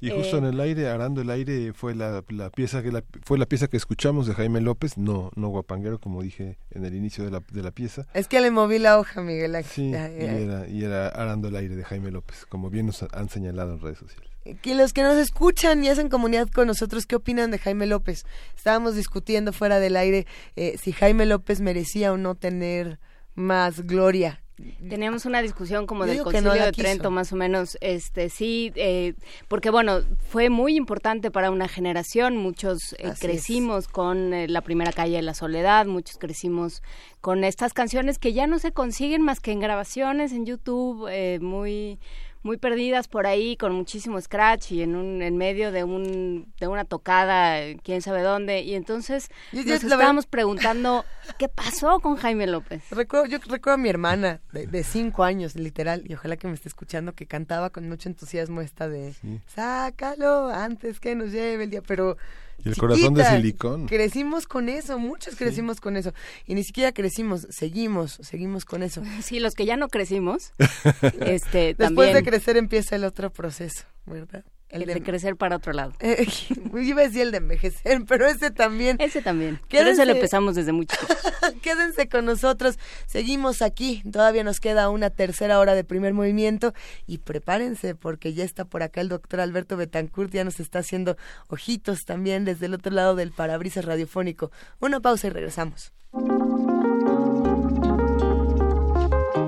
S2: Y justo en eh, el aire, arando el aire, fue la, la pieza que la, fue la pieza que escuchamos de Jaime López, no no guapanguero como dije en el inicio de la, de la pieza.
S1: Es que le moví la hoja, Miguel.
S2: Sí, y, era, y era arando el aire de Jaime López, como bien nos han señalado en redes sociales.
S1: Que los que nos escuchan y hacen comunidad con nosotros, ¿qué opinan de Jaime López? Estábamos discutiendo fuera del aire eh, si Jaime López merecía o no tener más gloria
S3: Teníamos una discusión como del Concilio de Trento, más o menos, este sí, eh, porque bueno, fue muy importante para una generación, muchos eh, crecimos con eh, la primera calle de la soledad, muchos crecimos con estas canciones que ya no se consiguen más que en grabaciones en YouTube, muy muy perdidas por ahí con muchísimo scratch y en un en medio de un de una tocada quién sabe dónde. Y entonces nos estábamos preguntando qué pasó con Jaime López
S1: recuerdo yo recuerdo a mi hermana de, cinco años literal y ojalá que me esté escuchando que cantaba con mucho entusiasmo esta de sácalo antes que nos lleve el día pero
S2: y el corazón de silicón.
S1: Crecimos con eso, muchos crecimos con eso. Y ni siquiera crecimos, seguimos, seguimos con eso.
S3: Sí, los que ya no crecimos, este,
S1: Después de crecer empieza el otro proceso, ¿verdad?
S3: El, de, crecer para otro lado.
S1: Eh, iba a decir el de envejecer, pero ese también.
S3: Ese también. Quédense, pero ese lo empezamos desde muy
S1: Quédense con nosotros. Seguimos aquí. Todavía nos queda una tercera hora de primer movimiento. Y prepárense, porque ya está por acá el doctor Alberto Betancourt. Ya nos está haciendo ojitos también desde el otro lado del parabrisas radiofónico. Una pausa y regresamos.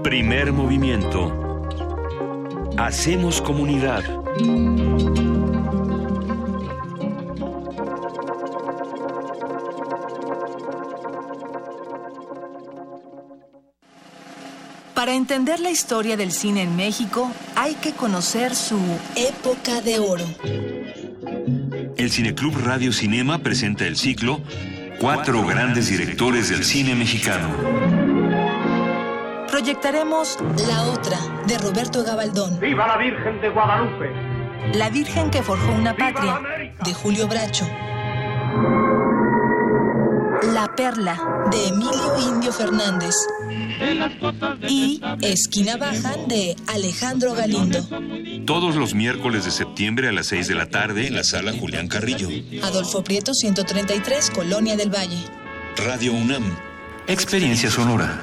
S6: Primer movimiento. Hacemos comunidad.
S13: Para entender la historia del cine en México, hay que conocer su época de oro.
S6: El Cineclub Radio Cinema presenta el ciclo Cuatro grandes directores del cine mexicano.
S13: Proyectaremos La Otra, de Roberto Gabaldón.
S19: ¡Viva la Virgen de Guadalupe!
S13: La Virgen que forjó una patria, de Julio Bracho. La Perla, de Emilio Indio Fernández. Y Esquina Baja, de Alejandro Galindo.
S6: Todos los miércoles de septiembre a las 6 de la tarde en la sala Julián Carrillo.
S13: Adolfo Prieto, 133, Colonia del Valle.
S6: Radio UNAM. Experiencia sonora.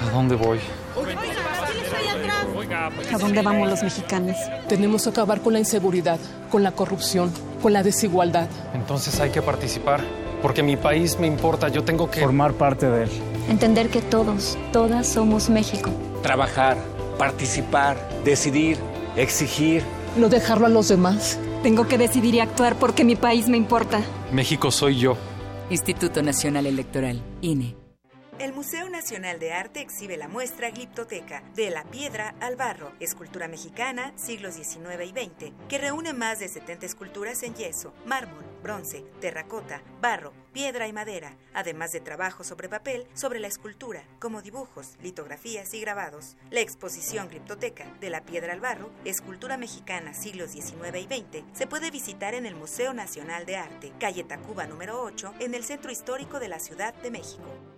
S20: ¿A dónde voy?
S21: ¿A dónde vamos los mexicanos?
S22: Tenemos que acabar con la inseguridad, con la corrupción, con la desigualdad.
S20: Entonces hay que participar, porque mi país me importa, yo tengo que...
S23: Formar parte de él.
S24: Entender que todos, todas somos México.
S25: Trabajar, participar, decidir, exigir.
S22: No dejarlo a los demás.
S21: Tengo que decidir y actuar porque mi país me importa.
S20: México soy yo.
S26: Instituto Nacional Electoral, INE.
S27: El Museo Nacional de Arte exhibe la muestra Gliptoteca, de la piedra al barro, escultura mexicana, siglos XIX y XX, que reúne más de 70 esculturas en yeso, mármol, bronce, terracota, barro, piedra y madera, además de trabajos sobre papel sobre la escultura, como dibujos, litografías y grabados. La exposición Gliptoteca, de la piedra al barro, escultura mexicana, siglos XIX y XX, se puede visitar en el Museo Nacional de Arte, calle Tacuba número 8, en el Centro Histórico de la Ciudad de México.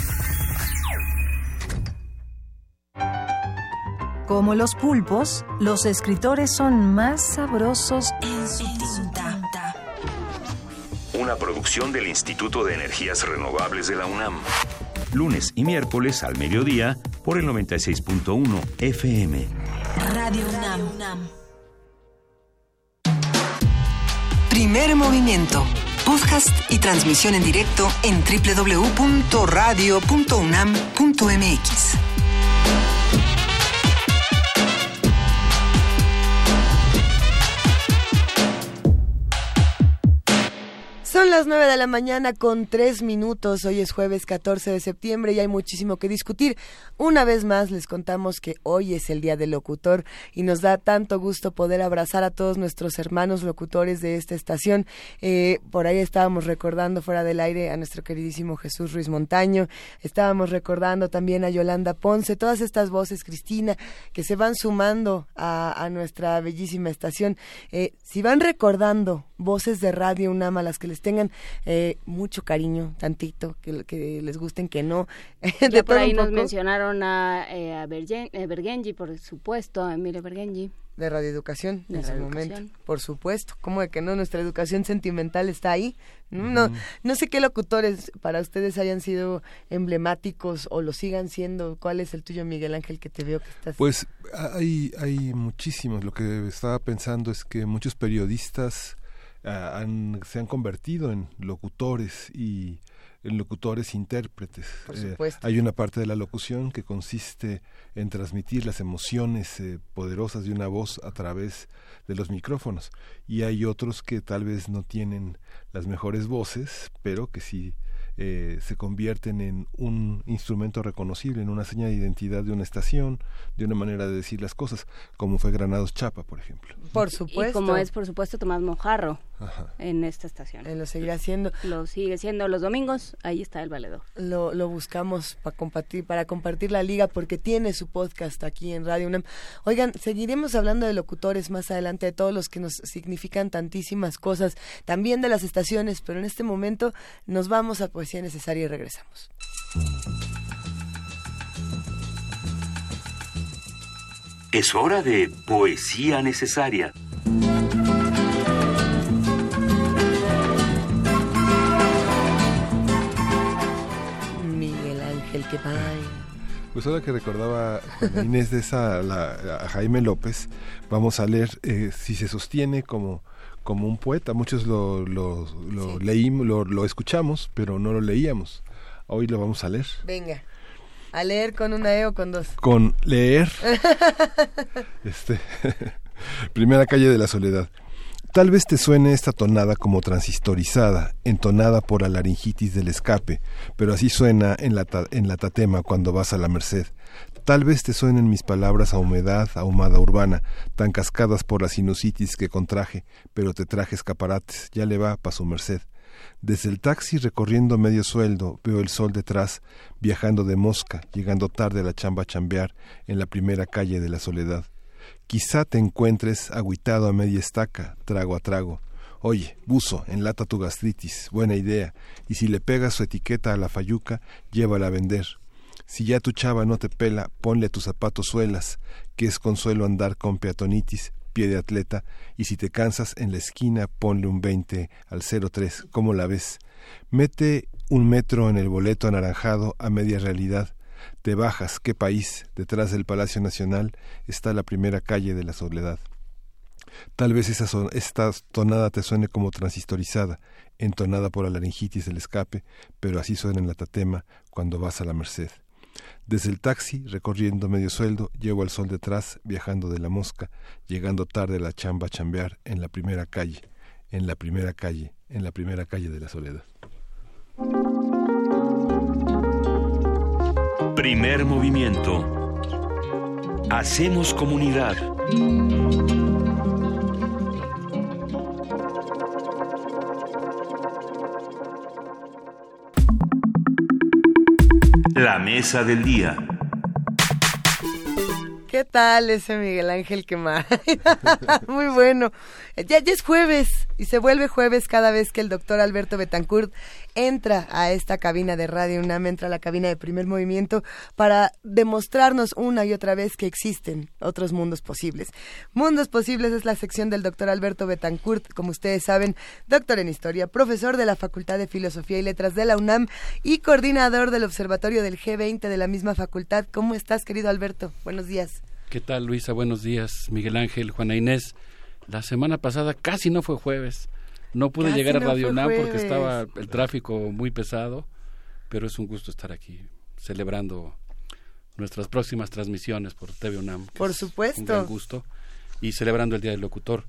S13: Como los pulpos, los escritores son más sabrosos en su tinta.
S6: Una producción del Instituto de Energías Renovables de la UNAM. Lunes y miércoles al mediodía por el 96.1 FM.
S13: Radio UNAM.
S28: Primer movimiento. Podcast y transmisión en directo en www.radio.unam.mx.
S1: Son las 9 de la mañana con 3 minutos. Hoy es jueves 14 de septiembre y hay muchísimo que discutir. Una vez más les contamos que hoy es el Día del Locutor y nos da tanto gusto poder abrazar a todos nuestros hermanos locutores de esta estación. Eh, por ahí estábamos recordando fuera del aire a nuestro queridísimo Jesús Ruiz Montaño. Estábamos recordando también a Yolanda Ponce. Todas estas voces, Cristina, que se van sumando a, nuestra bellísima estación. Eh, si van recordando voces de Radio UNAM a las que les tengan eh, mucho cariño, tantito, que, que, les gusten, que no.
S3: de por ahí nos mencionaron a, eh, a eh, Bergenji, por supuesto, a Emilio Bergenji.
S1: De radioeducación en ese momento, por supuesto. ¿Cómo de que no? Nuestra educación sentimental está ahí. No, no, sé qué locutores para ustedes hayan sido emblemáticos o lo sigan siendo. ¿Cuál es el tuyo, Miguel Ángel, que te veo que estás?
S2: Pues hay, hay muchísimos. Lo que estaba pensando es que muchos periodistas han, se han convertido en locutores y en locutores intérpretes.
S1: Eh,
S2: hay una parte de la locución que consiste en transmitir las emociones eh, poderosas de una voz a través de los micrófonos y hay otros que tal vez no tienen las mejores voces, pero que sí eh, se convierten en un instrumento reconocible, en una seña de identidad de una estación, de una manera de decir las cosas, como fue Granados Chapa, por ejemplo.
S1: Por supuesto.
S3: Y como es, por supuesto, Tomás Mojarro en esta estación.
S1: Él lo seguirá haciendo.
S3: Lo sigue siendo los domingos, ahí está el valedor.
S1: Lo, lo buscamos para compartir, para compartir la liga porque tiene su podcast aquí en Radio UNAM. Oigan, seguiremos hablando de locutores más adelante, de todos los que nos significan tantísimas cosas, también de las estaciones, pero en este momento nos vamos a poesía necesaria y regresamos.
S29: Es hora de poesía necesaria.
S2: Pues ahora que recordaba Inés de esa a Jaime López, vamos a leer eh, si se sostiene como como un poeta. Muchos lo, lo, lo leímos, lo, lo, escuchamos, pero no lo leíamos. Hoy lo vamos a leer.
S1: Venga. A leer con una E o con dos.
S2: Con leer. este, primera calle de la soledad. Tal vez te suene esta tonada como transistorizada, entonada por la laringitis del escape, pero así suena en la, en la tatema cuando vas a la merced. Tal vez te suenen mis palabras a humedad, ahumada urbana, tan cascadas por la sinusitis que contraje, pero te traje escaparates, ya le va pa' su merced. Desde el taxi recorriendo medio sueldo veo el sol detrás, viajando de mosca, llegando tarde a la chamba a chambear en la primera calle de la soledad. Quizá te encuentres agüitado a media estaca, trago a trago. Oye, buzo, enlata tu gastritis, buena idea, y si le pegas su etiqueta a la fayuca, llévala a vender. Si ya tu chava no te pela, ponle tus zapatos suelas, que es consuelo andar con peatonitis, pie de atleta, y si te cansas en la esquina, ponle un 20 al 03, ¿cómo la ves? Mete un metro en el boleto anaranjado a media realidad. Te bajas, qué país, detrás del Palacio Nacional está la primera calle de la soledad. Tal vez esa esta tonada te suene como transistorizada, entonada por la laringitis del escape, pero así suena en la tatema cuando vas a la merced. Desde el taxi, recorriendo medio sueldo, llevo al sol detrás, viajando de la mosca, llegando tarde a la chamba a chambear en la primera calle, en la primera calle, en la primera calle de la soledad.
S29: Primer movimiento. Hacemos comunidad. La mesa del día.
S1: ¿Qué tal ese Miguel Ángel Quemar? Muy bueno. Ya, ya, es jueves y se vuelve jueves cada vez que el doctor Alberto Betancourt entra a esta cabina de Radio UNAM, entra a la cabina de primer movimiento para demostrarnos una y otra vez que existen otros mundos posibles. Mundos posibles es la sección del doctor Alberto Betancourt, como ustedes saben, doctor en historia, profesor de la Facultad de Filosofía y Letras de la UNAM y coordinador del Observatorio del G20 de la misma facultad. ¿Cómo estás, querido Alberto? Buenos días.
S30: ¿Qué tal, Luisa? Buenos días, Miguel Ángel, Juana Inés. La semana pasada casi no fue jueves. No pude llegar a Radio UNAM porque estaba el tráfico muy pesado, pero es un gusto estar aquí celebrando nuestras próximas transmisiones por TV UNAM.
S1: Por supuesto.
S30: Un gran gusto. Y celebrando el Día del Locutor.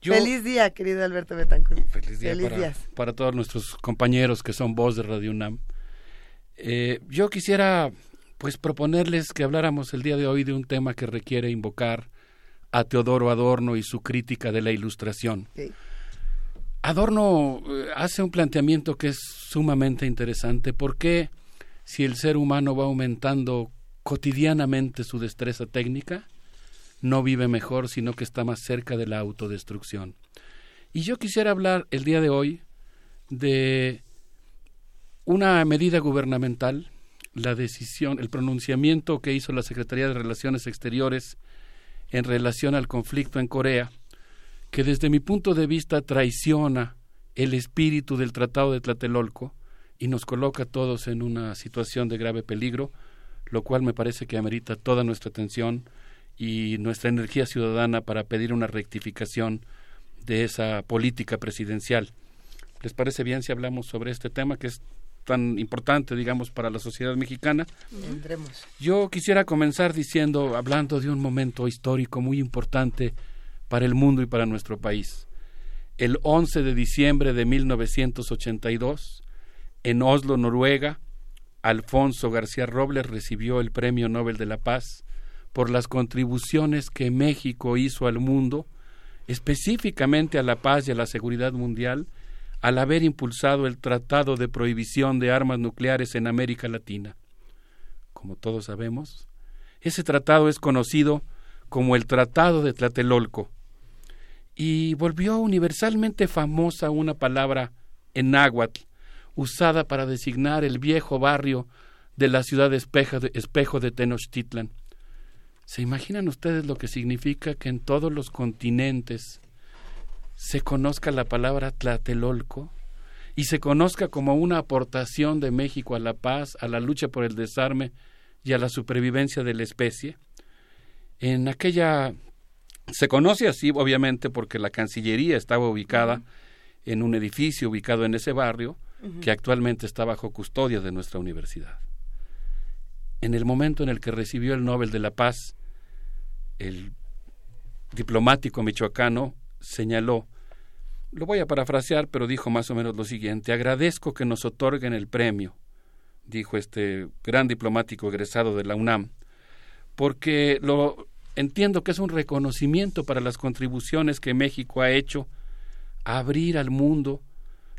S1: feliz día, querido Alberto Betancourt.
S30: Feliz día para, para, todos nuestros compañeros que son voz de Radio UNAM. Eh, yo quisiera pues proponerles que habláramos el día de hoy de un tema que requiere invocar a Teodoro Adorno y su crítica de la ilustración. Adorno eh, hace un planteamiento que es sumamente interesante. ¿Por qué si el ser humano va aumentando cotidianamente su destreza técnica, no vive mejor, sino que está más cerca de la autodestrucción? Y yo quisiera hablar el día de hoy de una medida gubernamental la decisión, el pronunciamiento que hizo la Secretaría de Relaciones Exteriores en relación al conflicto en Corea, que desde mi punto de vista traiciona el espíritu del Tratado de Tlatelolco y nos coloca a todos en una situación de grave peligro, lo cual me parece que amerita toda nuestra atención y nuestra energía ciudadana para pedir una rectificación de esa política presidencial. ¿Les parece bien si hablamos sobre este tema que es tan importante, digamos, para la sociedad mexicana. Yo quisiera comenzar diciendo, hablando de un momento histórico muy importante para el mundo y para nuestro país. El 11 de diciembre de 1982, en Oslo, Noruega, Alfonso García Robles recibió el Premio Nobel de la Paz por las contribuciones que México hizo al mundo, específicamente a la paz y a la seguridad mundial, al haber impulsado el Tratado de Prohibición de Armas Nucleares en América Latina. Como todos sabemos, ese tratado es conocido como el Tratado de Tlatelolco y volvió universalmente famosa una palabra en náhuatl usada para designar el viejo barrio de la ciudad Espejo de, Espejo de Tenochtitlan. ¿Se imaginan ustedes lo que significa que en todos los continentes se conozca la palabra Tlatelolco y se conozca como una aportación de México a la paz, a la lucha por el desarme y a la supervivencia de la especie. En aquella se conoce así, obviamente, porque la Cancillería estaba ubicada en un edificio ubicado en ese barrio, que actualmente está bajo custodia de nuestra universidad. En el momento en el que recibió el Nobel de la Paz, el diplomático michoacano señaló, lo voy a parafrasear, pero dijo más o menos lo siguiente, agradezco que nos otorguen el premio, dijo este gran diplomático egresado de la UNAM, porque lo entiendo que es un reconocimiento para las contribuciones que México ha hecho a abrir al mundo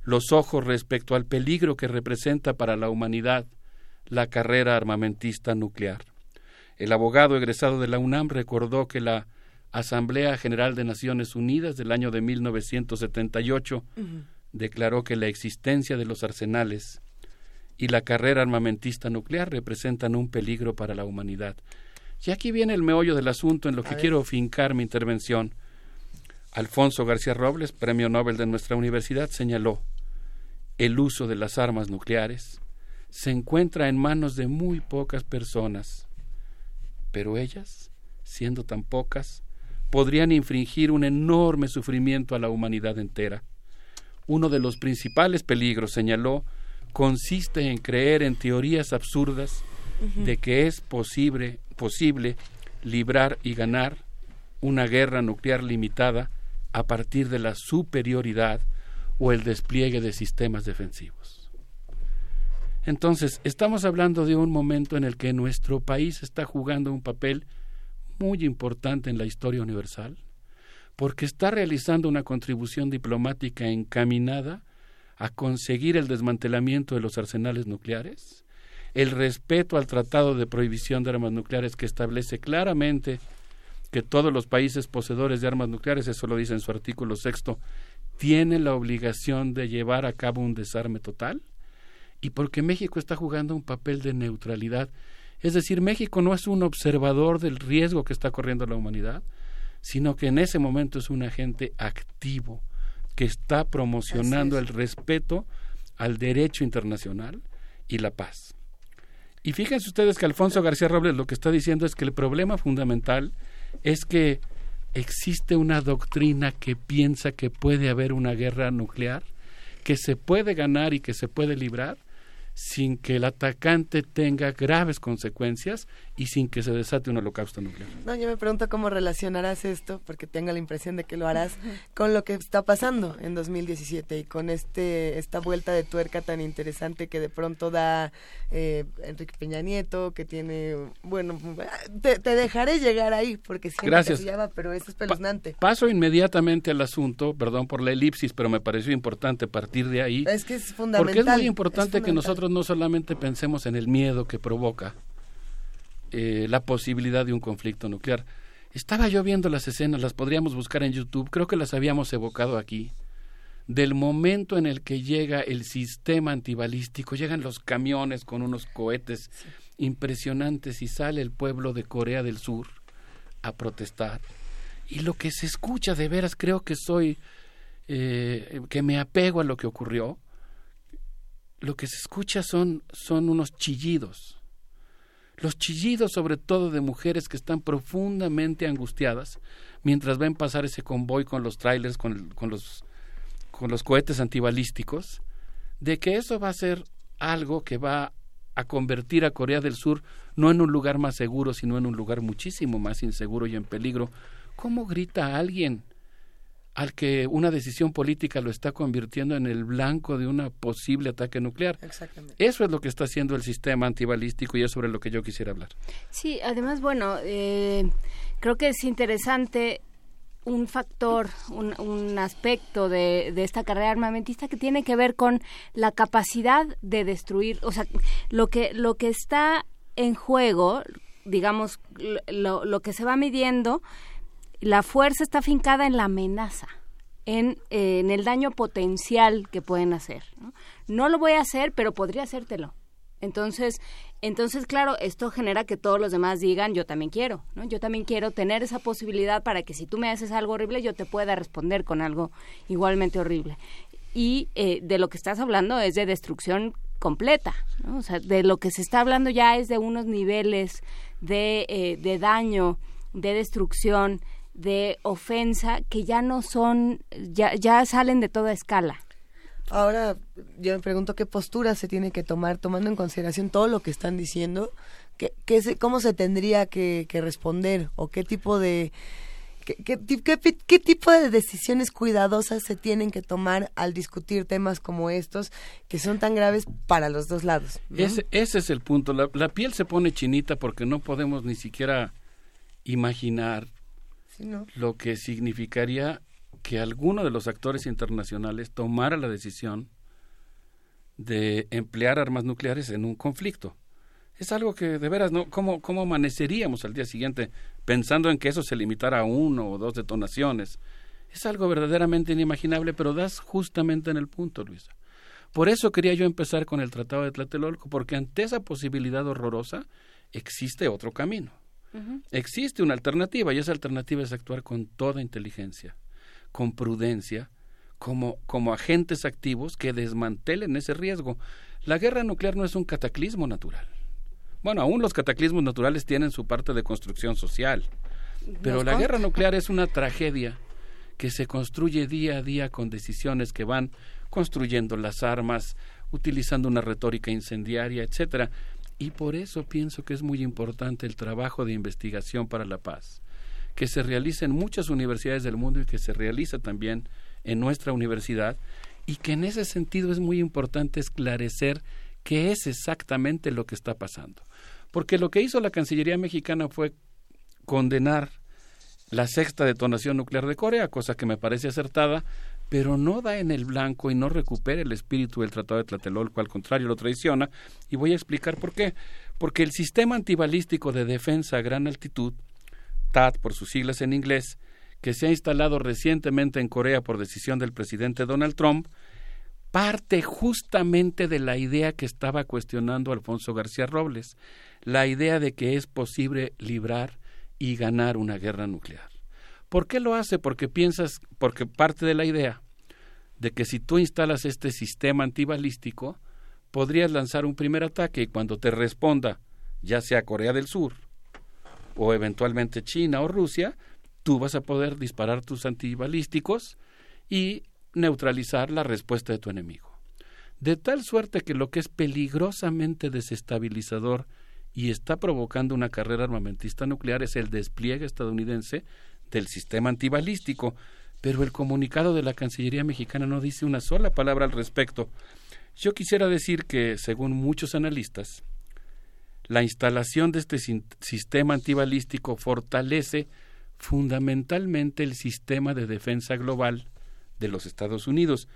S30: los ojos respecto al peligro que representa para la humanidad la carrera armamentista nuclear. El abogado egresado de la UNAM recordó que la Asamblea General de Naciones Unidas del año de 1978 declaró que la existencia de los arsenales y la carrera armamentista nuclear representan un peligro para la humanidad. Y aquí viene el meollo del asunto en lo que quiero fincar mi intervención. Alfonso García Robles, Premio Nobel de nuestra universidad, señaló el uso de las armas nucleares se encuentra en manos de muy pocas personas, pero ellas, siendo tan pocas, podrían infringir un enorme sufrimiento a la humanidad entera. Uno de los principales peligros, señaló, consiste en creer en teorías absurdas de que es posible, posible librar y ganar una guerra nuclear limitada a partir de la superioridad o el despliegue de sistemas defensivos. Entonces, estamos hablando de un momento en el que nuestro país está jugando un papel muy importante en la historia universal, porque está realizando una contribución diplomática encaminada a conseguir el desmantelamiento de los arsenales nucleares, el respeto al Tratado de Prohibición de Armas Nucleares que establece claramente que todos los países poseedores de armas nucleares, eso lo dice en su artículo sexto, tienen la obligación de llevar a cabo un desarme total, y porque México está jugando un papel de neutralidad es decir, México no es un observador del riesgo que está corriendo la humanidad, sino que en ese momento es un agente activo que está promocionando el respeto al derecho internacional y la paz. Y fíjense ustedes que Alfonso García Robles lo que está diciendo es que el problema fundamental es que existe una doctrina que piensa que puede haber una guerra nuclear, que se puede ganar y que se puede librar, sin que el atacante tenga graves consecuencias y sin que se desate un holocausto nuclear.
S1: No, yo me pregunto cómo relacionarás esto, porque tengo la impresión de que lo harás, con lo que está pasando en 2017 y con este esta vuelta de tuerca tan interesante que de pronto da eh, Enrique Peña Nieto, que tiene, bueno, te, dejaré llegar ahí, porque siempre
S30: Gracias.
S1: te llama, pero es espeluznante.
S30: paso inmediatamente al asunto, perdón por la elipsis, pero me pareció importante partir de ahí.
S1: Es que es fundamental.
S30: Porque es muy importante que nosotros no solamente pensemos en el miedo que provoca eh, la posibilidad de un conflicto nuclear. Estaba yo viendo las escenas, las podríamos buscar en YouTube, creo que las habíamos evocado aquí, del momento en el que llega el sistema antibalístico, llegan los camiones con unos cohetes impresionantes y sale el pueblo de Corea del Sur a protestar. Y lo que se escucha de veras, creo que soy, eh, que me apego a lo que ocurrió, lo que se escucha son, son unos chillidos. Los chillidos sobre todo de mujeres que están profundamente angustiadas mientras ven pasar ese convoy con los trailers, con, con, los, con los cohetes antibalísticos, de que eso va a ser algo que va a convertir a Corea del Sur no en un lugar más seguro, sino en un lugar muchísimo más inseguro y en peligro. ¿Cómo grita alguien al que una decisión política lo está convirtiendo en el blanco de un posible ataque nuclear.
S1: Exactamente.
S30: Eso es lo que está haciendo el sistema antibalístico y es sobre lo que yo quisiera hablar.
S3: Sí, además, bueno, eh, creo que es interesante un factor, un, un aspecto de, de, esta carrera armamentista que tiene que ver con la capacidad de destruir, o sea, lo que, lo que está en juego, digamos, lo, lo que se va midiendo la fuerza está fincada en la amenaza, en, eh, en el daño potencial que pueden hacer. ¿no? ¿no? lo voy a hacer, pero podría hacértelo. Entonces, entonces, claro, esto genera que todos los demás digan, yo también quiero, ¿no? Yo también quiero tener esa posibilidad para que si tú me haces algo horrible, yo te pueda responder con algo igualmente horrible. Y eh, de lo que estás hablando es de destrucción completa, ¿no? O sea, de lo que se está hablando ya es de unos niveles de, eh, de daño, de destrucción, de ofensa que ya no son, ya, ya salen de toda escala.
S1: Ahora yo me pregunto qué postura se tiene que tomar tomando en consideración todo lo que están diciendo, qué, qué se, cómo se tendría que, que, responder o qué tipo de qué, qué, qué, tipo de decisiones cuidadosas se tienen que tomar al discutir temas como estos que son tan graves para los dos lados.
S30: ¿no? Ese, ese es el punto. La, la piel se pone chinita porque no podemos ni siquiera imaginar lo que significaría que alguno de los actores internacionales tomara la decisión de emplear armas nucleares en un conflicto. Es algo que de veras, ¿no? ¿Cómo, ¿Cómo amaneceríamos al día siguiente pensando en que eso se limitara a uno o dos detonaciones? Es algo verdaderamente inimaginable, pero das justamente en el punto, Luisa. Por eso quería yo empezar con el Tratado de Tlatelolco, porque ante esa posibilidad horrorosa existe otro camino. Uh -huh. Existe una alternativa y esa alternativa es actuar con toda inteligencia, con prudencia, como, como agentes activos que desmantelen ese riesgo. La guerra nuclear no es un cataclismo natural. Bueno, aún los cataclismos naturales tienen su parte de construcción social, pero la guerra nuclear es una tragedia que se construye día a día con decisiones que van construyendo las armas, utilizando una retórica incendiaria, etcétera. Y por eso pienso que es muy importante el trabajo de investigación para la paz, que se realiza en muchas universidades del mundo y que se realiza también en nuestra universidad, y que en ese sentido es muy importante esclarecer qué es exactamente lo que está pasando. Porque lo que hizo la Cancillería mexicana fue condenar la sexta detonación nuclear de Corea, cosa que me parece acertada, pero no da en el blanco y no recupera el espíritu del Tratado de Tlatelolco, al contrario, lo traiciona, y voy a explicar por qué. Porque el sistema antibalístico de defensa a gran altitud, TAD por sus siglas en inglés, que se ha instalado recientemente en Corea por decisión del presidente Donald Trump, parte justamente de la idea que estaba cuestionando Alfonso García Robles, la idea de que es posible librar y ganar una guerra nuclear. ¿Por qué lo hace? Porque piensas, porque parte de la idea de que si tú instalas este sistema antibalístico, podrías lanzar un primer ataque y cuando te responda, ya sea Corea del Sur o eventualmente China o Rusia, tú vas a poder disparar tus antibalísticos y neutralizar la respuesta de tu enemigo. De tal suerte que lo que es peligrosamente desestabilizador y está provocando una carrera armamentista nuclear es el despliegue estadounidense del sistema antibalístico, pero el comunicado de la Cancillería mexicana no dice una sola palabra al respecto. Yo quisiera decir que, según muchos analistas, la instalación de este sistema antibalístico fortalece fundamentalmente el sistema de defensa global de los Estados Unidos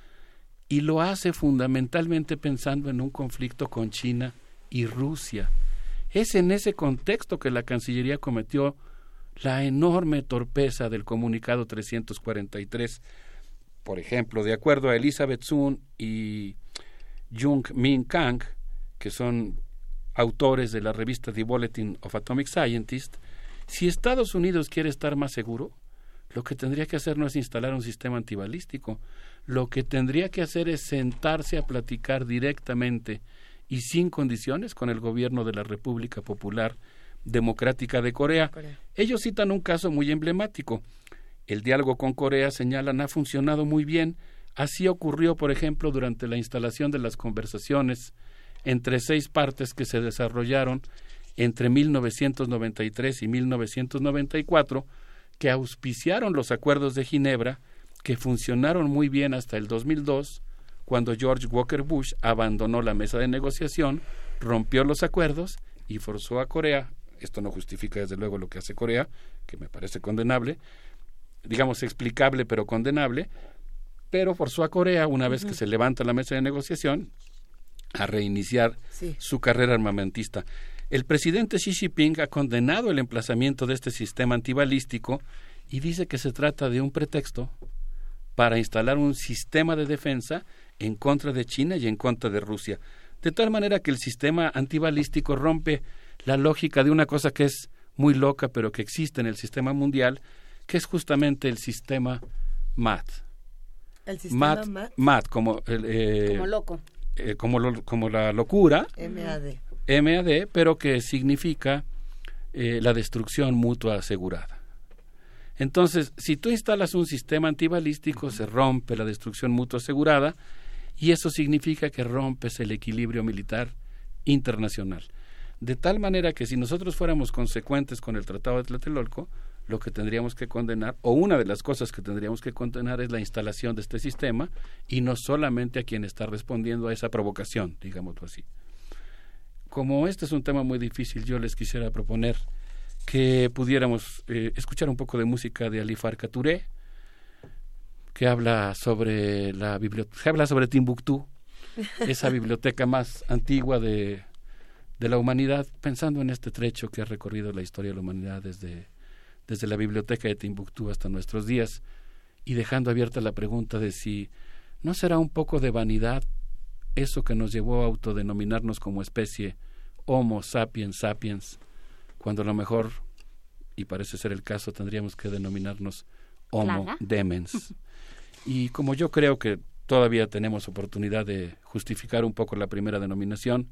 S30: y lo hace fundamentalmente pensando en un conflicto con China y Rusia. Es en ese contexto que la Cancillería cometió la enorme torpeza del comunicado 343. Por ejemplo, de acuerdo a Elizabeth Sun y Jung Min Kang, que son autores de la revista The Bulletin of Atomic Scientists, si Estados Unidos quiere estar más seguro, lo que tendría que hacer no es instalar un sistema antibalístico, lo que tendría que hacer es sentarse a platicar directamente y sin condiciones con el gobierno de la República Popular Democrática de Corea. Ellos citan un caso muy emblemático. El diálogo con Corea, señalan, ha funcionado muy bien. Así ocurrió, por ejemplo, durante la instalación de las conversaciones entre seis partes que se desarrollaron entre 1993 y 1994, que auspiciaron los acuerdos de Ginebra, que funcionaron muy bien hasta el 2002, cuando George Walker Bush abandonó la mesa de negociación, rompió los acuerdos y forzó a Corea esto no justifica desde luego lo que hace Corea, que me parece condenable, digamos explicable pero condenable, pero forzó a Corea, una vez que se levanta la mesa de negociación, a reiniciar su carrera armamentista. El presidente Xi Jinping ha condenado el emplazamiento de este sistema antibalístico y dice que se trata de un pretexto para instalar un sistema de defensa en contra de China y en contra de Rusia, de tal manera que el sistema antibalístico rompe la lógica de una cosa que es muy loca, pero que existe en el sistema mundial, que es justamente el sistema MAT.
S1: ¿El sistema
S30: MAT? MAT, como,
S3: eh, como loco.
S30: Eh, como, como la locura.
S1: MAD.
S30: MAD, pero que significa eh, la destrucción mutua asegurada. Entonces, si tú instalas un sistema antibalístico, se rompe la destrucción mutua asegurada y eso significa que rompes el equilibrio militar internacional de tal manera que si nosotros fuéramos consecuentes con el Tratado de Tlatelolco, lo que tendríamos que condenar, o una de las cosas que tendríamos que condenar es la instalación de este sistema y no solamente a quien está respondiendo a esa provocación, digámoslo así. Como este es un tema muy difícil, yo les quisiera proponer que pudiéramos eh, escuchar un poco de música de Ali Farka Touré, que habla sobre la biblioteca, habla sobre Timbuktu, esa biblioteca más antigua de, de la humanidad, pensando en este trecho que ha recorrido la historia de la humanidad desde, desde la biblioteca de Timbuktu hasta nuestros días, y dejando abierta la pregunta de si no será un poco de vanidad eso que nos llevó a autodenominarnos como especie Homo sapiens sapiens, cuando a lo mejor, y parece ser el caso, tendríamos que denominarnos Homo demens. Y como yo creo que todavía tenemos oportunidad de justificar un poco la primera denominación,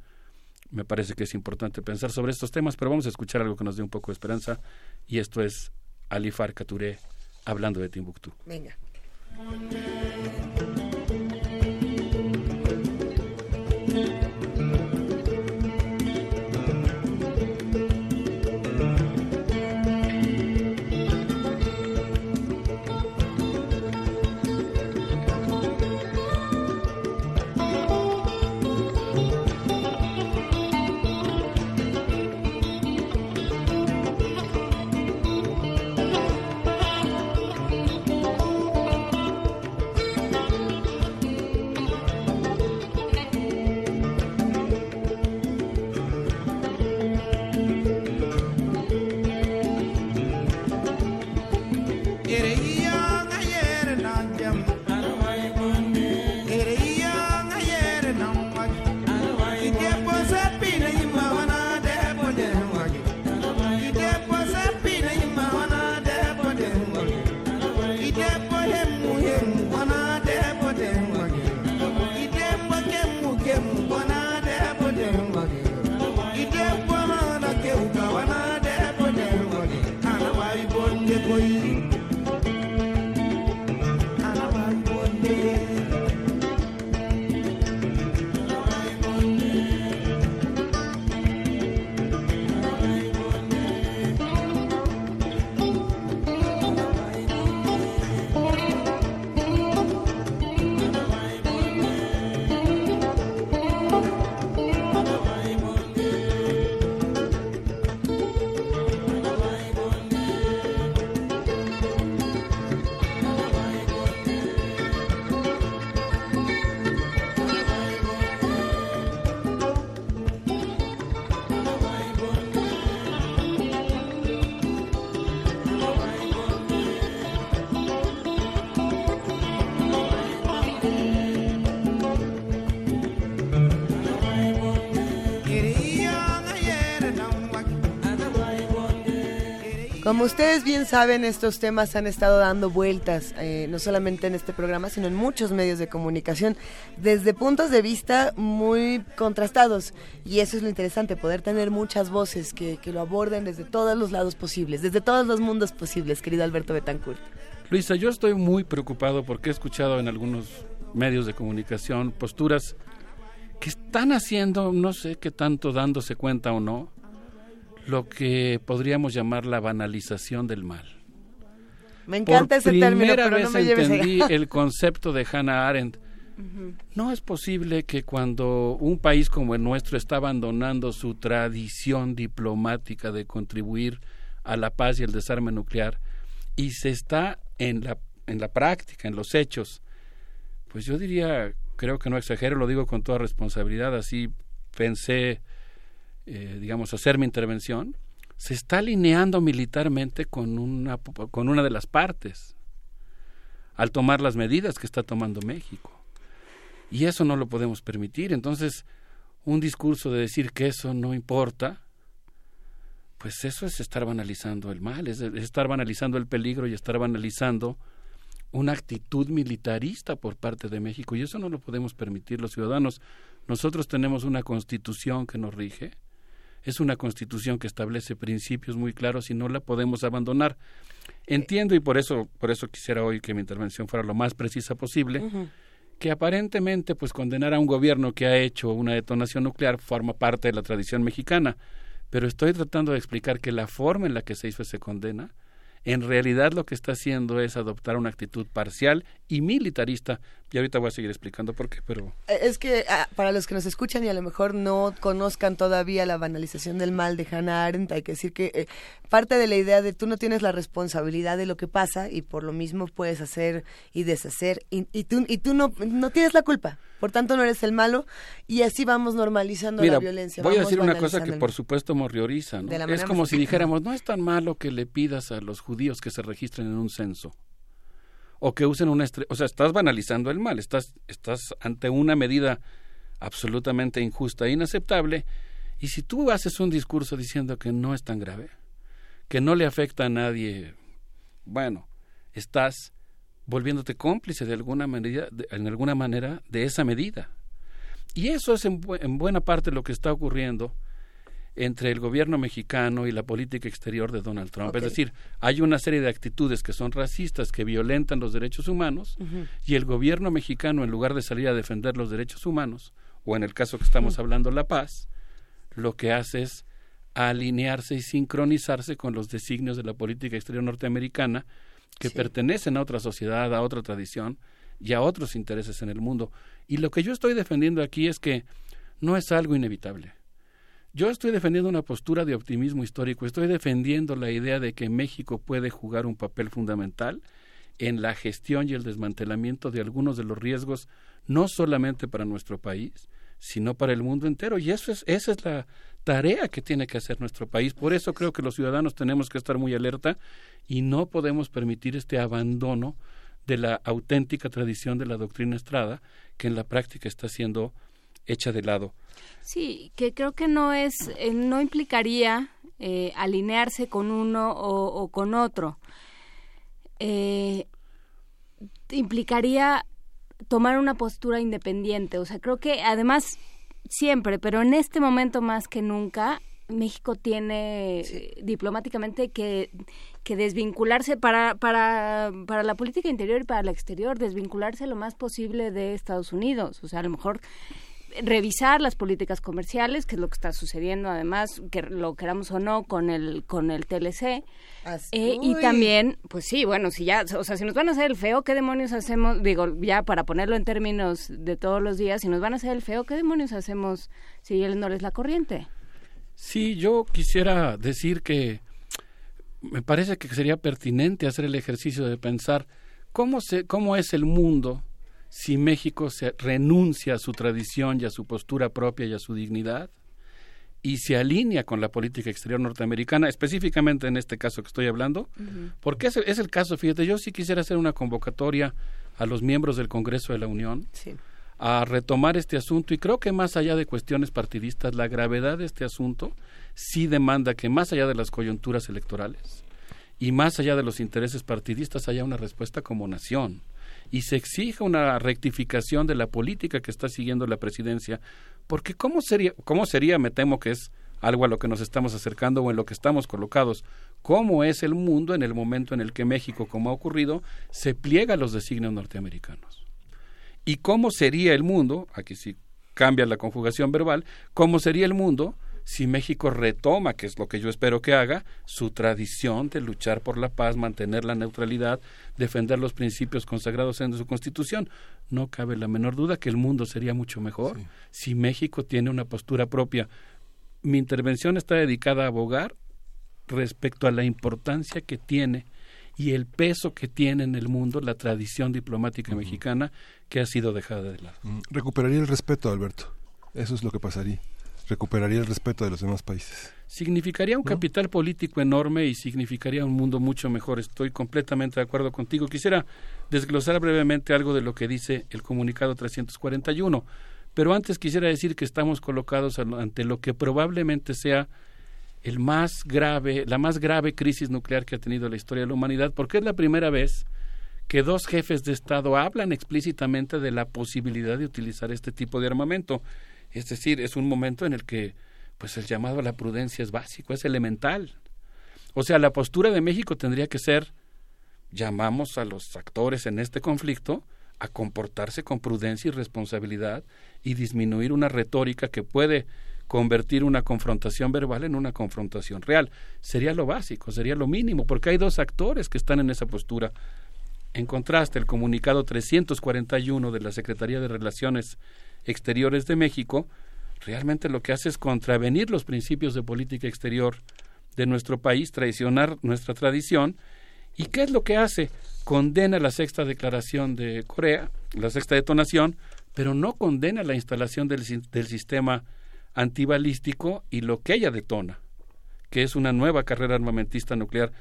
S30: me parece que es importante pensar sobre estos temas, pero vamos a escuchar algo que nos dé un poco de esperanza y esto es Alifar Katuré hablando de Timbuktu.
S1: Venga. Como ustedes bien saben, estos temas han estado dando vueltas, eh, no solamente en este programa, sino en muchos medios de comunicación, desde puntos de vista muy contrastados. Y eso es lo interesante, poder tener muchas voces que, que lo aborden desde todos los lados posibles, desde todos los mundos posibles, querido Alberto Betancourt.
S30: Luisa, yo estoy muy preocupado porque he escuchado en algunos medios de comunicación posturas que están haciendo, no sé qué tanto dándose cuenta o no, lo que podríamos llamar la banalización del mal.
S1: Me encanta ese término, pero
S30: vez
S1: no me
S30: entendí el concepto de Hannah Arendt. No es posible que cuando un país como el nuestro está abandonando su tradición diplomática de contribuir a la paz y el desarme nuclear y se está en la, en la práctica, en los hechos, pues yo diría, creo que no exagero, lo digo con toda responsabilidad, así pensé eh, digamos, hacer mi intervención, se está alineando militarmente con una, con una de las partes al tomar las medidas que está tomando México. Y eso no lo podemos permitir. Entonces, un discurso de decir que eso no importa, pues eso es estar banalizando el mal, es, es estar banalizando el peligro y estar banalizando una actitud militarista por parte de México. Y eso no lo podemos permitir los ciudadanos. Nosotros tenemos una constitución que nos rige, es una constitución que establece principios muy claros y no la podemos abandonar. Entiendo y por eso, por eso quisiera hoy que mi intervención fuera lo más precisa posible, que aparentemente pues condenar a un gobierno que ha hecho una detonación nuclear forma parte de la tradición mexicana, pero estoy tratando de explicar que la forma en la que se hizo esa condena en realidad lo que está haciendo es adoptar una actitud parcial y militarista. Y ahorita voy a seguir explicando por qué, pero...
S1: Eh, es que ah, para los que nos escuchan y a lo mejor no conozcan todavía la banalización del mal de Hannah Arendt, hay que decir que eh, parte de la idea de tú no tienes la responsabilidad de lo que pasa y por lo mismo puedes hacer y deshacer y, tú, y tú no, no tienes la culpa por tanto no eres el malo y así vamos normalizando la violencia.
S30: Voy a decir una cosa que por supuesto morrioriza, ¿no? Es como si dijéramos, no es tan malo que le pidas a los judíos que se registren en un censo o que usen una o sea, estás banalizando el mal, estás estás ante una medida absolutamente injusta e inaceptable y si tú haces un discurso diciendo que no es tan grave, que no le afecta a nadie, bueno, estás volviéndote cómplice de alguna manera, de, en alguna manera de esa medida. Y eso es en, buena parte lo que está ocurriendo entre el gobierno mexicano y la política exterior de Donald Trump. Es decir, hay una serie de actitudes que son racistas, que violentan los derechos humanos, y el gobierno mexicano, en lugar de salir a defender los derechos humanos, o en el caso que estamos hablando, la paz, lo que hace es alinearse y sincronizarse con los designios de la política exterior norteamericana, que pertenecen a otra sociedad, a otra tradición y a otros intereses en el mundo. Y lo que yo estoy defendiendo aquí es que no es algo inevitable. Yo estoy defendiendo una postura de optimismo histórico, estoy defendiendo la idea de que México puede jugar un papel fundamental en la gestión y el desmantelamiento de algunos de los riesgos, no solamente para nuestro país, sino para el mundo entero. Y eso es, esa es la tarea que tiene que hacer nuestro país. Por eso creo que los ciudadanos tenemos que estar muy alerta y no podemos permitir este abandono de la auténtica tradición de la doctrina Estrada, que en la práctica está siendo hecha de lado.
S3: Sí, que creo que no es, eh, no implicaría eh, alinearse con uno o, con otro. Eh, implicaría tomar una postura independiente. O sea, creo que además siempre, pero en este momento más que nunca, México tiene diplomáticamente que, que desvincularse para, para, para la política interior y para la exterior, desvincularse lo más posible de Estados Unidos. O sea, a lo mejor revisar las políticas comerciales, que es lo que está sucediendo además, que lo queramos o no, con el, con el TLC. Eh, y también, pues sí, bueno, si ya, o sea, si nos van a hacer el feo, ¿qué demonios hacemos? Digo, ya para ponerlo en términos de todos los días, si nos van a hacer el feo, ¿qué demonios hacemos si él no es la corriente?
S30: Sí, yo quisiera decir que me parece que sería pertinente hacer el ejercicio de pensar cómo, se, cómo es el mundo si México se renuncia a su tradición y a su postura propia y a su dignidad y se alinea con la política exterior norteamericana, específicamente en este caso que estoy hablando, porque es, es, el caso, fíjate, yo sí quisiera hacer una convocatoria a los miembros del Congreso de la Unión a retomar este asunto y creo que más allá de cuestiones partidistas, la gravedad de este asunto sí demanda que más allá de las coyunturas electorales y más allá de los intereses partidistas haya una respuesta como nación y se exija una rectificación de la política que está siguiendo la presidencia, porque ¿cómo sería, cómo sería, me temo que es algo a lo que nos estamos acercando o en lo que estamos colocados, cómo es el mundo en el momento en el que México, como ha ocurrido, se pliega a los designios norteamericanos? ¿Y cómo sería el mundo, aquí sí cambia la conjugación verbal, cómo sería el mundo si México retoma, que es lo que yo espero que haga, su tradición de luchar por la paz, mantener la neutralidad, defender los principios consagrados en su constitución. No cabe la menor duda que el mundo sería mucho mejor si México tiene una postura propia. Mi intervención está dedicada a abogar respecto a la importancia que tiene y el peso que tiene en el mundo la tradición diplomática mexicana que ha sido dejada de lado.
S2: Mm, recuperaría el respeto, Alberto. Eso es lo que pasaría recuperaría el respeto de los demás países.
S30: Significaría un capital político enorme y significaría un mundo mucho mejor. Estoy completamente de acuerdo contigo. Quisiera desglosar brevemente algo de lo que dice el comunicado 341, pero antes quisiera decir que estamos colocados ante lo que probablemente sea el más grave, la más grave crisis nuclear que ha tenido la historia de la humanidad, porque es la primera vez que dos jefes de Estado hablan explícitamente de la posibilidad de utilizar este tipo de armamento. Es decir, es un momento en el que pues el llamado a la prudencia es básico, es elemental. O sea, la postura de México tendría que ser llamamos a los actores en este conflicto a comportarse con prudencia y responsabilidad y disminuir una retórica que puede convertir una confrontación verbal en una confrontación real. Sería lo básico, sería lo mínimo, porque hay dos actores que están en esa postura. En contraste, el comunicado 341 de la Secretaría de Relaciones Exteriores de México, realmente lo que hace es contravenir los principios de política exterior de nuestro país, traicionar nuestra tradición. ¿Y qué es lo que hace? Condena la sexta declaración de Corea, la sexta detonación, pero no condena la instalación del, sistema antibalístico y lo que ella detona, que es una nueva carrera armamentista nuclear.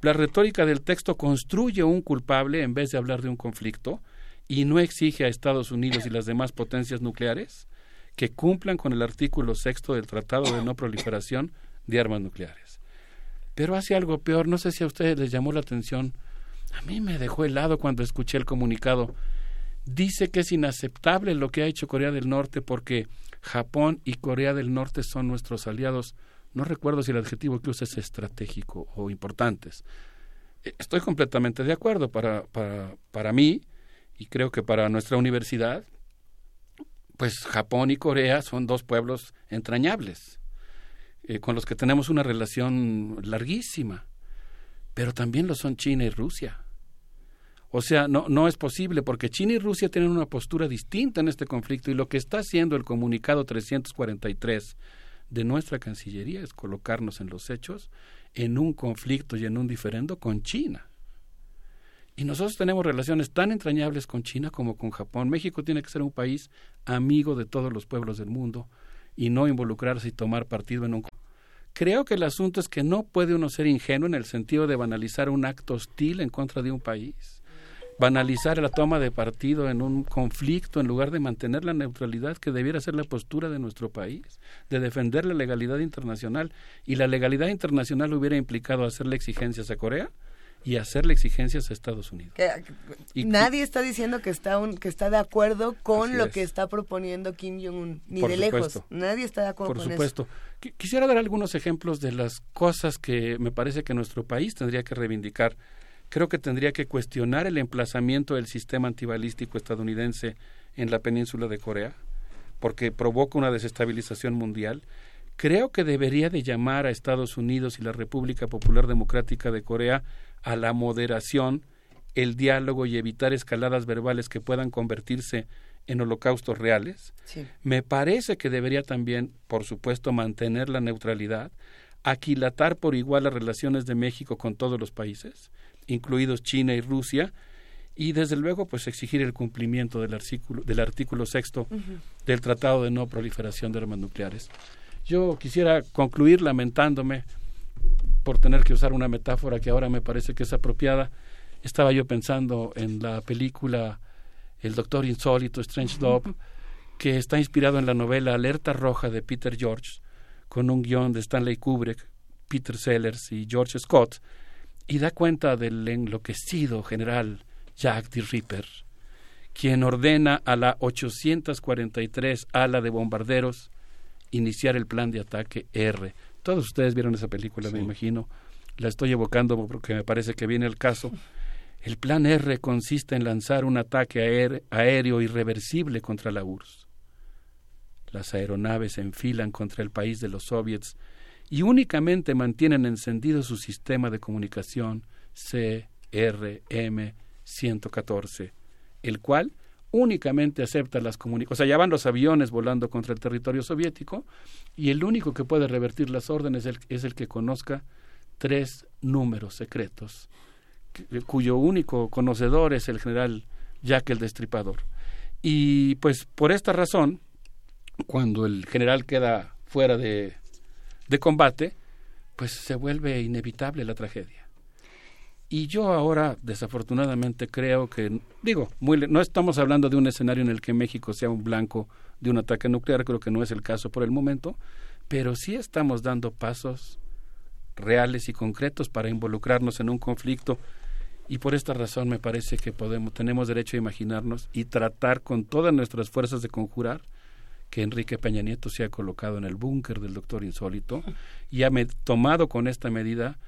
S30: La retórica del texto construye un culpable en vez de hablar de un conflicto, y no exige a Estados Unidos y las demás potencias nucleares que cumplan con el artículo sexto del Tratado de No Proliferación de Armas Nucleares. Pero hace algo peor, no sé si a ustedes les llamó la atención, a mí me dejó helado cuando escuché el comunicado. Dice que es inaceptable lo que ha hecho Corea del Norte porque Japón y Corea del Norte son nuestros aliados. No recuerdo si el adjetivo que usa es estratégico o importantes. Eh, estoy completamente de acuerdo. Para, para, para mí, y creo que para nuestra universidad, pues Japón y Corea son dos pueblos entrañables, eh, con los que tenemos una relación larguísima, pero también lo son China y Rusia. O sea, no, no es posible porque China y Rusia tienen una postura distinta en este conflicto y lo que está haciendo el comunicado 343 de nuestra Cancillería es colocarnos en los hechos en un conflicto y en un diferendo con China. Y nosotros tenemos relaciones tan entrañables con China como con Japón. México tiene que ser un país amigo de todos los pueblos del mundo y no involucrarse y tomar partido en un... Creo que el asunto es que no puede uno ser ingenuo en el sentido de banalizar un acto hostil en contra de un país, banalizar la toma de partido en un conflicto en lugar de mantener la neutralidad que debiera ser la postura de nuestro país, de defender la legalidad internacional. Y la legalidad internacional hubiera implicado hacerle exigencias a Corea, y hacerle exigencias a Estados Unidos.
S1: y, nadie está diciendo que está un, que está de acuerdo con lo que está proponiendo Kim Jong-un, ni de lejos. Nadie está de acuerdo
S30: Por supuesto. Quisiera dar algunos ejemplos de las cosas que me parece que nuestro país tendría que reivindicar. Creo que tendría que cuestionar el emplazamiento del sistema antibalístico estadounidense en la península de Corea, porque provoca una desestabilización mundial. Creo que debería de llamar a Estados Unidos y la República Popular Democrática de Corea a la moderación, el diálogo y evitar escaladas verbales que puedan convertirse en holocaustos reales. Me parece que debería también, por supuesto, mantener la neutralidad, aquilatar por igual las relaciones de México con todos los países, incluidos China y Rusia, y desde luego pues exigir el cumplimiento del artículo, del artículo sexto del Tratado de No Proliferación de Armas Nucleares. Yo quisiera concluir lamentándome por tener que usar una metáfora que ahora me parece que es apropiada, estaba yo pensando en la película El Doctor Insólito, Strange Love, que está inspirado en la novela Alerta Roja de Peter George, con un guion de Stanley Kubrick, Peter Sellers y George Scott, y da cuenta del enloquecido general Jack D. Ripper, quien ordena a la 843 ala de bombarderos iniciar el plan de ataque R. Todos ustedes vieron esa película, me imagino. La estoy evocando porque me parece que viene el caso. El plan R consiste en lanzar un ataque aéreo irreversible contra la URSS. Las aeronaves se enfilan contra el país de los soviets y únicamente mantienen encendido su sistema de comunicación CRM-114, el cual únicamente acepta las comunicaciones. O sea, ya van los aviones volando contra el territorio soviético y el único que puede revertir las órdenes es el, que conozca tres números secretos, cuyo único conocedor es el general Jack el Destripador. Y pues por esta razón, cuando el general queda fuera de, de combate, pues se vuelve inevitable la tragedia. Y yo ahora, desafortunadamente, creo que, digo, muy, no estamos hablando de un escenario en el que México sea un blanco de un ataque nuclear, creo que no es el caso por el momento, pero sí estamos dando pasos reales y concretos para involucrarnos en un conflicto. Y por esta razón me parece que podemos tenemos derecho a imaginarnos y tratar con todas nuestras fuerzas de conjurar que Enrique Peña Nieto se ha colocado en el búnker del doctor insólito y ha tomado con esta medida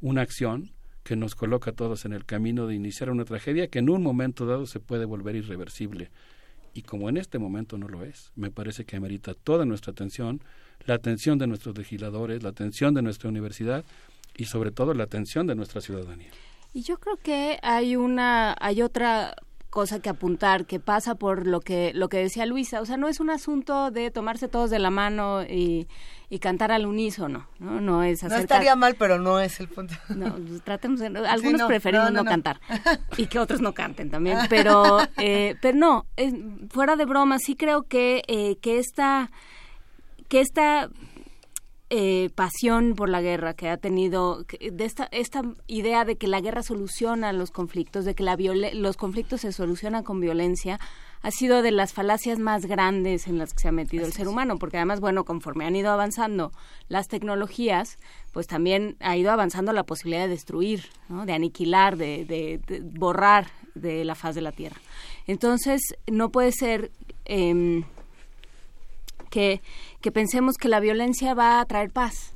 S30: una acción que nos coloca a todos en el camino de iniciar una tragedia que en un momento dado se puede volver irreversible. Y como en este momento no lo es, me parece que amerita toda nuestra atención, la atención de nuestros legisladores, la atención de nuestra universidad y sobre todo la atención de nuestra ciudadanía.
S3: Y yo creo que hay una, hay otra cosa que apuntar que pasa por lo que lo que decía Luisa. O sea no es un asunto de tomarse todos de la mano y, y cantar al unísono no no es
S1: no estaría mal pero no es el punto.
S3: No tratemos de, algunos preferimos no, cantar y que otros no canten también pero eh, pero no fuera de broma sí creo que eh, que esta que esta eh, pasión por la guerra que ha tenido, de esta, esta idea de que la guerra soluciona los conflictos, de que la los conflictos se solucionan con violencia, ha sido de las falacias más grandes en las que se ha metido el ser humano, porque además, bueno, conforme han ido avanzando las tecnologías, pues también ha ido avanzando la posibilidad de destruir, de aniquilar, de, de, borrar de la faz de la Tierra. Entonces, no puede ser... Eh, que, que pensemos que la violencia va a traer paz.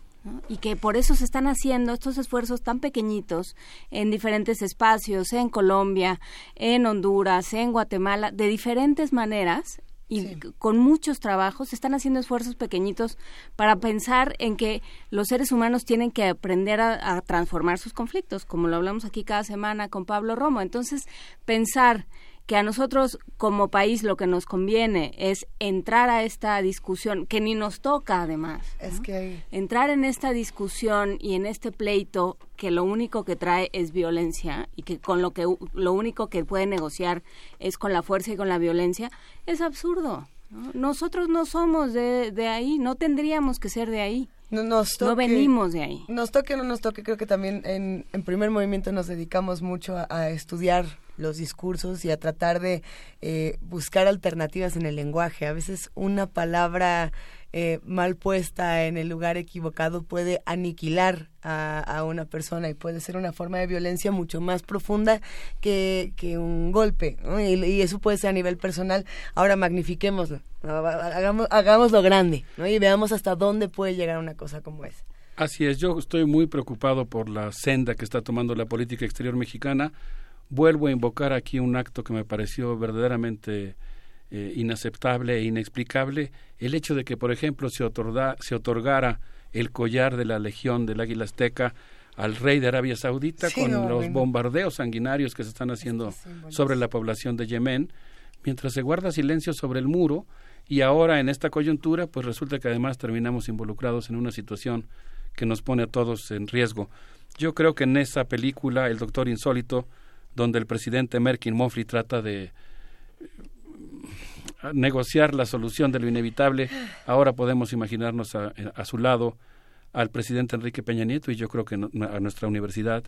S3: y que por eso se están haciendo estos esfuerzos tan pequeñitos en diferentes espacios, en Colombia, en Honduras, en Guatemala, de diferentes maneras y con muchos trabajos, se están haciendo esfuerzos pequeñitos para pensar en que los seres humanos tienen que aprender a, a transformar sus conflictos, como lo hablamos aquí cada semana con Pablo Romo. Entonces, pensar que a nosotros como país lo que nos conviene es entrar a esta discusión, que ni nos toca además.
S1: Es que
S3: entrar en esta discusión y en este pleito que lo único que trae es violencia y que con lo que lo único que puede negociar es con la fuerza y con la violencia, es absurdo. Nosotros no somos de, de ahí, no tendríamos que ser de ahí.
S1: No, nos
S3: no venimos de ahí.
S1: Nos toque o no nos toque, creo que también en, en primer movimiento nos dedicamos mucho a estudiar los discursos y a tratar de eh, buscar alternativas en el lenguaje. A veces una palabra eh, mal puesta en el lugar equivocado puede aniquilar a, una persona y puede ser una forma de violencia mucho más profunda que, que un golpe. Y, eso puede ser a nivel personal. Ahora magnifiquémoslo, hagamos, hagámoslo grande y veamos hasta dónde puede llegar una cosa como esa.
S30: Así es, yo estoy muy preocupado por la senda que está tomando la política exterior mexicana vuelvo a invocar aquí un acto que me pareció verdaderamente eh, inaceptable e inexplicable, el hecho de que, por ejemplo, se, se otorgara el collar de la Legión del Águila Azteca al rey de Arabia Saudita con los bombardeos sanguinarios que se están haciendo sobre la población de Yemen, mientras se guarda silencio sobre el muro y ahora en esta coyuntura pues resulta que además terminamos involucrados en una situación que nos pone a todos en riesgo. Yo creo que en esa película El Doctor Insólito donde el presidente Merkin Mofri trata de eh, negociar la solución de lo inevitable, ahora podemos imaginarnos a, su lado al presidente Enrique Peña Nieto y yo creo que a nuestra universidad,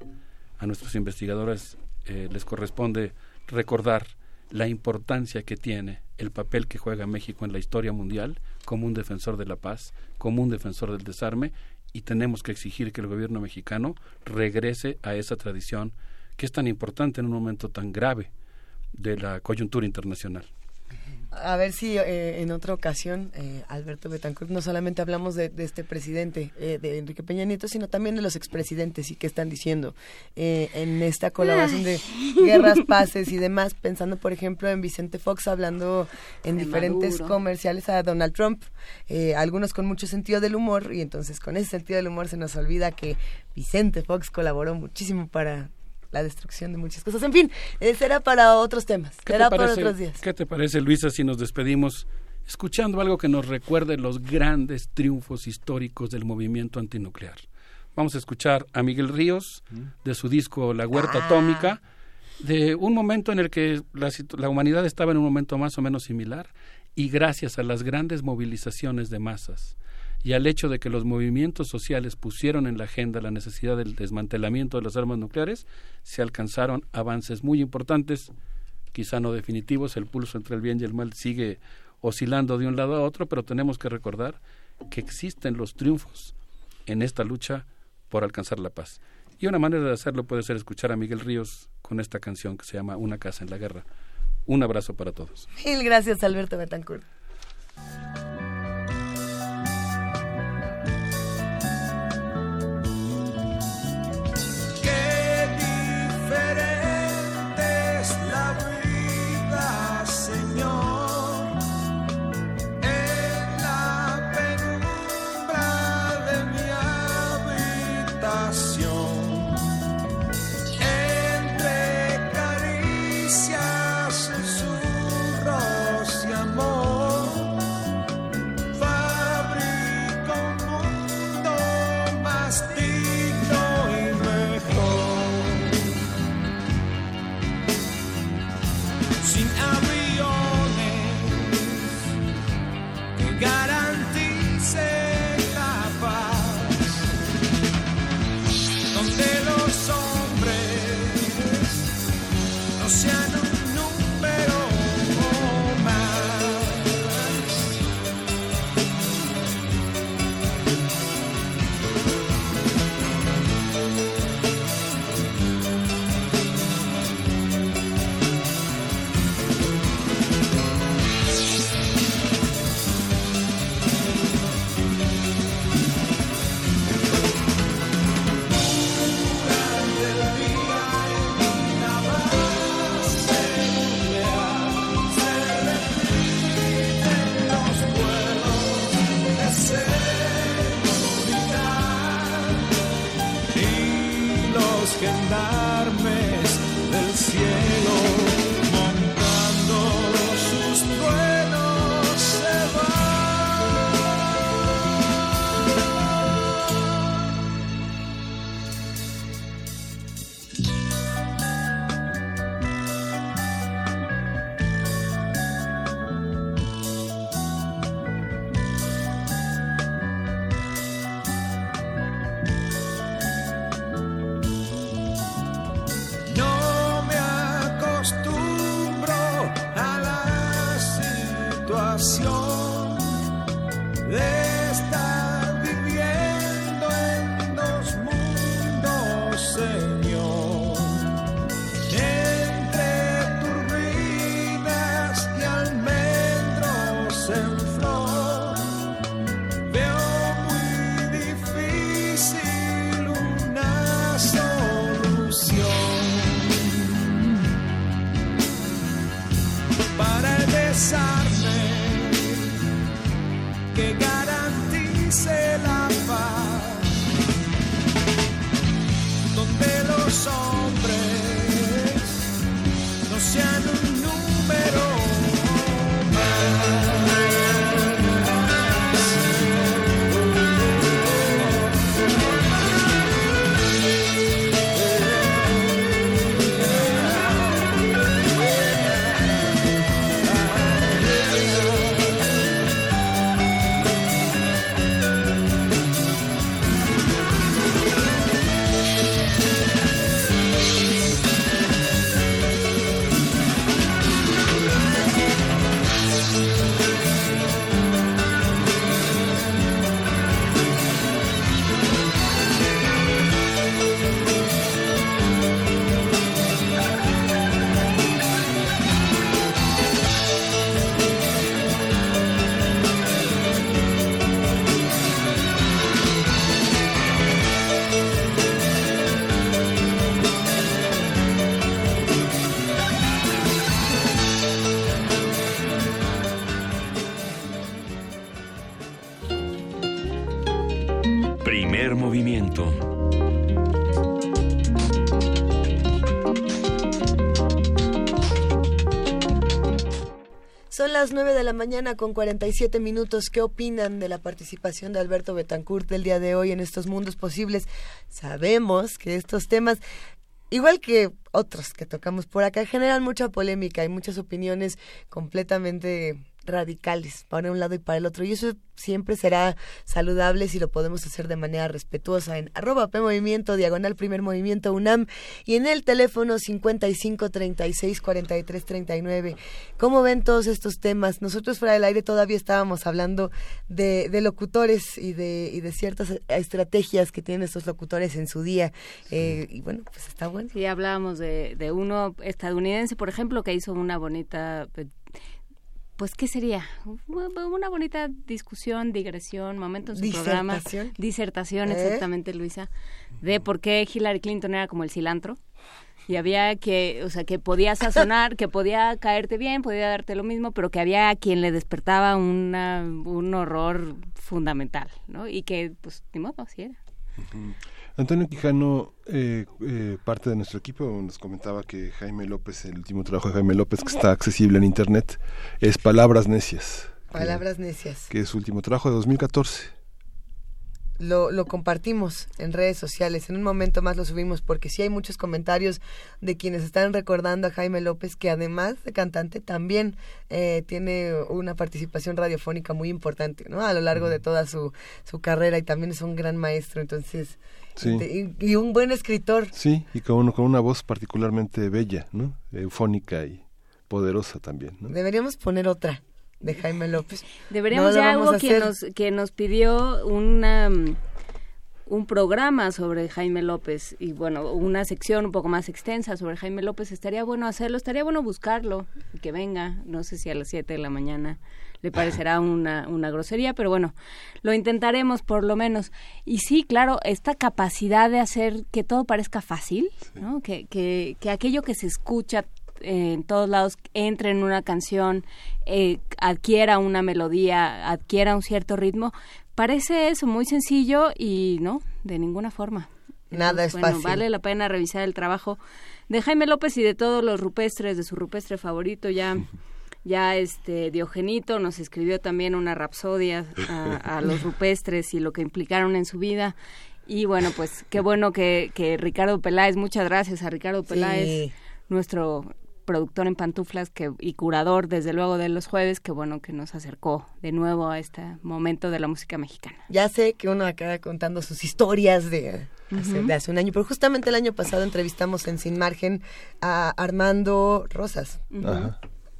S30: a nuestros investigadores eh, les corresponde recordar la importancia que tiene el papel que juega México en la historia mundial como un defensor de la paz, como un defensor del desarme y tenemos que exigir que el gobierno mexicano regrese a esa tradición que es tan importante en un momento tan grave de la coyuntura internacional.
S31: A ver si eh, en otra ocasión, eh, Alberto Betancourt, no solamente hablamos de, este presidente, eh, de Enrique Peña Nieto, sino también de los expresidentes y qué están diciendo en esta colaboración de guerras, paces y demás, pensando, por ejemplo, en Vicente Fox hablando en diferentes comerciales a Donald Trump, algunos con mucho sentido del humor, y entonces con ese sentido del humor se nos olvida que Vicente Fox colaboró muchísimo para la destrucción de muchas cosas. En fin, eh, será para otros temas, será para otros días.
S30: ¿Qué te parece, Luisa, si nos despedimos escuchando algo que nos recuerde los grandes triunfos históricos del movimiento antinuclear? Vamos a escuchar a Miguel Ríos de su disco La Huerta ah. Atómica, de un momento en el que la, la humanidad estaba en un momento más o menos similar y gracias a las grandes movilizaciones de masas y al hecho de que los movimientos sociales pusieron en la agenda la necesidad del desmantelamiento de las armas nucleares, se alcanzaron avances muy importantes, quizá no definitivos, el pulso entre el bien y el mal sigue oscilando de un lado a otro, pero tenemos que recordar que existen los triunfos en esta lucha por alcanzar la paz. Y una manera de hacerlo puede ser escuchar a Miguel Ríos con esta canción que se llama Una casa en la guerra. Un abrazo para todos.
S31: Mil gracias, Alberto Betancourt.
S1: no las 9 de la mañana con 47 minutos. ¿Qué opinan de la participación de Alberto Betancourt el día de hoy en estos mundos posibles? Sabemos que estos temas, igual que otros que tocamos por acá, generan mucha polémica y muchas opiniones completamente radicales para un lado y para el otro. Y eso siempre será saludable si lo podemos hacer de manera respetuosa en arroba P Movimiento, diagonal primer movimiento UNAM y en el teléfono 55 36 43 39. ¿Cómo ven todos estos temas? Nosotros fuera del aire todavía estábamos hablando de, de locutores y de, y de ciertas estrategias que tienen estos locutores en su día. Eh, y bueno, pues está bueno.
S3: Sí, hablábamos de, de uno estadounidense, por ejemplo, que hizo una bonita pues, ¿qué sería? Una bonita discusión, digresión, momento en su programa. Disertación, ¿Eh? exactamente, Luisa, de por qué Hillary Clinton era como el cilantro. Y había que, o sea, que podía sazonar, que podía caerte bien, podía darte lo mismo, pero que había quien le despertaba una, un horror fundamental, ¿no? Y que, pues, ni modo, así era.
S2: Antonio Quijano, eh, eh, parte de nuestro equipo, nos comentaba que Jaime López, el último trabajo de Jaime López, que está accesible en Internet, es Palabras Necias.
S1: Palabras Necias.
S2: Que es su último trabajo de 2014.
S1: Lo, lo, compartimos en redes sociales. En un momento más lo subimos porque sí hay muchos comentarios de quienes están recordando a Jaime López, que además de cantante también eh, tiene una participación radiofónica muy importante ¿no? a lo largo de toda su, su carrera y también es un gran maestro. Entonces, y, un buen escritor.
S2: Sí, y con, con una voz particularmente bella, ¿no? Eufónica y poderosa también.
S1: Deberíamos poner otra de Jaime López.
S3: Deberíamos ya algo que nos, que nos pidió una un programa sobre Jaime López y bueno, una sección un poco más extensa sobre Jaime López, estaría bueno hacerlo, estaría bueno buscarlo, que venga, no sé si a las 7 de la mañana le parecerá una, una grosería, pero bueno, lo intentaremos por lo menos. Y sí, claro, esta capacidad de hacer que todo parezca fácil, ¿no? que, que, que aquello que se escucha en todos lados entre en una canción, eh, adquiera una melodía, adquiera un cierto ritmo, parece eso muy sencillo y no, de ninguna forma.
S1: Nada es bueno,
S3: Vale la pena revisar el trabajo de Jaime López y de todos los rupestres, de su rupestre favorito ya. ya este Diogenito nos escribió también una rapsodia a, los rupestres y lo que implicaron en su vida. Y bueno, pues qué bueno que, que Ricardo Peláez, muchas gracias a Ricardo Peláez, nuestro productor en pantuflas que, y curador desde luego de los jueves, que bueno que nos acercó de nuevo a este momento de la música mexicana.
S1: Ya sé que uno acaba contando sus historias de hace, de hace un año, pero justamente el año pasado entrevistamos en Sin Margen a Armando Rosas.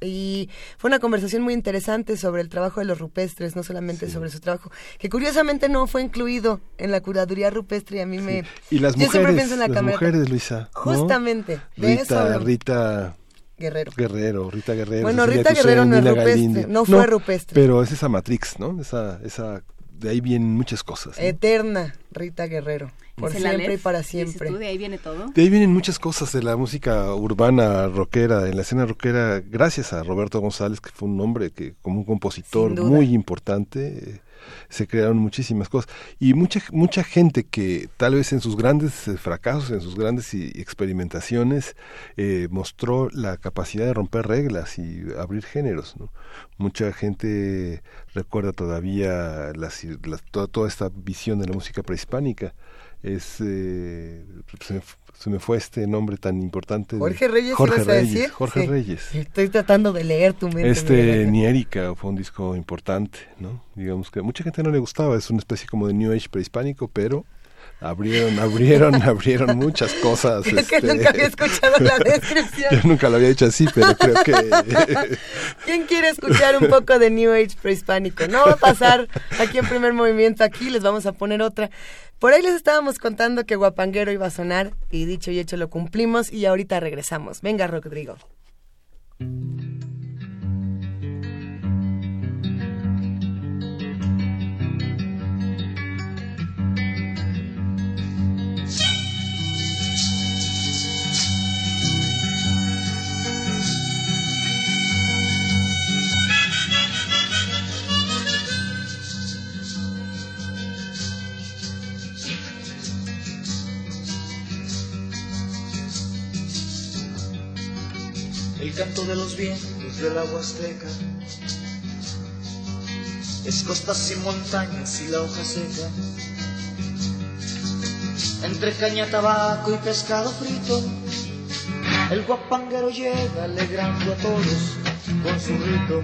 S1: Y fue una conversación muy interesante sobre el trabajo de los rupestres, no solamente sobre su trabajo, que curiosamente no fue incluido en la curaduría rupestre y a mí me...
S2: Y las mujeres, en la las mujeres, Luisa.
S1: Justamente.
S2: Rita, Rita
S1: Guerrero.
S2: Guerrero, Rita Guerrero.
S1: Bueno, Rita Guerrero no es rupestre, no fue rupestre.
S2: Pero es esa Matrix, ¿no? Esa, esa, de ahí vienen muchas cosas.
S1: Eterna Rita Guerrero. Por siempre y para siempre.
S3: ¿De ahí viene todo?
S2: De ahí vienen muchas cosas de la música urbana, rockera, en la escena rockera, gracias a Roberto González, que fue un hombre que como un compositor muy importante, se crearon muchísimas cosas. Y mucha, mucha gente que tal vez en sus grandes eh, fracasos, en sus grandes experimentaciones, eh, mostró la capacidad de romper reglas y abrir géneros. Mucha gente recuerda todavía las, toda, esta visión de la música prehispánica. Es, eh, se me fue este nombre tan importante.
S1: Jorge Reyes,
S2: Jorge Reyes,
S1: decir?
S2: Jorge Reyes.
S1: Estoy tratando de leer tu mente.
S2: Este Ni Erika fue un disco importante, ¿no? Digamos que a mucha gente no le gustaba, es una especie como de New Age prehispánico, pero abrieron, abrieron, abrieron muchas cosas.
S1: que este, nunca había escuchado la descripción.
S2: Yo nunca lo había dicho así, pero creo que...
S1: ¿Quién quiere escuchar un poco de New Age prehispánico? No va a pasar aquí en primer movimiento, aquí les vamos a poner otra. Por ahí les estábamos contando que Guapanguero iba a sonar y dicho y hecho lo cumplimos y ahorita regresamos. Venga, Rodrigo.
S32: Canto de los vientos del agua azteca. Es costas y montañas y la hoja seca. Entre caña, tabaco y pescado frito, el guapanguero llega alegrando a todos con su rito.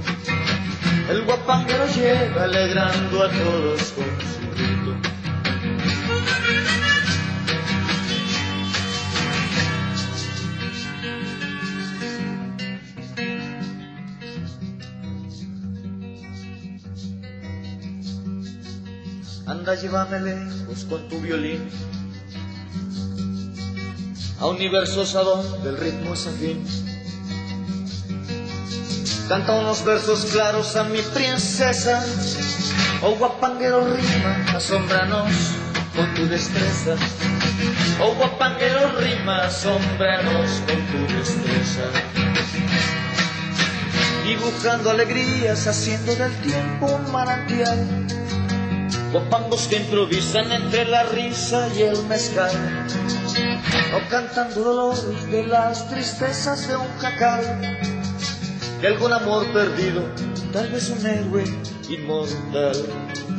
S32: El guapanguero llega alegrando a todos con su Anda, llévame lejos con tu violín a universos a donde el ritmo es afín. Canta unos versos claros a mi princesa, oh guapanguero rima, asombranos con tu destreza. Oh guapanguero rima, asombranos con tu destreza. Dibujando alegrías, haciendo del tiempo un manantial. Guapangos que improvisan entre la risa y el mezcal o cantando dolores de las tristezas de un jacal, de algún amor perdido, tal vez un héroe inmortal.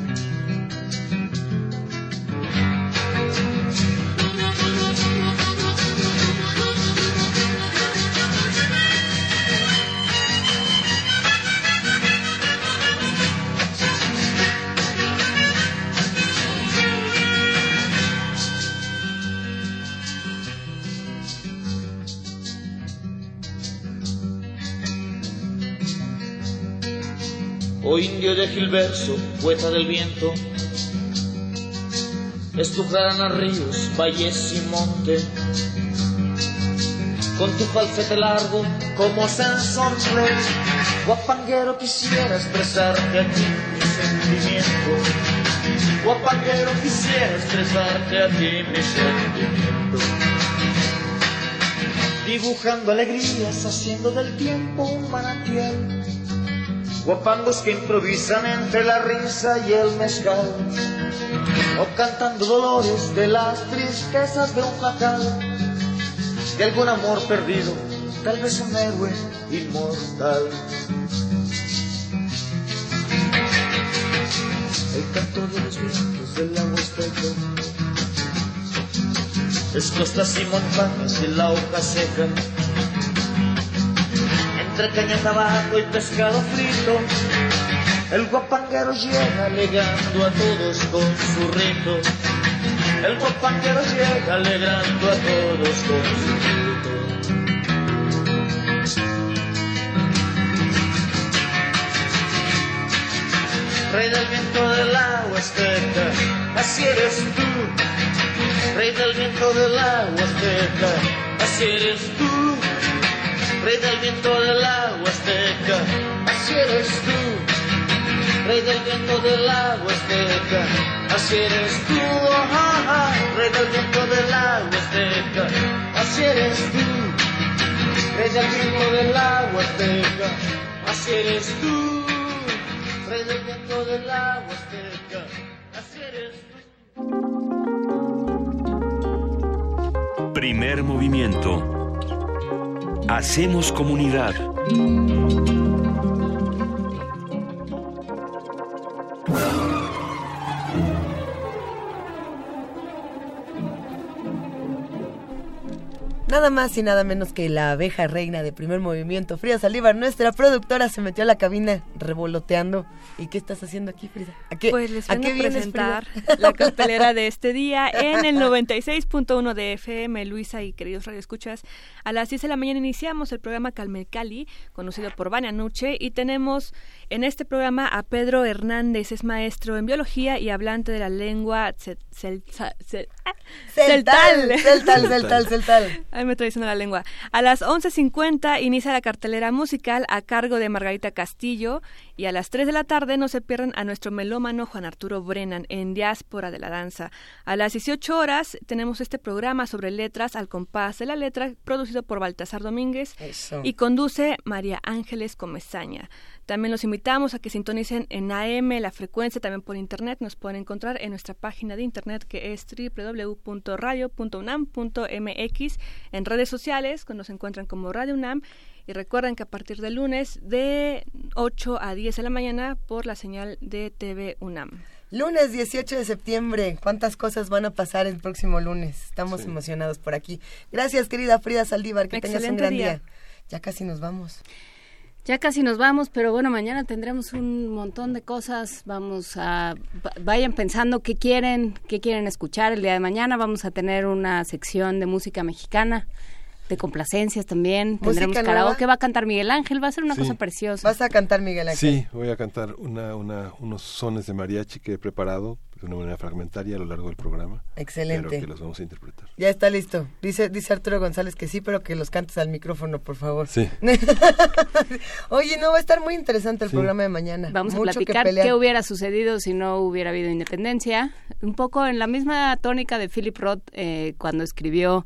S32: Indio de Gilverso, poeta del viento, a ríos, valles y monte, con tu falsete largo como sensontle, guapanguero quisiera expresarte aquí mi sentimiento, guapanguero quisiera expresarte a ti mi sentimiento. Dibujando alegrías, haciendo del tiempo un manantial guapangos que improvisan entre la risa y el mezcal, o cantando dolores de las tristezas de un jacal, de algún amor perdido, tal vez un héroe inmortal. El canto de los vientos del agua estrecha, es costas y montañas de la hoja seca entre caña, tabaco y pescado frito. El guapanguero llega alegando a todos con su rito. El guapanguero llega alegrando a todos con su rito. Rey del viento del agua azteca, así eres tú. Rey del viento del agua azteca, así eres tú rey del viento del agua azteca, así eres tú. Rey del viento del agua azteca, así eres tú, rey del viento del agua azteca, así eres tú. Rey del viento del agua azteca, así eres tú. Rey del viento del agua azteca, así eres tú.
S29: Primer movimiento Hacemos comunidad.
S1: Nada más y nada menos que la abeja reina de primer movimiento, Frida Saliva, nuestra productora, se metió a la cabina revoloteando. ¿Y qué estás haciendo aquí, Frida?
S33: ¿A qué, pues les vengo a, presentar la cartelera de este día en el 96.1 de FM, Luisa y queridos radioescuchas. A las 10 de la mañana iniciamos el programa Calme Cali, conocido por Vania Nuche, y tenemos en este programa a Pedro Hernández, es maestro en biología y hablante de la lengua celtal.
S1: Celtal, celtal, celtal, celtal
S33: me estoy diciendo la lengua. A las 11.50 inicia la cartelera musical a cargo de Margarita Castillo y a las 3 de la tarde no se pierdan a nuestro melómano Juan Arturo Brennan en Diáspora de la Danza. A las 18 horas tenemos este programa sobre letras al compás de la letra producido por Baltasar Domínguez y conduce María Ángeles Comezaña. También los invitamos a que sintonicen en AM la frecuencia, también por internet. Nos pueden encontrar en nuestra página de internet que es www.radio.unam.mx. En redes sociales nos encuentran como Radio UNAM Y recuerden que a partir del lunes de 8 a 10 de la mañana por la señal de TV UNAM.
S1: Lunes 18 de septiembre, ¿cuántas cosas van a pasar el próximo lunes? Estamos emocionados por aquí. Gracias, querida Frida Saldívar, que tengas un gran día. Ya casi nos vamos.
S3: Ya casi nos vamos, pero bueno, mañana tendremos un montón de cosas. Vamos a vayan pensando qué quieren, qué quieren escuchar el día de mañana. Vamos a tener una sección de música mexicana de complacencias también. Tendremos karaoke, va a cantar Miguel Ángel, va a ser una cosa preciosa.
S1: Vas a cantar Miguel Ángel.
S2: Sí, voy a cantar una, una, unos sones de mariachi que he preparado de una manera fragmentaria a lo largo del programa.
S1: Excelente.
S2: Pero que los vamos a interpretar.
S1: Ya está listo. Dice, dice Arturo González que sí, pero que los cantes al micrófono, por favor.
S2: Sí.
S1: Oye, no, va a estar muy interesante el programa de mañana.
S3: Vamos a platicar qué hubiera sucedido si no hubiera habido independencia. Un poco en la misma tónica de Philip Roth eh, cuando escribió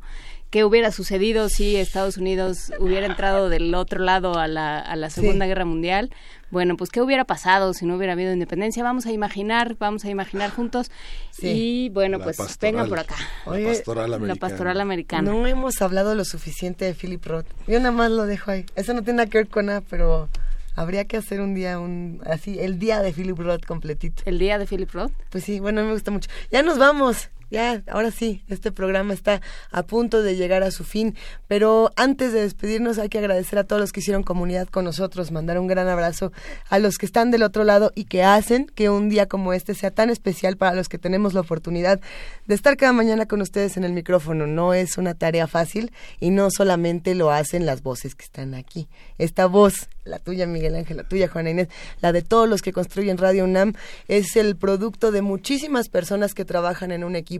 S3: qué hubiera sucedido si Estados Unidos hubiera entrado del otro lado a la, a la Segunda Guerra Mundial. Bueno, pues qué hubiera pasado si no hubiera habido independencia. Vamos a imaginar, vamos a imaginar juntos. Y bueno, pues vengan por acá.
S2: la pastoral americana.
S3: La pastoral americana.
S1: No hemos hablado lo suficiente de Philip Roth. Yo nada más lo dejo ahí. Eso no tiene nada que ver con nada, pero habría que hacer un día, un así, el día de Philip Roth completito.
S3: ¿El día de Philip Roth?
S1: Pues sí, bueno, me gusta mucho. Ya nos vamos ya, ahora sí, este programa está a punto de llegar a su fin, pero antes de despedirnos hay que agradecer a todos los que hicieron comunidad con nosotros, mandar un gran abrazo a los que están del otro lado y que hacen que un día como este sea tan especial para los que tenemos la oportunidad de estar cada mañana con ustedes en el micrófono. No es una tarea fácil y no solamente lo hacen las voces que están aquí. Esta voz, la tuya Miguel Ángel, la tuya Juana Inés, la de todos los que construyen Radio UNAM, es el producto de muchísimas personas que trabajan en un equipo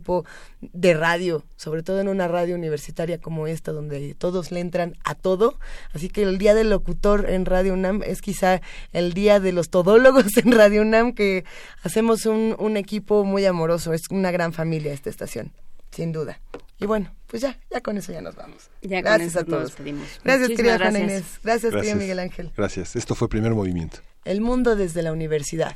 S1: de radio, sobre todo en una radio universitaria como esta, donde todos le entran a todo. Así que el día del locutor en Radio UNAM es quizá el día de los todólogos en Radio UNAM, que hacemos un, un equipo muy amoroso. Es una gran familia esta estación, sin duda. Y bueno, pues ya, ya con eso ya nos vamos.
S3: Ya gracias a todos.
S1: Gracias, querida Juana Inés. Gracias, gracias, Miguel Ángel.
S2: Gracias. Esto fue Primer Movimiento.
S1: El mundo desde la universidad.